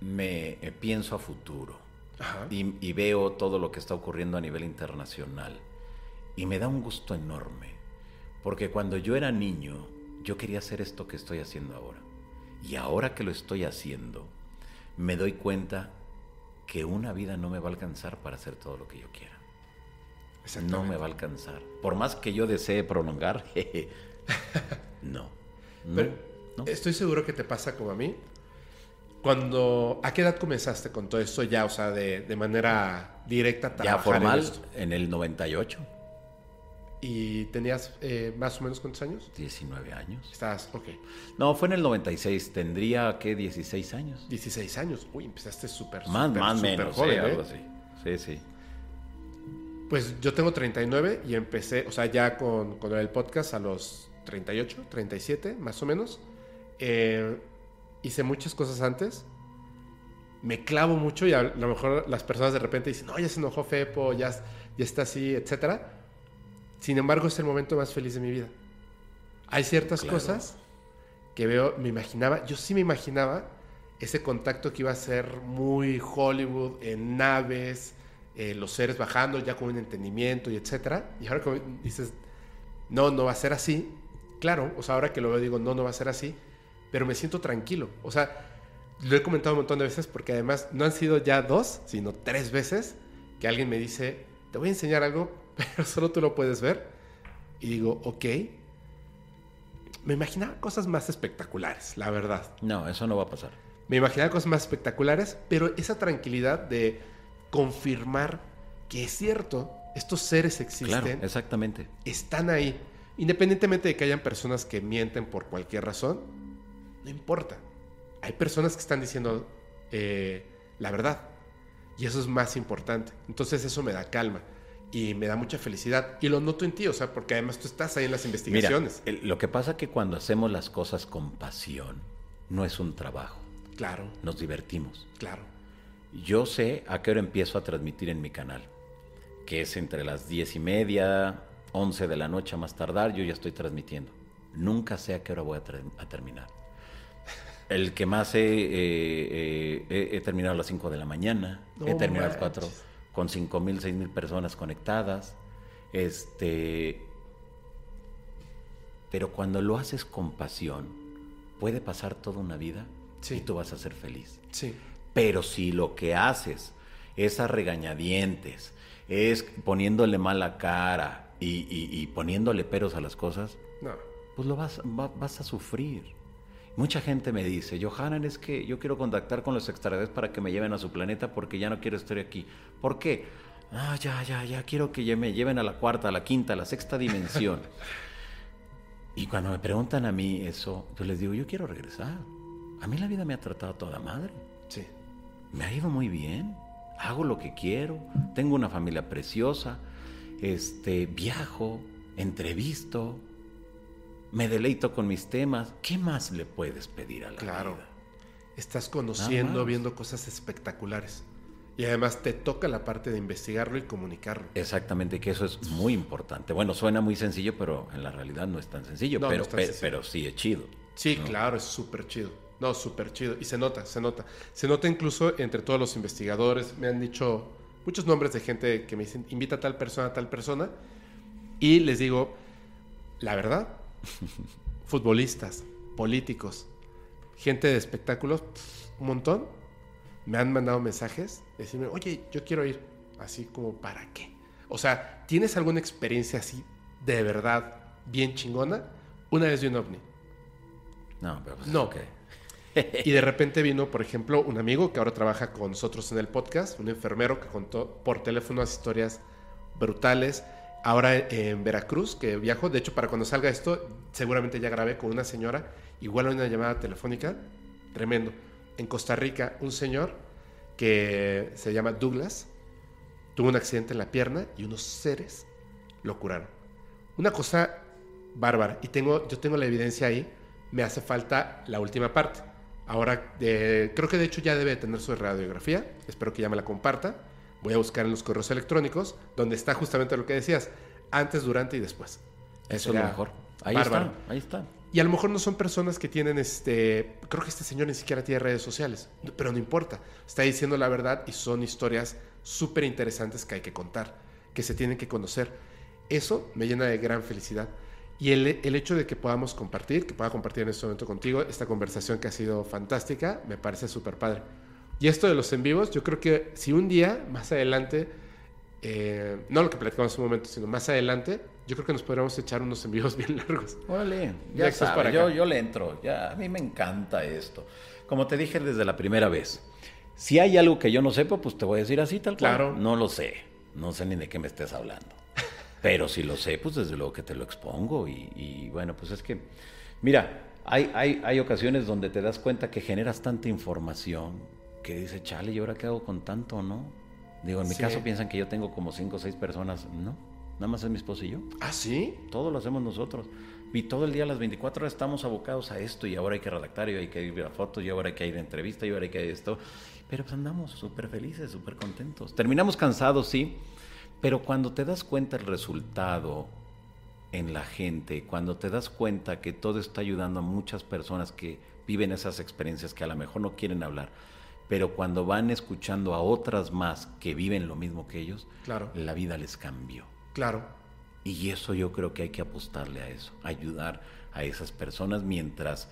me eh, pienso a futuro y, y, veo todo lo que está ocurriendo a nivel internacional y me da un gusto enorme, porque cuando yo era niño yo quería hacer esto que estoy haciendo ahora. Y ahora que lo estoy haciendo, me doy cuenta que una vida no me va a alcanzar para hacer todo lo que yo quiera. No me va a alcanzar. Por más que yo desee prolongar, no. Pero estoy seguro que te pasa como a mí. Cuando, ¿a qué edad comenzaste con todo esto ya, o sea, de, de manera directa? Ya formal, en, en, el 98. ¿Y tenías eh, más o menos cuántos años? 19 años. Estás, ok. No, fue en el 96. Tendría, ¿qué? 16 años. 16 años. Uy, empezaste súper, Más, súper, más, súper menos, joven, sí, ¿eh? algo así. Sí, sí. Pues yo tengo 39 y empecé, o sea, ya con, con el podcast a los 38, 37, más o menos. Eh, hice muchas cosas antes. Me clavo mucho y a lo mejor las personas de repente dicen, no, ya se enojó Fepo, ya, ya está así, etcétera. Sin embargo, es el momento más feliz de mi vida. Hay ciertas Claro. cosas que veo, me imaginaba, yo sí me imaginaba ese contacto que iba a ser muy Hollywood, en naves, eh, los seres bajando ya con un entendimiento y etcétera. Y ahora como dices, no, no va a ser así. Claro, o sea, ahora que lo veo digo, no, no va a ser así, pero me siento tranquilo. O sea, lo he comentado un montón de veces porque además no han sido ya dos, sino tres veces que alguien me dice, te voy a enseñar algo, pero solo tú lo puedes ver. Y digo, ok. Me imaginaba cosas más espectaculares, la verdad. No, eso no va a pasar. Me imaginaba cosas más espectaculares, pero esa tranquilidad de confirmar que es cierto, estos seres existen, Claro, exactamente. están ahí. Independientemente de que hayan personas que mienten por cualquier razón, no importa. Hay personas que están diciendo eh, la verdad. Y eso es más importante. Entonces eso me da calma. Y me da mucha felicidad. Y lo noto en ti, o sea, porque además tú estás ahí en las Mira, investigaciones. el- lo que pasa que cuando hacemos las cosas con pasión, no es un trabajo, Claro, nos divertimos. claro. Yo sé a qué hora empiezo a transmitir en mi canal, que es entre las diez y media, 11 de la noche a más tardar, yo ya estoy transmitiendo. Nunca sé a qué hora voy a, ter- a terminar. El que más he, eh, eh, he- he terminado a las 5 de la mañana, No he terminado a las manches. 4 con 5 mil, 6 mil personas conectadas. Este, pero cuando lo haces con pasión, puede pasar toda una vida Sí. y tú vas a ser feliz. Sí. Pero si lo que haces es a regañadientes, es poniéndole mala cara y, y- y poniéndole peros a las cosas, No. pues lo vas, va- vas a sufrir. Mucha gente me dice, Johanan, es que yo quiero contactar con los extraterrestres para que me lleven a su planeta porque ya no quiero estar aquí. ¿Por qué? Ah, ya, ya, ya quiero que me lleven a la cuarta, a la quinta, a la sexta dimensión. y cuando me preguntan a mí eso, yo les digo, yo quiero regresar. A mí la vida me ha tratado toda madre. Sí. Me ha ido muy bien. Hago lo que quiero. Tengo una familia preciosa. Este, viajo, entrevisto, me deleito con mis temas. ¿Qué más le puedes pedir a la Claro. vida? Estás conociendo, viendo cosas espectaculares. Y además te toca la parte de investigarlo y comunicarlo. Exactamente, que eso es muy importante. Bueno, suena muy sencillo, pero en la realidad no es tan sencillo. No, no pero, es tan pe- sencillo. pero sí es chido. Sí, ¿no? claro, es súper chido. No, súper chido. Y se nota, se nota. Se nota incluso entre todos los investigadores. Me han dicho muchos nombres de gente que me dicen, invita a tal persona, a tal persona. Y les digo, la verdad, futbolistas, políticos, gente de espectáculos, un montón, me han mandado mensajes, decirme, oye, yo quiero ir, así como, ¿para qué? O sea, ¿tienes alguna experiencia así de verdad bien chingona? Una vez de un ovni. No, pero pues, No. ok. Y de repente vino, por ejemplo, un amigo que ahora trabaja con nosotros en el podcast, un enfermero que contó por teléfono unas historias brutales. Ahora en Veracruz, que viajo, de hecho, para cuando salga esto, seguramente ya grabé con una señora, igual una llamada telefónica, tremendo. En Costa Rica, un señor que se llama Douglas tuvo un accidente en la pierna y unos seres lo curaron. Una cosa bárbara. Y tengo, yo tengo la evidencia ahí. Me hace falta la última parte. Ahora, eh, creo que de hecho ya debe de tener su radiografía. Espero que ya me la comparta. Voy a buscar en los correos electrónicos donde está justamente lo que decías. Antes, durante y después. Eso es lo mejor. Ahí bárbaro. está, ahí está. Y a lo mejor no son personas que tienen este. Creo que este señor ni siquiera tiene redes sociales. Pero no importa. Está diciendo la verdad y son historias súper interesantes que hay que contar, que se tienen que conocer. Eso me llena de gran felicidad. Y el, el hecho de que podamos compartir, que pueda compartir en este momento contigo, esta conversación que ha sido fantástica, me parece súper padre. Y esto de los en vivos, yo creo que si un día, más adelante, eh, no lo que platicamos en un momento, sino más adelante, yo creo que nos podríamos echar unos en vivos bien largos. Órale, Ya ya sabes, para yo, yo le entro, ya, a mí me encanta esto. Como te dije desde la primera vez, si hay algo que yo no sepa, pues te voy a decir así tal cual. Claro. No lo sé, no sé ni de qué me estés hablando. Pero si lo sé, pues desde luego que te lo expongo. Y, y bueno, pues es que, mira, hay, hay, hay ocasiones donde te das cuenta que generas tanta información que dices, chale, ¿y ahora qué hago con tanto, no? Digo, en mi Sí. caso piensan que yo tengo como cinco o seis personas. No, nada más es mi esposo y yo. ¿Ah, sí? Todo lo hacemos nosotros. Y todo el día, las 24 horas, estamos abocados a esto. Y ahora hay que redactar, y hay que ir a fotos, y ahora hay que ir a entrevista, y ahora hay que ir a esto. Pero pues andamos súper felices, súper contentos. Terminamos cansados, sí. Pero cuando te das cuenta el resultado en la gente, cuando te das cuenta que todo está ayudando a muchas personas que viven esas experiencias que a lo mejor no quieren hablar, pero cuando van escuchando a otras más que viven lo mismo que ellos, Claro, la vida les cambió. claro. Y eso yo creo que hay que apostarle a eso, ayudar a esas personas mientras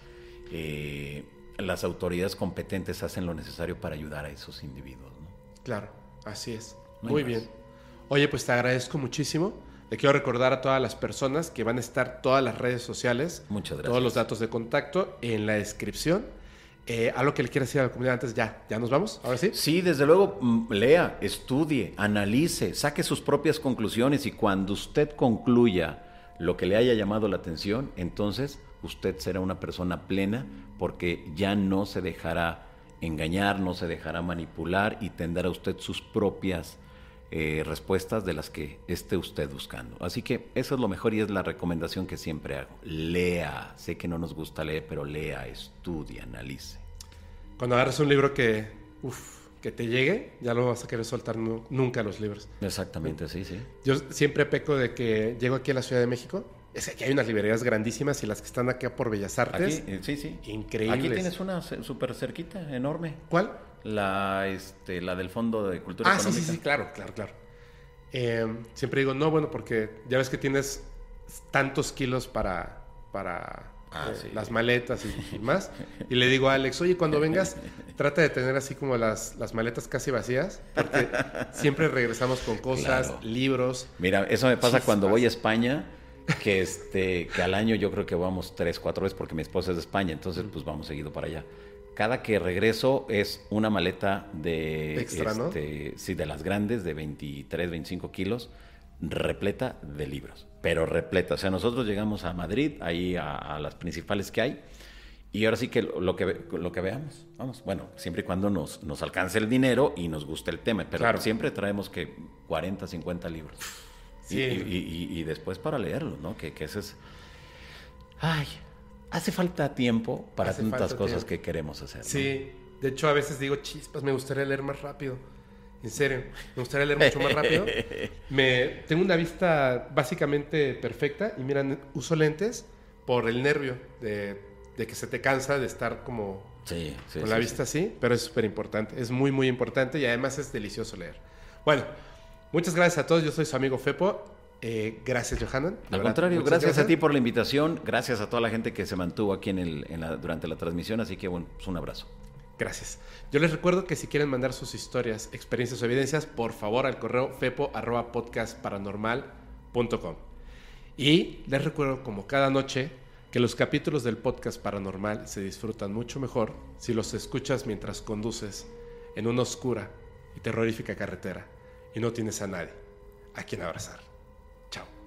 eh, las autoridades competentes hacen lo necesario para ayudar a esos individuos. ¿no? Claro, así es. No Muy más. bien. Oye, pues te agradezco muchísimo. Le quiero recordar a todas las personas que van a estar todas las redes sociales, Muchas gracias. todos los datos de contacto en la descripción. Eh, algo que le quieras decir a la comunidad antes, ya, ya nos vamos, ahora sí. Sí, desde luego, mm, lea, estudie, analice, saque sus propias conclusiones y cuando usted concluya lo que le haya llamado la atención, entonces usted será una persona plena porque ya no se dejará engañar, no se dejará manipular y tendrá usted sus propias eh, respuestas de las que esté usted buscando. Así que eso es lo mejor y es la recomendación que siempre hago. Lea, sé que no nos gusta leer, pero lea, estudie, analice. Cuando agarres un libro que, uf, que te llegue, ya no vas a querer soltar nu- nunca los libros. Exactamente, sí, sí. Yo siempre peco de que llego aquí a la Ciudad de México. Es que aquí hay unas librerías grandísimas y las que están acá por Bellas Artes. Aquí, eh, sí, sí. Increíbles. Aquí tienes una súper cerquita, enorme. ¿Cuál? La, este, la del Fondo de Cultura Ah, sí, Económica. sí, sí, claro, claro, claro. Eh, siempre digo, no, bueno, porque ya ves que tienes tantos kilos para, para Ah, eh, sí. las maletas y, y más. Y le digo a Alex, oye, cuando vengas, trata de tener así como las, las maletas casi vacías, porque siempre regresamos con cosas, Claro. libros. Mira, eso me pasa Chispas. cuando voy a España, que este, que al año yo creo que vamos tres, cuatro veces porque mi esposa es de España, entonces pues vamos seguido para allá. Cada que regreso es una maleta de, Extra, ¿no? este, sí, de las grandes, de 23, 25 kilos, repleta de libros, pero repleta. O sea, nosotros llegamos a Madrid, ahí a, a las principales que hay, y ahora sí que lo que, lo que veamos, vamos, bueno, siempre y cuando nos, nos alcance el dinero y nos guste el tema, pero Claro. siempre traemos que 40, 50 libros. Y- Sí. Y, y- y- y después para leerlo, ¿no? Que, que ese es... Ay, hace falta tiempo para Hace tantas cosas tiempo. que queremos hacer. ¿no? Sí, de hecho a veces digo, chispas, me gustaría leer más rápido. En serio, me gustaría leer mucho más rápido. Me, tengo una vista básicamente perfecta y miran, uso lentes por el nervio de, de que se te cansa de estar como Sí, sí. Con la vista sí, pero es súper importante. Es muy, muy importante y además es delicioso leer. Bueno, muchas gracias a todos. Yo soy su amigo Fepo. Eh, gracias, Johanan. Al verdad, contrario, gracias, a ti por la invitación, gracias a toda la gente que se mantuvo aquí en el, en la- durante la transmisión, así que bueno, pues un abrazo. Gracias. Yo les recuerdo que si quieren mandar sus historias, experiencias o evidencias, por favor al correo fepo.podcastparanormal.com. Y les recuerdo, como cada noche, que los capítulos del podcast paranormal se disfrutan mucho mejor si los escuchas mientras conduces en una oscura y terrorífica carretera y no tienes a nadie a quien abrazar.